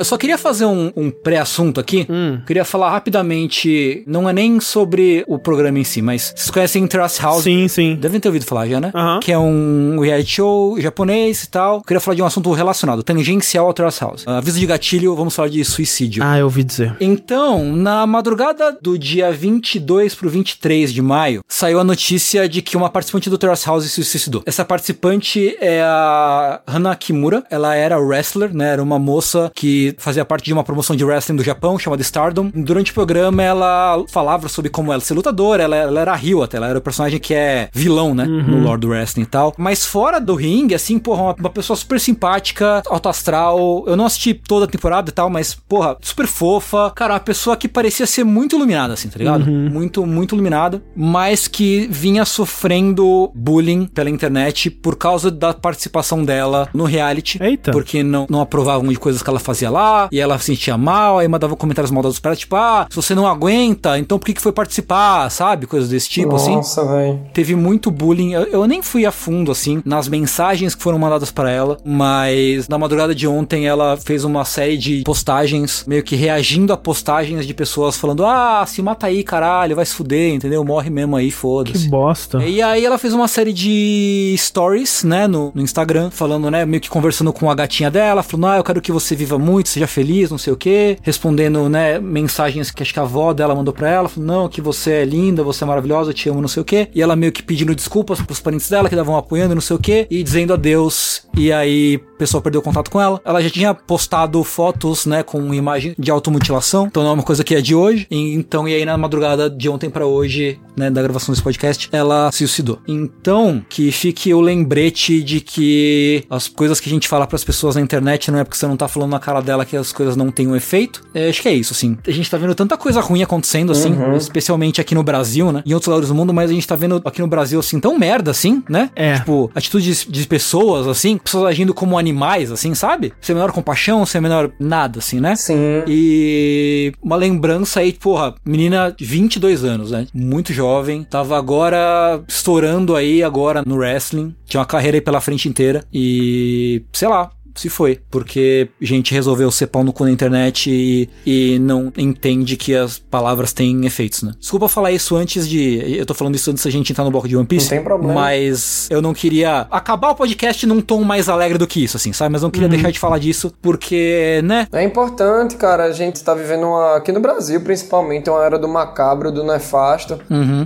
Eu só queria fazer um, um pré-assunto aqui. Hum. Queria falar rapidamente, não é nem sobre o programa em si, mas vocês conhecem Terrace House? Sim, sim. Devem ter ouvido falar já, né? Que é um reality show japonês e tal. Queria falar de um assunto relacionado, tangencial ao Terrace House. Aviso de gatilho, vamos falar de suicídio. Ah, eu ouvi dizer. Então, na madrugada do dia 22 pro 23 de maio, saiu a notícia de que uma participante do Terrace House se suicidou. Essa participante é a Hana Kimura. Ela era wrestler, né? Era uma moça que fazia parte de uma promoção de wrestling do Japão chamada Stardom. Durante o programa, ela falava sobre como ela ser lutadora. Ela, ela era Rio até. Ela era o personagem que é vilão, né? No Lord Wrestling e tal. Mas fora do ringue, assim, porra, uma, uma pessoa super simpática, alto astral. Eu não assisti toda a temporada e tal, mas, porra, super fofa. Cara, uma pessoa que parecia ser muito iluminada, assim, tá ligado? Muito, muito iluminada. Mas que vinha sofrendo bullying pela internet por causa da participação dela no reality. Eita. Porque não, não aprovavam de coisas que ela fazia lá. E ela se sentia mal. Aí mandava comentários maldosos pra ela, tipo, ah, se você não aguenta, então por que, que foi participar, sabe? Coisas desse tipo, assim Nossa, velho. teve muito bullying. Eu, eu nem fui a fundo, assim, nas mensagens que foram mandadas pra ela, mas na madrugada de ontem ela fez uma série de postagens, meio que reagindo a postagens de pessoas falando: ah, se mata aí, caralho, vai se fuder, entendeu? Morre mesmo aí, Que foda-se. bosta. E aí ela fez uma série de stories, né, no, no Instagram, falando, né, meio que conversando com a gatinha dela, falando, ah, eu quero que você viva muito, seja feliz, não sei o quê, respondendo, né, mensagens que acho que a avó dela mandou pra ela, falando, não, que você é linda, você é maravilhosa, eu te amo, não sei o quê, e ela meio que pedindo desculpas pros parentes dela, que estavam apoiando, não sei o quê, e dizendo adeus, e aí o pessoal perdeu contato com ela. Ela já tinha postado fotos, né, com imagem de automutilação, então não é uma coisa que é de hoje, e, então, e aí na madrugada de ontem pra hoje, né, da gravação desse podcast, ela se suicidou. Então, que fique o lembrete de que as coisas que a gente fala pras pessoas na internet não é porque você não tá falando na cara dela que as coisas não tenham efeito. É, acho que é isso, assim. A gente tá vendo tanta coisa ruim acontecendo, assim, especialmente aqui no Brasil, né? Em outros lugares do mundo, mas a gente tá vendo aqui no Brasil, assim, tão merda, assim, né? É. Tipo, atitudes de pessoas, assim, pessoas agindo como animais, assim, sabe? Sem a menor compaixão, sem a menor nada, assim, né? Sim. E uma lembrança aí, porra, menina de 22 anos, né? Muito jovem, tava agora estourando aí agora no wrestling, tinha uma carreira aí pela frente inteira e, sei lá, se foi, porque gente resolveu ser pau no cu na internet e, e não entende que as palavras têm efeitos, né? Desculpa falar isso antes de. Eu tô falando isso antes da gente entrar no bloco de One Piece. Não tem problema. Mas eu não queria acabar o podcast num tom mais alegre do que isso, assim, sabe? Mas não queria deixar de falar disso, porque, né? É importante, cara. A gente tá vivendo uma, aqui no Brasil, principalmente, uma era do macabro, do nefasto.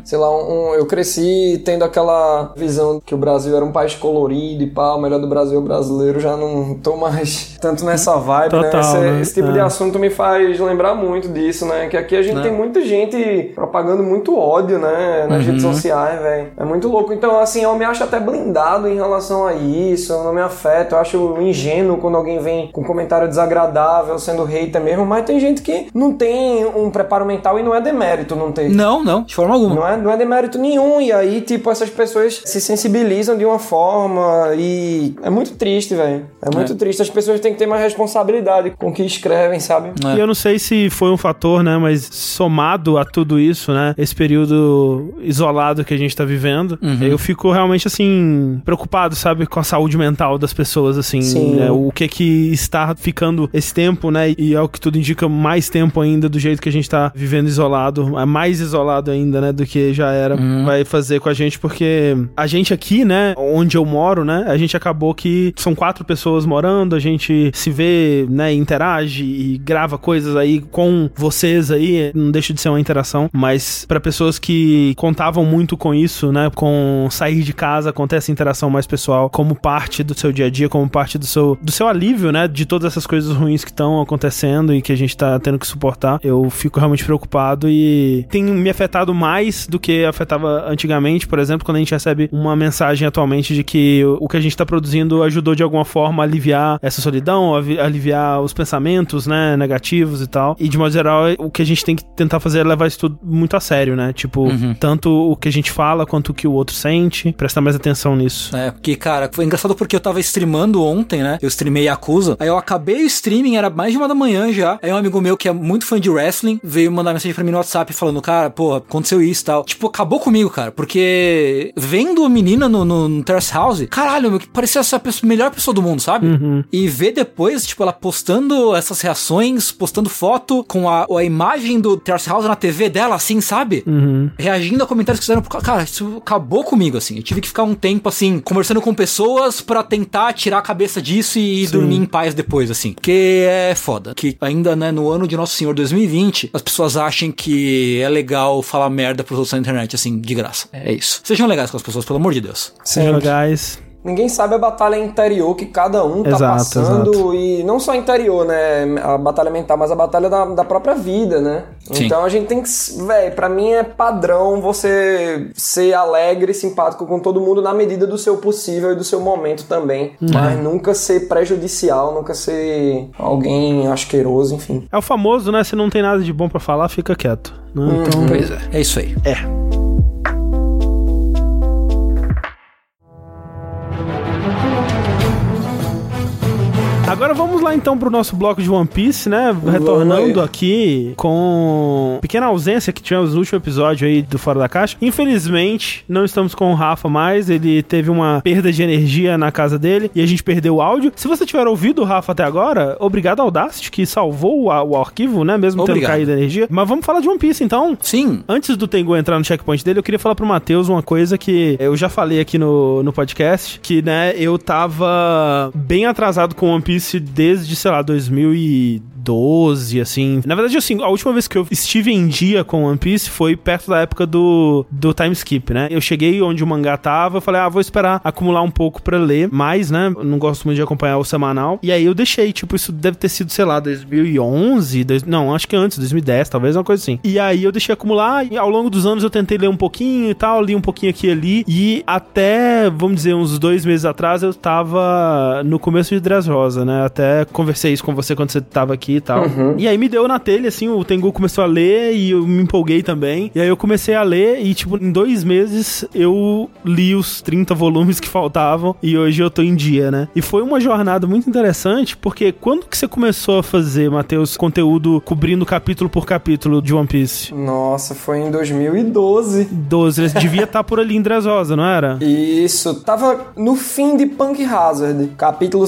Sei lá, um- um- eu cresci tendo aquela visão que o Brasil era um país colorido e pá, o melhor do Brasil é o brasileiro. Já não tô mais tanto nessa vibe, Total, né? Esse, né? esse tipo É. de assunto me faz lembrar muito disso, né? Que aqui a gente tem muita gente propagando muito ódio, né? Nas redes sociais, velho. É muito louco. Então, assim, eu me acho até blindado em relação a isso. Eu não me afeto. Eu acho ingênuo quando alguém vem com comentário desagradável, sendo hater mesmo. Mas tem gente que não tem um preparo mental e não é demérito não ter. Não, não, de forma alguma. Não é, não é demérito nenhum. E aí, tipo, essas pessoas se sensibilizam de uma forma e é muito triste, velho. É muito triste. As pessoas têm que ter mais responsabilidade com o que escrevem, sabe? É. E eu não sei se foi um fator, né? Mas somado a tudo isso, né? Esse período isolado que a gente tá vivendo, eu fico realmente, assim, preocupado, sabe? Com a saúde mental das pessoas, assim. Sim. né, o que que está ficando esse tempo, né? E é o que tudo indica, mais tempo ainda do jeito que a gente tá vivendo isolado. É mais isolado ainda, né? Do que já era. Vai fazer com a gente, porque a gente aqui, né? Onde eu moro, né? A gente acabou que são quatro pessoas morando, a gente se vê, né? Interage e grava coisas aí com vocês aí. Não deixa de ser uma interação, mas para pessoas que contavam muito com isso, né? Com sair de casa, com ter essa interação mais pessoal, como parte do seu dia a dia, como parte do seu, do seu alívio, né? De todas essas coisas ruins que estão acontecendo e que a gente tá tendo que suportar. Eu fico realmente preocupado e tem me afetado mais do que afetava antigamente, por exemplo, quando a gente recebe uma mensagem atualmente de que o que a gente tá produzindo ajudou de alguma forma a aliviar essa solidão, aliviar os pensamentos, né, negativos e tal. E de modo geral, o que a gente tem que tentar fazer é levar isso tudo muito a sério, né? Tipo, tanto o que a gente fala quanto o que o outro sente, prestar mais atenção nisso. É, porque, cara, foi engraçado porque eu tava streamando ontem, né? Eu streamei Yakuza. Aí eu acabei o streaming, era mais de uma da manhã já. Aí um amigo meu que é muito fã de wrestling veio mandar mensagem pra mim no WhatsApp falando, cara, pô, aconteceu isso e tal. Tipo, acabou comigo, cara. Porque vendo a menina no, no, no Terrace House, caralho, meu, que parecia essa pessoa, melhor pessoa do mundo, sabe? E ver depois, tipo, ela postando essas reações, postando foto com a, a imagem do Terrace House na TV dela, assim, sabe? Reagindo a comentários que fizeram. Cara, isso acabou comigo, assim. Eu tive que ficar um tempo, assim, conversando com pessoas pra tentar tirar a cabeça disso e dormir em paz depois, assim. Porque é foda. Que ainda, né, no ano de Nosso Senhor 2020, as pessoas achem que é legal falar merda pros outros na internet, assim, de graça. É isso. Sejam legais com as pessoas, pelo amor de Deus. Sejam legais. Ninguém sabe a batalha interior que cada um tá Exato, passando. exato. E não só interior, né? A batalha mental, mas a batalha da, da própria vida, né? Sim. Então a gente tem que. Véi, pra mim é padrão você ser alegre e simpático com todo mundo na medida do seu possível e do seu momento também. Mas nunca ser prejudicial, nunca ser alguém asqueroso, enfim. É o famoso, né? Se não tem nada de bom pra falar, fica quieto. Né? Então, Pois é, é isso aí. é. Agora vamos lá então pro nosso bloco de One Piece, né? Retornando aqui com pequena ausência que tivemos no último episódio aí do Fora da Caixa. Infelizmente, não estamos com o Rafa mais. Ele teve uma perda de energia na casa dele e a gente perdeu o áudio. Se você tiver ouvido o Rafa até agora, obrigado ao Audacity que salvou o, o arquivo, né? Mesmo Obrigado. tendo caído a energia. Mas vamos falar de One Piece então. Sim. Antes do Tengu entrar no checkpoint dele, eu queria falar pro Matheus uma coisa que eu já falei aqui no, no podcast, que, né, eu tava bem atrasado com One Piece desde, sei lá, 2012, assim. Na verdade, assim, a última vez que eu estive em dia com One Piece foi perto da época do, do time skip, né? Eu cheguei onde o mangá tava, eu falei, ah, vou esperar acumular um pouco pra ler mais, né? Eu não gosto muito de acompanhar o semanal. E aí eu deixei, tipo, isso deve ter sido, sei lá, 2011, dois- não, acho que antes, 2010, talvez, uma coisa assim. E aí eu deixei acumular e ao longo dos anos eu tentei ler um pouquinho e tal, li um pouquinho aqui e ali. E até, vamos dizer, uns dois meses atrás eu tava no começo de Dressrosa, né? Até até conversei isso com você quando você tava aqui e tal. E aí me deu na telha, assim, o Tengu começou a ler e eu me empolguei também. E aí eu comecei a ler e, tipo, em dois meses eu li os 30 volumes que faltavam e hoje eu tô em dia, né? E foi uma jornada muito interessante, porque quando que você começou a fazer, Matheus, conteúdo cobrindo capítulo por capítulo de One Piece? Nossa, foi em 2012. 12, né? devia estar por ali em Dressrosa, não era? Isso, tava no fim de Punk Hazard, capítulo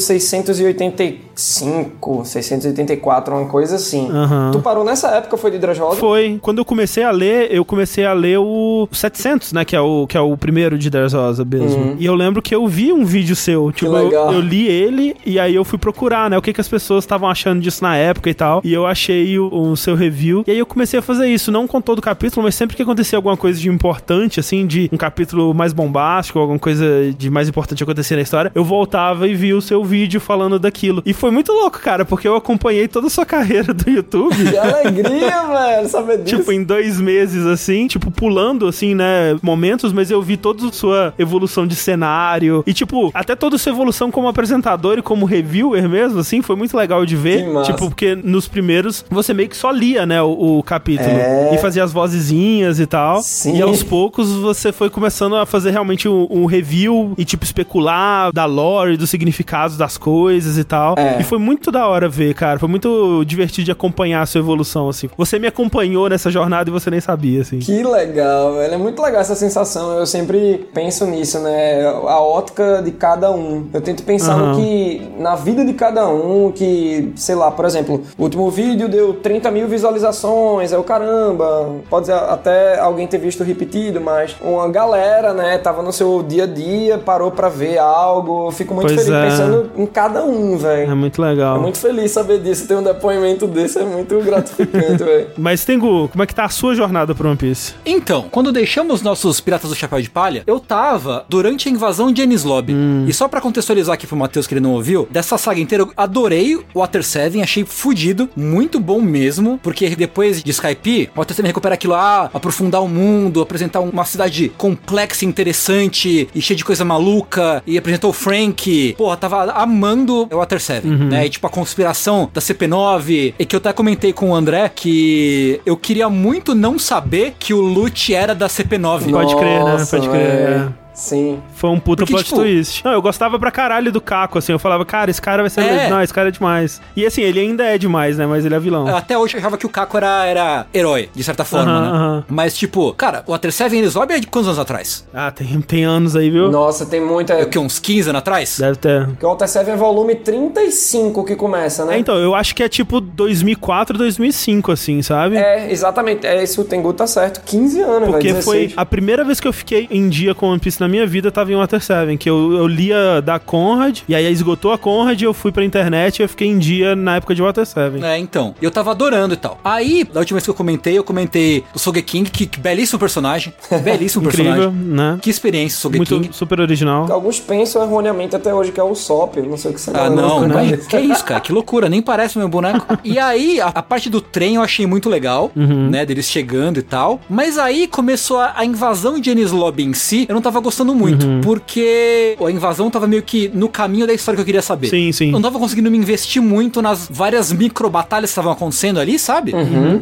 685, 684, uma coisa assim. Aham. Tu parou nessa época, foi de Dressrosa? Foi. Quando eu comecei a ler, eu comecei a ler o 700, né? Que é o, que é o primeiro de Dressrosa mesmo. E eu lembro que eu vi um vídeo seu. Tipo, eu, legal. eu li ele e aí eu fui procurar, né? O que, que as pessoas estavam achando disso na época e tal. E eu achei o, o seu review. E aí eu comecei a fazer isso, não com todo o capítulo, mas sempre que acontecia alguma coisa de importante, assim, de um capítulo mais bombástico, alguma coisa de mais importante acontecer na história, eu voltava e via o seu vídeo falando daquilo. E foi muito louco, cara, porque eu acompanhei toda a sua carreira do YouTube. Que alegria, velho, saber disso. Tipo, em dois meses, assim, tipo, pulando, assim, né, momentos, mas eu vi toda a sua evolução de cenário e, tipo, até toda a sua evolução como apresentador e como reviewer mesmo, assim, foi muito legal de ver. Que massa. Tipo, porque nos primeiros você meio que só lia, né, o, o capítulo É. e fazia as vozezinhas e tal. Sim. E aos poucos você foi começando a fazer realmente um, um review e, tipo, especular da lore, dos significados das coisas e tal. É. E foi muito da hora ver, cara. Foi muito divertido de acompanhar a sua evolução, assim. Você me acompanhou nessa jornada e você nem sabia, assim. Que legal, velho. É muito legal essa sensação. Eu sempre penso nisso, né? A ótica de cada um. Eu tento pensar Aham. no que. na vida de cada um, que, sei lá, por exemplo, o último vídeo deu 30 mil visualizações, é o caramba. Pode ser até alguém ter visto repetido, mas uma galera, né, tava no seu dia a dia, parou pra ver algo. Eu Fico muito Pois feliz é. pensando em cada um, É velho. Muito legal. É muito feliz saber disso. Ter um depoimento desse é muito gratificante, velho. Mas, Tengu, como é que tá a sua jornada pro One Piece? Então, quando deixamos nossos Piratas do Chapéu de Palha, eu tava durante a invasão de Ennis Lobby. E só pra contextualizar aqui pro Matheus que ele não ouviu, dessa saga inteira eu adorei o Water 7, achei fudido, muito bom mesmo, porque depois de Skype, o Water 7 recupera aquilo lá, aprofundar o mundo, apresentar uma cidade complexa, interessante e cheia de coisa maluca, e apresentou o Frank. Porra, tava amando o Water 7, né? E tipo a conspiração da CP9, e que eu até comentei com o André que eu queria muito não saber que o Lute era da CP9. Pode crer, né? Pode crer, é. Sim. Foi um puta Porque, plot tipo- twist. Não, eu gostava pra caralho do Caco, assim. Eu falava, cara, esse cara vai ser. É. Não, esse cara é demais. E assim, ele ainda é demais, né? Mas ele é vilão. Até hoje eu achava que o Caco era, era herói, de certa forma, Aham, né? aham. Mas, tipo, cara, o Water 7 Ennis Lobby é de quantos anos atrás? Ah, tem, tem anos aí, viu? Nossa, tem muita. É o que, uns 15 anos atrás? Deve ter. Porque o Alter 7 é volume 35 que começa, né? É, então, eu acho que é tipo 2004, 2005, assim, sabe? É, exatamente. É isso, o Tengu tá certo. 15 anos, Porque velho. foi 16. a primeira vez que eu fiquei em dia com One Piece na minha vida, tava em Water 7, que eu, eu lia da Conrad, e aí esgotou a Conrad, eu fui pra internet e eu fiquei em dia na época de Water 7. É, então. Eu tava adorando e tal. Aí, da última vez que eu comentei, eu comentei do Sogeking, que, que belíssimo personagem. Belíssimo Incrível, personagem. né? Que experiência, Sogeking. Muito super original. Alguns pensam erroneamente até hoje que é o Sop. Não sei o que você Ah, lembra não, na não. cabeça. Que isso, cara? Que loucura, nem parece meu boneco. E aí, a, a parte do trem eu achei muito legal, né? Deles chegando e tal. Mas aí começou a, a invasão de Ennis Lobby em si, eu não tava gostando muito. Porque a invasão tava meio que no caminho da história que eu queria saber. Sim, sim. Eu não tava conseguindo me investir muito nas várias micro batalhas que estavam acontecendo ali, sabe?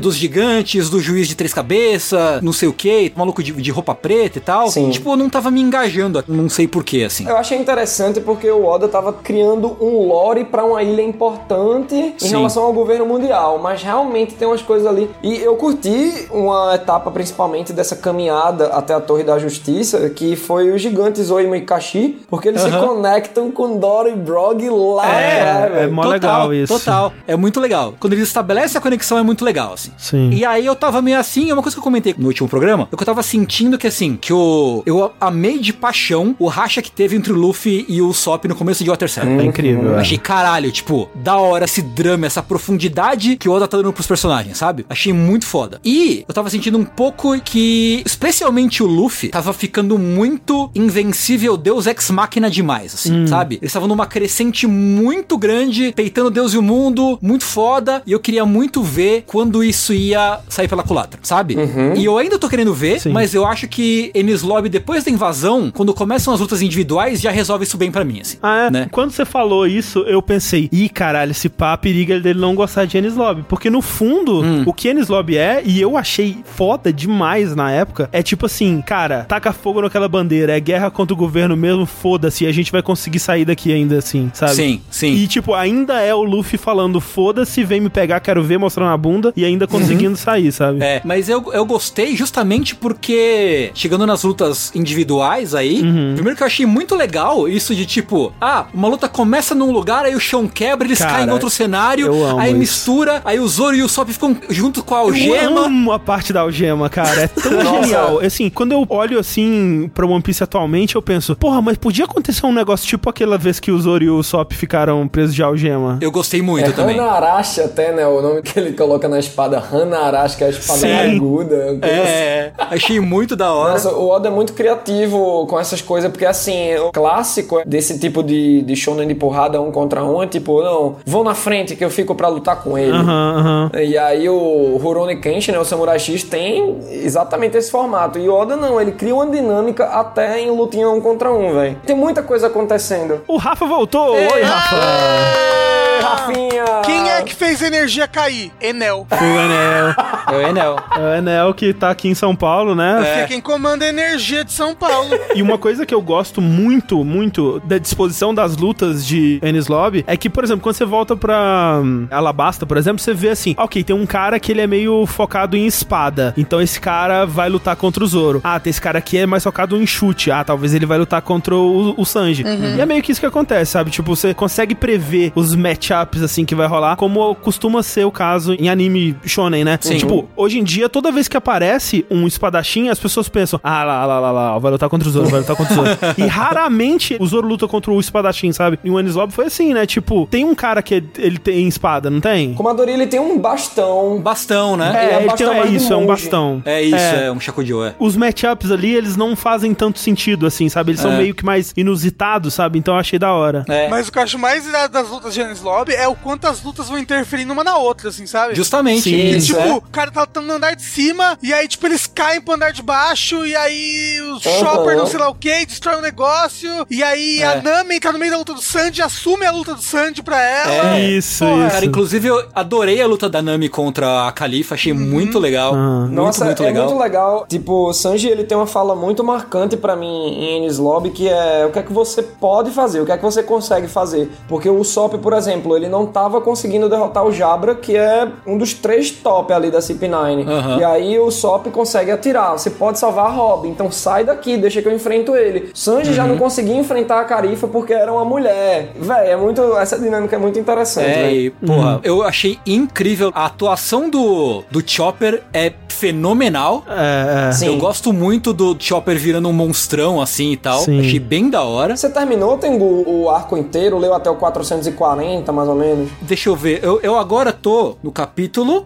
Dos gigantes, do juiz de três cabeças, não sei o que, maluco de, de roupa preta e tal. Sim. Tipo, eu não tava me engajando, não sei porquê, assim. Eu achei interessante porque o Oda tava criando um lore pra uma ilha importante em Sim. relação ao governo mundial, mas realmente tem umas coisas ali. E eu curti uma etapa principalmente dessa caminhada até a Torre da Justiça, que foi os gigantes Oimo e Kashi, porque eles se conectam com Dora e Brog lá É, atrás, é mó legal isso. Total. É muito legal. Quando eles estabelecem a conexão é muito legal, assim. Sim. E aí eu tava meio assim, é uma coisa que eu comentei no último programa, é que eu tava sentindo que assim, que o eu amei de paixão o racha que teve entre o Luffy e o Sop no começo de Water 7. É incrível. é. Achei caralho, tipo, da hora esse drama, essa profundidade que o Oda tá dando pros personagens, sabe? Achei muito foda. E eu tava sentindo um pouco que, especialmente o Luffy, tava ficando muito muito invencível Deus Ex Machina demais, assim, sabe? Eles estavam numa crescente muito grande, peitando Deus e o mundo, muito foda, e eu queria muito ver quando isso ia sair pela culatra, sabe? E eu ainda tô querendo ver, Sim. mas eu acho que Enis Lobby, depois da invasão, quando começam as lutas individuais, já resolve isso bem pra mim, assim. Ah, é? Né? Quando você falou isso, eu pensei, ih, caralho, esse pá periga dele não gostar de Ennis Lobby. Porque no fundo, o que Ennis Lobby é, e eu achei foda demais na época, é tipo assim, cara, taca fogo naquela bandeira, é guerra contra o governo mesmo, foda-se, e a gente vai conseguir sair daqui ainda assim, sabe? Sim, sim. E, tipo, ainda é o Luffy falando, foda-se, vem me pegar, quero ver, mostrando a bunda, e ainda conseguindo sair, sabe? É, mas eu, eu gostei justamente porque, chegando nas lutas individuais aí, primeiro que eu achei muito legal isso de tipo, ah, uma luta começa num lugar, aí o chão quebra, eles Cara, caem em outro cenário, eu aí isso. mistura, aí o Zoro e o Sop ficam junto com a Eu algema. amo a parte da algema, cara. É tão genial. Assim, quando eu olho assim pra One Piece atualmente, eu penso, porra, mas podia acontecer um negócio tipo aquela vez que o Zoro e o Sop ficaram presos de algema. Eu gostei muito É também. Hanarashi até, né? O nome que ele coloca na espada. Hanarashi, que é a espada Sim. aguda. coisa assim. É, achei muito da hora. Nossa, o Oda é muito criativo com essas coisas, porque assim, o clássico desse tipo de, de shonen de porrada um contra um é tipo, não, vão na frente que eu fico pra lutar com ele. Aham, aham. E aí o Rurouni Kenshin, né, o Samurai X, tem exatamente esse formato. E o Oda não, ele cria uma dinâmica até em lutinha um contra um, velho. Tem muita coisa acontecendo. O Rafa voltou! Oi, Rafa! Ê, Rafinha! Quem é que fez a energia cair? Enel. O Enel. É o Enel. É o Enel que tá aqui em São Paulo, né? Porque é quem comanda a energia de São Paulo. E uma coisa que eu gosto muito, muito da disposição das lutas de Ennis Lobby é que, por exemplo, quando você volta pra hum, Alabasta, por exemplo, você vê assim, ok, tem um cara que ele é meio focado em espada, então esse cara vai lutar contra o Zoro. Ah, tem esse cara aqui é mais focado em chute. Ah, talvez ele vai lutar contra o, o Sanji. E é meio que isso que acontece, sabe? Tipo, você consegue prever os matchups, assim, que vai rolar, como costuma ser o caso em anime shonen, né? Sim. Tipo, hoje em dia, toda vez que aparece um espadachim, as pessoas pensam, ah, lá, lá, lá, lá, vai lutar contra o Zoro, vai lutar contra o Zoro. e raramente o Zoro luta contra o espadachim, sabe? E o Anis Lobby foi assim, né? Tipo, tem um cara que ele tem espada, não tem? O Komadori, ele tem um bastão. Bastão, né? É, É, ele bastão tem, é isso, é um bastão. É, isso, é, um Shakugyo, é. Os matchups ali, eles não fazem tanto sentido, assim, sabe? Eles são É. meio que mais inusitados, sabe? Então eu achei da hora. É, Mas o que eu acho mais irado das lutas de Ennis Lobby é o quanto as lutas vão interferir uma na outra, assim, sabe? justamente. Sim. E, Isso, tipo, é. Cara tá lutando no andar de cima, e aí, tipo, eles caem pro andar de baixo, e aí o Aham. Chopper não sei lá o que, destrói o negócio, e aí É. a Nami tá no meio da luta do Sanji, assume a luta do Sanji pra ela. Isso, Porra, isso. Cara, inclusive eu adorei a luta da Nami contra a Califa, achei muito legal. Ah. Muito, Nossa, muito é legal. muito legal. Tipo, o Sanji, ele tem uma fala muito marcante pra mim em Ennis Lobby, que é o que é que você pode fazer, o que é que você consegue fazer. Porque o Sop, por exemplo, ele não tava conseguindo derrotar o Jabra, que é um dos três top ali da CP9. Aham. E aí o Sop consegue atirar. Você pode salvar a Robin, então sai daqui, deixa que eu enfrento ele. Sanji já Uhum. não conseguia enfrentar a Carifa porque era uma mulher. Véi, é muito. Essa dinâmica é muito interessante, É, véi. e, porra, eu achei incrível. A atuação do, do Chopper é fenomenal. É, é. Sim. Eu gosto muito do Chopper virando um monstrão assim e tal. Sim. Achei bem da hora. Você terminou, Tengu, o arco inteiro? Leu até o 440, mais ou menos? Deixa eu ver. Eu, eu agora tô no capítulo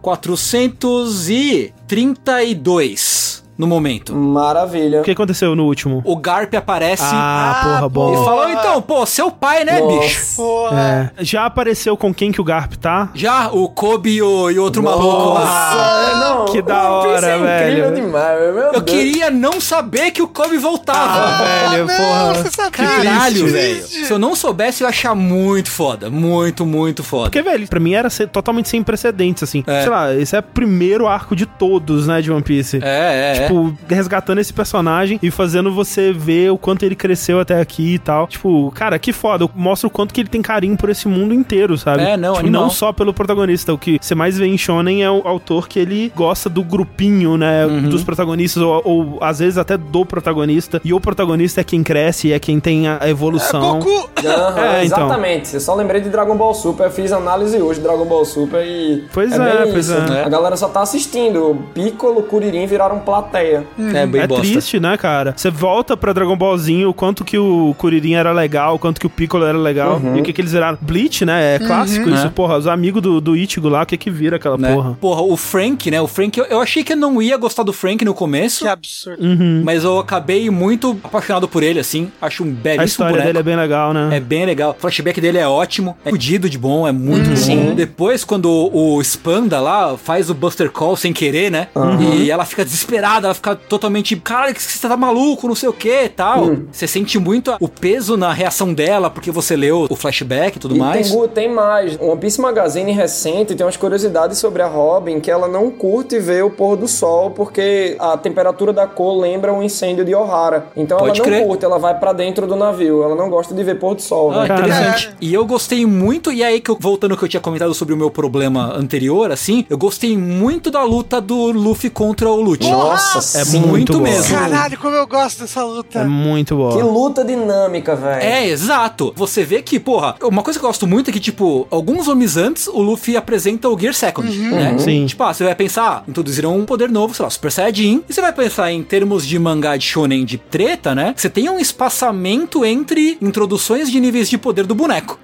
432 no momento. Maravilha. O que aconteceu no último? O Garp aparece Ah, Ah, porra, bom. e falou: então, pô, seu pai, né, Nossa. bicho? Porra. É. Já apareceu com quem que o Garp tá? Já o Kobe e o, e outro maluco lá. Nossa, é, não. que da Piece hora, é incrível velho. demais, meu Eu Deus. queria não saber que o Kobe voltava. Ah, velho, não, porra. Caralho, triste. velho. Se eu não soubesse, eu ia achar muito foda. Muito, muito foda. Porque, velho, pra mim era totalmente sem precedentes, assim. É. Sei lá, esse é o primeiro arco de todos, né, de One Piece. É, é. é. Tipo, resgatando esse personagem e fazendo você ver o quanto ele cresceu até aqui e tal. Tipo, cara, que foda. Mostra o quanto que ele tem carinho por esse mundo inteiro, sabe? É, não, tipo, não só pelo protagonista. O que você mais vê em Shonen é o autor que ele gosta do grupinho, né? Uhum. Dos protagonistas, ou, ou às vezes até do protagonista. E o protagonista é quem cresce, é quem tem a evolução. Goku, Aham, É, então. Exatamente. Eu só lembrei de Dragon Ball Super. Eu fiz análise hoje de Dragon Ball Super e. Pois é, bem pois isso. é. A galera só tá assistindo. Piccolo, Kuririn viraram plateia plateia. É bem é bosta. triste, né, cara? Você volta pra Dragon Ballzinho, o quanto que o Kuririn era legal, o quanto que o Piccolo era legal, e o que que eles viraram. Bleach, né? É clássico isso, É. porra. Os amigos do, do Ichigo lá, o que que vira aquela né? porra? Porra, o Frank, né? O Frank, eu, eu achei que eu não ia gostar do Frank no começo. Que absurdo. Uhum. Mas eu acabei muito apaixonado por ele, assim. Acho um A belíssimo história boneco. dele é bem legal, né? É bem legal. O flashback dele é ótimo. É fudido de bom, é muito bom. Depois, quando o, o Spanda lá faz o Buster Call sem querer, né? E ela fica desesperada, ela fica totalmente. Cara, que você tá maluco, não sei o que e tal. Você sente muito o peso na reação dela, porque você leu o flashback e tudo E mais. tem, tem mais. One Piece Magazine recente tem umas curiosidades sobre a Robin que ela não curte ver o pôr do sol porque a temperatura da cor lembra um incêndio de Ohara. Então Pode ela não crer. curte, ela vai pra dentro do navio. Ela não gosta de ver pôr do sol. Ah, né? interessante. E eu gostei muito, e aí que eu, voltando ao que eu tinha comentado sobre o meu problema anterior, assim, eu gostei muito da luta do Luffy contra o Lute. Nossa, É sim. muito bom. mesmo. Caralho, como eu gosto dessa luta. É muito boa. Que luta dinâmica, velho. É, exato. Você vê que, porra, uma coisa que eu gosto muito é que, tipo, alguns homens antes, o Luffy apresenta o Gear Second, né? Sim. Tipo, ah, você vai pensar, ah, introduziram um poder novo, sei lá, Super Saiyajin, e você vai pensar em termos de mangá de shonen de treta, né? Você tem um espaçamento entre introduções de níveis de poder do boneco.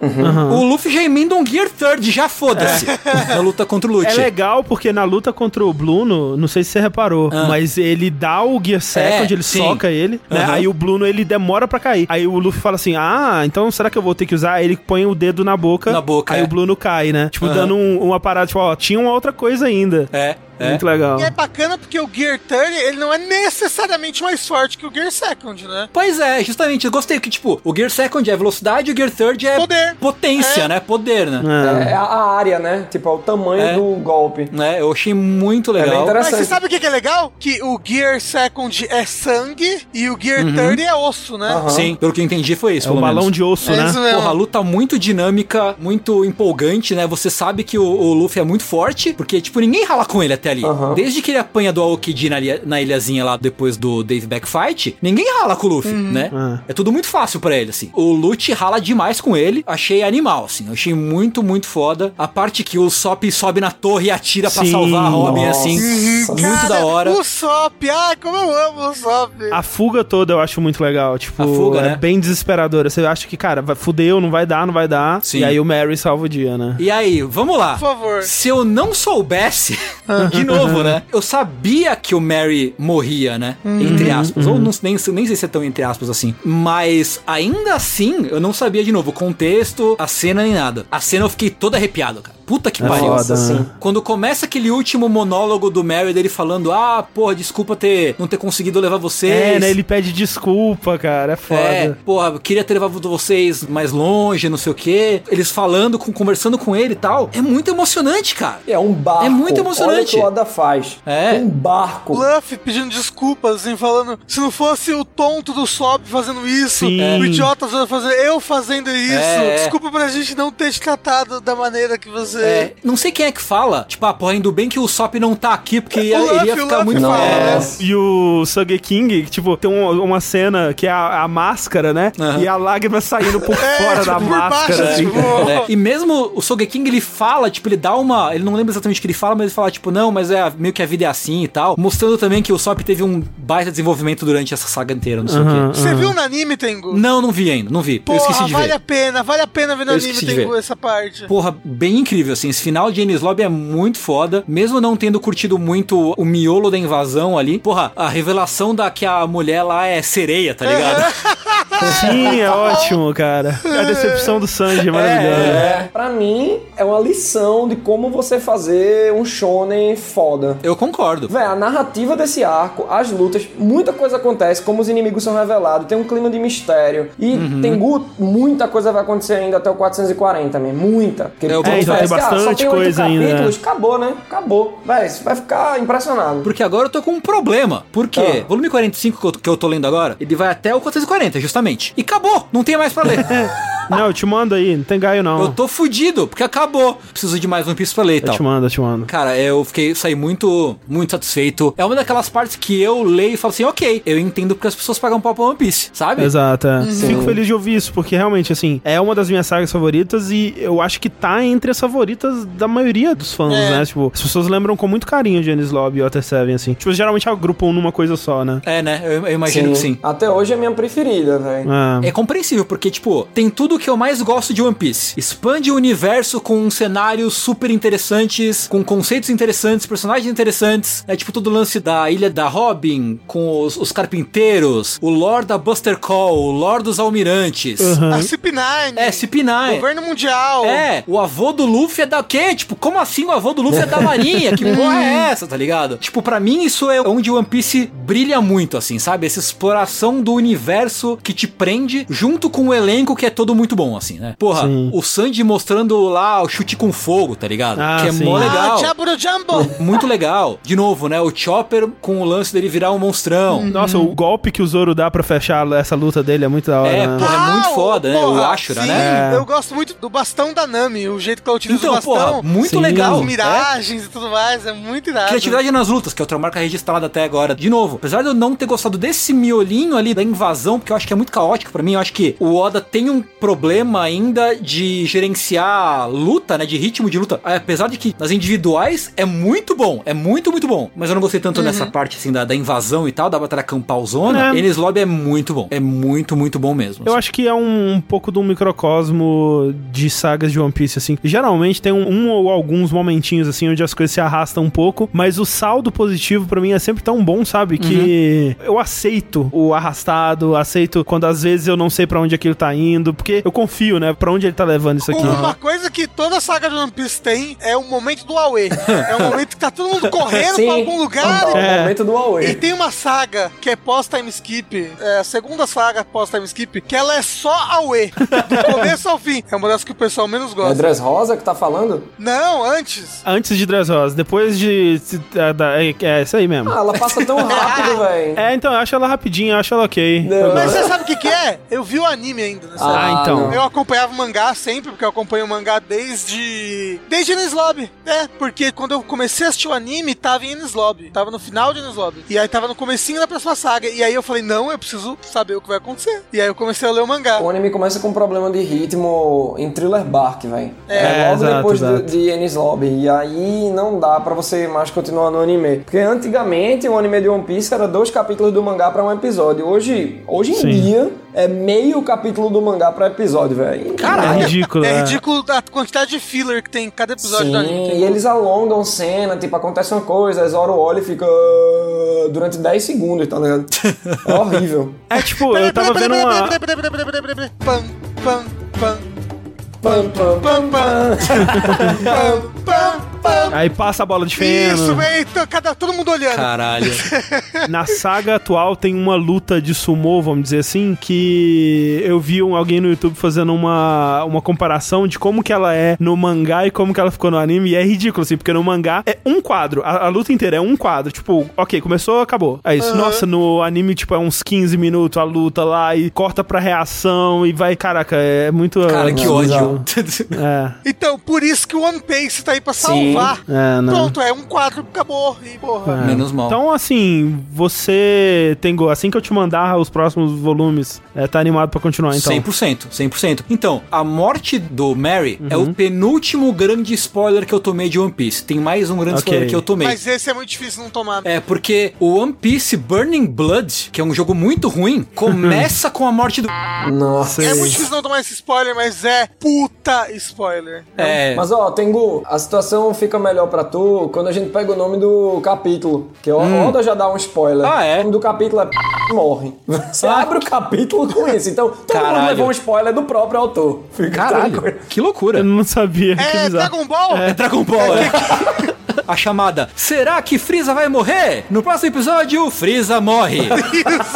O Luffy já emenda um Gear Third, já foda-se, na luta contra o É Lute. legal porque na luta contra o Bluno, não sei se você reparou, Ah. mas ele dá o Gear Second, É, ele sim. soca ele, né? Aham. Aí o Bluno ele demora pra cair. Aí o Luffy fala assim: Ah, então será que eu vou ter que usar? Aí ele põe o dedo na boca. Na boca, Aí é. o Bluno cai, né? Tipo, Aham. dando um- uma parada, tipo, ó, tinha uma outra coisa ainda. É, é. Muito legal. E é bacana porque o Gear 30, ele não é necessariamente mais forte que o Gear Second, né? Pois é, justamente, eu gostei que, tipo, o Gear Second é velocidade, o Gear Third é Poder. potência, É. né? Poder, né? É. É a área, né? Tipo, é o tamanho É. do golpe. Né? Eu achei muito bem legal. interessante. Mas você sabe o que é legal? Que o Gear Second é sangue e o Gear 30 é osso, né? Aham. Sim, pelo que eu entendi foi isso, É um balão menos. de osso, É né? isso mesmo. Porra, a luta muito dinâmica, muito empolgante, né? Você sabe que o, o Luffy é muito forte, porque, tipo, ninguém rala com ele até ali. Aham. Desde que ele apanha do Aokiji na, na ilhazinha lá, depois do Dave Back Fight, ninguém rala com o Luffy, né? Ah. É tudo muito fácil pra ele, assim. O Lute rala demais com ele, achei animal, assim. Achei muito, muito foda. A parte que o Sop sobe na torre e atira pra Sim. salvar a Robin, Nossa. assim. Muito Cara, da hora. O Sop, ai, como eu amo o Sop. A fuga toda eu acho muito legal. Tipo, A fuga, é né? bem desesperadora. Você acha que, cara, fudeu, não vai dar, não vai dar. Sim. E aí o Mary salva o dia, né? E aí, vamos lá. Por favor. Se eu não soubesse, de novo, né? Eu sabia que o Mary morria, né? Entre aspas. Ou não, nem, nem sei se é tão entre aspas assim. Mas ainda assim, eu não sabia de novo o contexto, a cena nem nada. A cena eu fiquei todo arrepiado, cara. Puta que É pariu. foda, Nossa, né? sim. Quando começa aquele último monólogo do Mary dele falando: Ah, porra, desculpa ter não ter conseguido levar vocês. É, né? Ele pede desculpa, cara. É foda. É, porra, eu queria ter levado vocês mais longe, não sei o quê. Eles falando, com, conversando com ele e tal. É muito emocionante, cara. É um barco. É muito emocionante. Olha o que o Oda faz. É. Um barco. Luffy pedindo desculpas, assim, falando se não fosse o tonto do Sop fazendo isso, Sim. o idiota fazendo, eu fazendo isso, É. desculpa pra gente não ter te tratado da maneira que você... É, não sei quem é que fala. Tipo, ah, porra, ainda bem que o Sop não tá aqui, porque ia, Luffy, ele ia o ficar Luffy muito. fala, É? E o Sugge King, tipo, tem uma, uma cena que é a, a máscara, né? Aham. E a lágrima saindo por É, fora tipo, da por máscara, baixo, assim. tipo, né? E mesmo o Sogeking, ele fala, tipo, ele dá uma. Ele não lembra exatamente o que ele fala, mas ele fala, tipo, não, mas é meio que a vida é assim e tal. Mostrando também que o Sop teve um baita desenvolvimento durante essa saga inteira, não sei Aham. o quê. Você viu no anime, Tengu? Não, não vi ainda, não vi. eu esqueci Porra, de vale ver. a pena, vale a pena ver no Eu anime, Tengu, essa parte. Porra, bem incrível, assim. Esse final de Enies Lobby é muito foda. Mesmo não tendo curtido muito o miolo da invasão ali. Porra, a revelação da que a mulher lá é sereia, tá ligado? Sim, é ótimo, cara. A decepção do Sanji é maravilhosa. É, pra mim, é uma lição de como você fazer um shonen foda. Eu concordo. Véi, a narrativa desse arco, as lutas, muita coisa acontece, como os inimigos são revelados, tem um clima de mistério. E Uhum. tem muita coisa vai acontecer ainda até o 440, mesmo. Muita. Porque É, todo então mundo tem ah, bastante tem oito coisa ainda, capítulos, acabou, né? Acabou. Véi, você vai ficar impressionado. Porque agora eu tô com um problema. Por quê? Ah. Volume 45 que eu, que eu tô lendo agora, ele vai até o 440, justamente. E acabou! Não tem mais pra ler. Não, eu te mando aí, não tem gaio não. Eu tô fudido, porque acabou. Preciso de mais One Piece pra ler e Eu tal. te mando, eu te mando. Cara, eu fiquei, saí muito, muito satisfeito. É uma daquelas partes que eu leio e falo assim, ok, eu entendo porque as pessoas pagam pau pra One Piece, sabe? Exato, é. Fico feliz de ouvir isso, porque realmente, assim, é uma das minhas sagas favoritas e eu acho que tá entre as favoritas da maioria dos fãs, É. né? Tipo, as pessoas lembram com muito carinho de Ennis Lobby e Water Seven, assim. Tipo, geralmente agrupam numa coisa só, né? É, né? Eu, eu imagino que sim. Até hoje é a minha preferida, velho. É. É compreensível, porque, tipo, tem tudo que eu mais gosto de One Piece. Expande o universo com cenários super interessantes, com conceitos interessantes, personagens interessantes. É tipo todo o lance da Ilha da Robin, com os, os carpinteiros, o Lord da Buster Call, o Lord dos Almirantes. A CP9. É, CP9. Governo Mundial. É, o avô do Luffy é da quê? Tipo, como assim o avô do Luffy é da Marinha? Que porra é essa, tá ligado? Tipo, pra mim isso é onde One Piece brilha muito, assim, sabe? Essa exploração do universo que te prende junto com o elenco que é todo muito bom, assim, né? Porra, Sim. o Sanji mostrando lá o chute com fogo, tá ligado? Ah, que é sim. mó legal. Ah, Jumbo. Muito legal. De novo, né? O Chopper com o lance dele virar um monstrão. Nossa, o golpe que o Zoro dá pra fechar essa luta dele é muito da hora, É, né? porra, é muito Ah, foda, né? O porra, Ashura, sim, né? É. Eu gosto muito do bastão da Nami, o jeito que ela utiliza Então, o bastão. porra, muito Sim. legal. As É. miragens e tudo mais, é muito irado. Criatividade nas lutas, que é outra marca registrada até agora. De novo, apesar de eu não ter gostado desse miolinho ali da invasão, porque eu acho que é muito caótico pra mim, eu acho que o Oda tem um problema ainda de gerenciar luta, né? De ritmo de luta. Apesar de que nas individuais é muito bom, é muito, muito bom. Mas eu não gostei tanto nessa parte, assim, da, da invasão e tal, da batalha campalzona. É. Enes Lobby é muito bom. É muito, muito bom mesmo. Eu acho que é um, um pouco de um microcosmo de sagas de One Piece, assim. Geralmente tem um, um ou alguns momentinhos, assim, onde as coisas se arrastam um pouco, mas o saldo positivo pra mim é sempre tão bom, sabe? Que eu aceito o arrastado, aceito quando às vezes eu não sei pra onde aquilo tá indo, porque eu confio, né, pra onde ele tá levando isso aqui. Uma coisa que toda saga de One Piece tem é o momento do Aue. é o momento que tá todo mundo correndo Sim. pra algum lugar. É o É. momento do E Huawei. tem uma saga que é pós-time skip, é a segunda saga pós-time skip, que ela é só Aue, do começo ao fim. É uma das que o pessoal menos É gosta. Dress Rosa que tá falando? Não, antes. Antes de Dressrosa, depois de. é, É, é isso aí mesmo. Ah, ela passa tão rápido, velho. É, então, eu acho ela rapidinha, eu acho ela ok. Não. Mas gosto. você sabe o que, que é? Eu vi o anime ainda nessa época. Ah, então. Eu acompanhava o mangá sempre, porque eu acompanho o mangá desde. Desde Enies Lobby. É, porque quando eu comecei a assistir o anime, tava em Enies Lobby. Tava no final de Enies Lobby. E aí tava no comecinho da próxima saga. E aí eu falei, não, eu preciso saber o que vai acontecer. E aí eu comecei a ler o mangá. O anime começa com um problema de ritmo em Thriller Bark, velho. É, logo exato, depois exato. de, de Enies Lobby. E aí não dá pra você mais continuar no anime. Porque antigamente o anime de One Piece era dois capítulos do mangá pra um episódio. Hoje, hoje em Sim. dia é meio capítulo do mangá pra episódio, velho. É ridículo, É é. ridículo a quantidade de filler que tem em cada episódio do anime. Sim, e eles alongam cena, tipo, acontece uma coisa, Zoro olha e fica "Ah", durante 10 segundos, tá ligado? É horrível. É tipo, eu tava vendo uma. Pam, pam, pam, Pam, pam, pam, pam, pam, pam, pam. Aí passa a bola de feno. Isso, velho. Então, cada, todo mundo olhando. Caralho. Na saga atual tem uma luta de sumô, vamos dizer assim, que eu vi um, alguém no YouTube fazendo uma, uma comparação de como que ela é no mangá e como que ela ficou no anime, e é ridículo, assim, porque no mangá é um quadro, a, a luta inteira é um quadro, tipo, ok, começou, acabou. É isso. Nossa, no anime, tipo, é uns 15 minutos a luta lá, e corta pra reação, e vai, caraca, é muito... Cara, que ódio. É, Então, por isso que o One Piece tá aí pra salvar. É, não. Pronto, é um quadro, acabou. E, porra. É. Menos mal. Então, assim, você tem assim que eu te mandar os próximos volumes, é, tá animado pra continuar, então. 100%, 100%. Então, a morte do Mary é Uhum. o penúltimo grande spoiler que eu tomei de One Piece. Tem mais um grande Ok. spoiler que eu tomei. Mas esse é muito difícil não tomar. É porque o One Piece Burning Blood, que é um jogo muito ruim, começa com a morte do. Nossa. É muito difícil não tomar esse spoiler, mas é puta spoiler. É. Mas ó, Tengu, a situação fica melhor pra tu quando a gente pega o nome do capítulo. Que o Oda já dá um spoiler. Ah, é? O nome do capítulo é morre. Você Ah. abre o capítulo com isso. Então, todo Caralho. mundo levou um spoiler do próprio autor. Fica Caralho, tranquilo. que loucura. Eu não sabia, É. Dragon Ball? É Dragon Ball, é. a chamada Será que Freeza vai morrer? No próximo episódio, Freeza morre.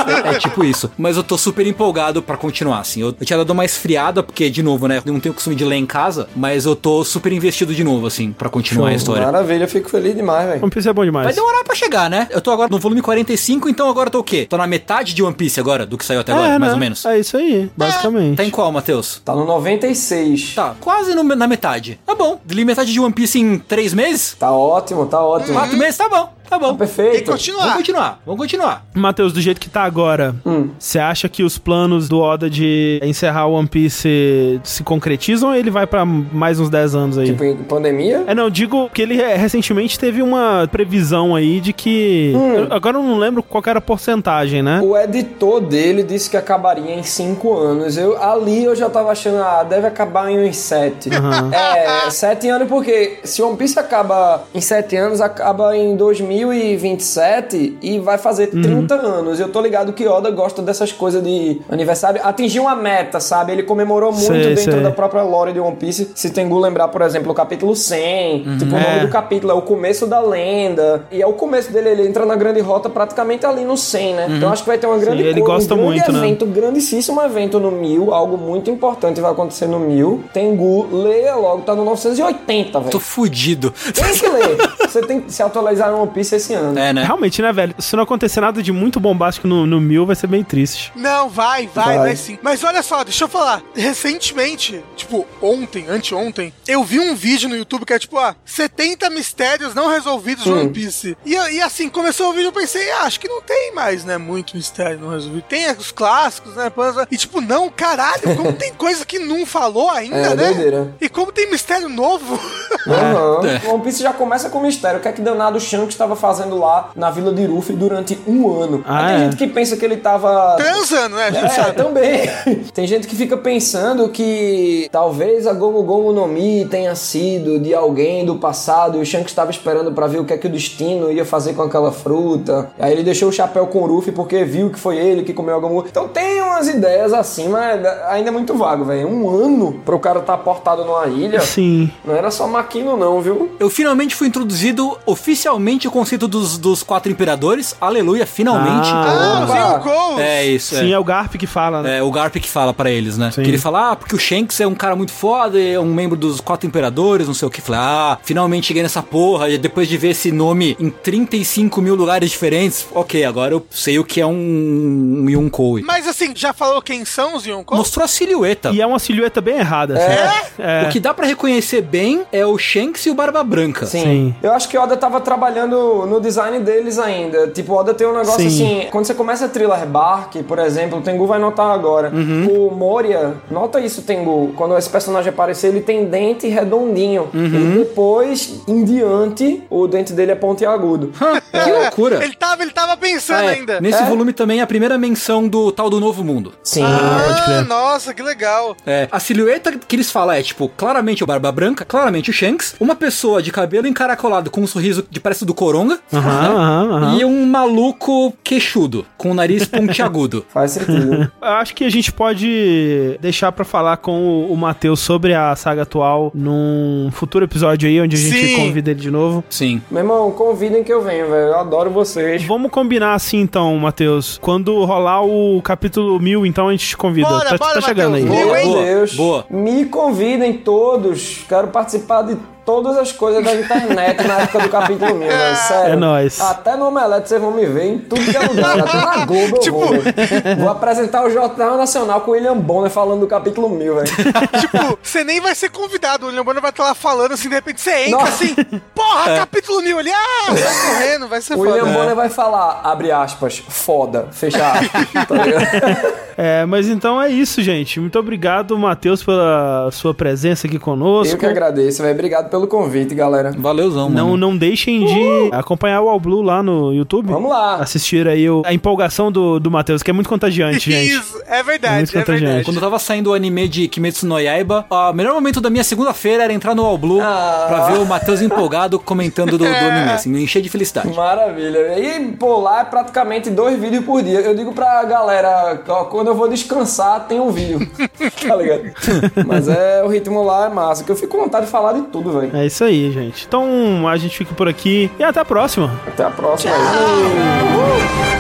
É, é tipo isso. Mas eu tô super empolgado pra continuar, assim. Eu, eu tinha dado uma esfriada, porque, de novo, né? Eu não tenho o costume de ler em casa, mas eu tô super investido de novo, assim, pra continuar a história. Maravilha, eu fico feliz demais, velho. One Piece é bom demais. Vai demorar pra chegar, né? Eu tô agora no volume 45, então agora eu tô o quê? Tô na metade de One Piece agora, do que saiu até agora, é, mais né? ou menos. É isso aí, basicamente. Tá em qual, Matheus? Tá no 96. Tá, quase no- na metade. Tá bom. Li metade de One Piece em três meses? Tá ótimo, tá ótimo. Quatro meses? Tá bom. Tá bom. Tá perfeito. Tem que continuar. Vamos continuar, vamos continuar. Matheus, do jeito que tá agora, Hum. você acha que os planos do Oda de encerrar o One Piece se concretizam ou ele vai pra mais uns 10 anos aí? Tipo, em pandemia? É, não, digo que ele recentemente teve uma previsão aí de que. Hum. eu- Agora eu não lembro qual era a porcentagem, né? O editor dele disse que acabaria em 5 anos. Eu, ali eu já tava achando, ah, deve acabar em uns 7. É, 7 anos porque se One Piece acaba em 7 anos, acaba em 2027 e vai fazer Uhum. 30 anos. Eu tô ligado que Oda gosta dessas coisas de aniversário. Atingiu uma meta, sabe? Ele comemorou muito Sei, dentro sei. da própria lore de One Piece. Se Tengu lembrar, por exemplo, o capítulo 100, tipo, o nome É. do capítulo é o começo da lenda. E é o começo dele, ele entra na grande rota praticamente ali no 100, né? Então acho que vai ter uma grande Sim, ele gosta um grande muito, né? evento, um grandíssimo evento no 1000, algo muito importante vai acontecer no 1000. Tengu, leia logo, tá no 980, Tô velho. fudido. Tem que ler. Você tem que se atualizar no One Piece esse ano. É, né? Realmente, né, velho? Se não acontecer nada de muito bombástico no, no mil, vai ser bem triste. Não, vai, vai, vai, Vai. sim. Mas olha só, deixa eu falar. Recentemente, tipo, ontem, anteontem, eu vi um vídeo no YouTube que é tipo, ah, 70 mistérios não resolvidos de One Piece. E, e assim, começou o vídeo, eu pensei, ah, acho que não tem mais, né, muito mistério não resolvido. Tem os clássicos, né, panza. E tipo, não, caralho, como tem coisa que não falou ainda, É, né? doideira. E como tem mistério novo. Aham. É. One Piece já começa com mistério. O que é que danado o Shanks estava fazendo lá na vila de Ruffy durante um ano? Ah, tem é? gente que pensa que ele tava Transando, né? É, também. Tem gente que fica pensando que talvez a Gomu Gomu no Mi tenha sido de alguém do passado e o Shanks estava esperando pra ver o que é que o destino ia fazer com aquela fruta. Aí ele deixou o chapéu com o Ruffy porque viu que foi ele que comeu a Gomu. Então tem umas ideias assim, mas ainda é muito vago, velho. Um ano pro cara estar tá portado numa ilha. Sim. Não era só Maquino não, viu? Eu finalmente fui introduzido oficialmente o conceito dos, dos quatro imperadores. Aleluia, finalmente. Ah, Zio Ghost. É isso, Sim, é. é o Garp que fala, né? É o Garp que fala pra eles, né? Sim. Que ele fala, ah, porque o Shanks é um cara muito foda, é um membro dos quatro imperadores, não sei o que. Falei, ah, finalmente cheguei nessa porra. E depois de ver esse nome em 35 mil lugares diferentes, ok, agora eu sei o que é um, um Yonkou. Mas assim, já falou quem são os Yonkou? Mostrou a silhueta. E é uma silhueta bem errada, assim. É. O que dá pra reconhecer bem é o Shanks e o Barba Branca. Sim. Sim. Eu acho que o Oda tava trabalhando no design deles ainda. Tipo, o Oda tem um negócio Sim. assim. Quando você começa a Thriller Bark, por exemplo, o Tengu vai notar agora. O Moria, nota isso, Tengu. Quando esse personagem aparecer, ele tem dente redondinho. E depois, em diante, o dente dele é pontiagudo. Que loucura. Ele tava, ele tava pensando Ah, é. ainda. Nesse É? volume também é a primeira menção do tal do Novo Mundo. Sim. Ah, nossa, que legal. É, a silhueta que eles falam é, tipo, claramente o Barba Branca, claramente o Shanks, uma pessoa de cabelo encaracolado com um sorriso de parece do Coronga, Aham, aham, aham. e um maluco queixudo, com o nariz pontiagudo. Faz sentido. Eu acho que a gente pode deixar pra falar com o, o Matheus sobre a saga atual num futuro episódio aí, onde a gente Sim. convida ele de novo. Sim. Meu irmão, convidem que eu venho, velho. Eu adoro vocês. Vamos combinar assim então, Matheus. Quando rolar o capítulo 1000, então a gente te convida. Bora, tá, bora, tá chegando aí. Mil, Meu Deus. boa. Me convidem todos. Quero participar de todas as coisas da internet na época do capítulo 1000, velho. Sério. É nóis. Até no Omelete vocês vão me ver em tudo que é lugar. Até na Globo eu Tipo- vou, velho. Vou apresentar o Jornal Nacional com o William Bonner falando do capítulo 1000, velho. tipo, você nem vai ser convidado. O William Bonner vai estar lá falando assim, de repente você entra Nossa. assim, porra, capítulo mil ali, ah, vai correndo, vai ser O foda. William Bonner vai falar, abre aspas, foda, fecha aspas. Tá ligado? É, mas então é isso, gente. Muito obrigado, Matheus, pela sua presença aqui conosco. Eu que agradeço, velho. Obrigado pelo convite, galera. Valeuzão, Não, mano. não deixem de acompanhar o All Blue lá no YouTube. Vamos lá. Assistir aí o- a empolgação do, do Matheus, que é muito contagiante, gente. Isso, é É verdade, muito é, contagiante. verdade. Quando eu tava saindo o anime de Kimetsu no Yaiba, o melhor momento da minha segunda-feira era entrar no All Blue Ah. pra ver o Matheus empolgado comentando do, do anime, assim, me encher de felicidade. Maravilha. E, pô, lá é praticamente dois vídeos por dia. Eu digo pra galera, ó, quando eu vou descansar, tem um vídeo. tá ligado? Mas é, o ritmo lá é massa, que eu fico com vontade de falar de tudo, velho. É isso aí, gente. Então a gente fica por aqui e até a próxima. Até a próxima aí.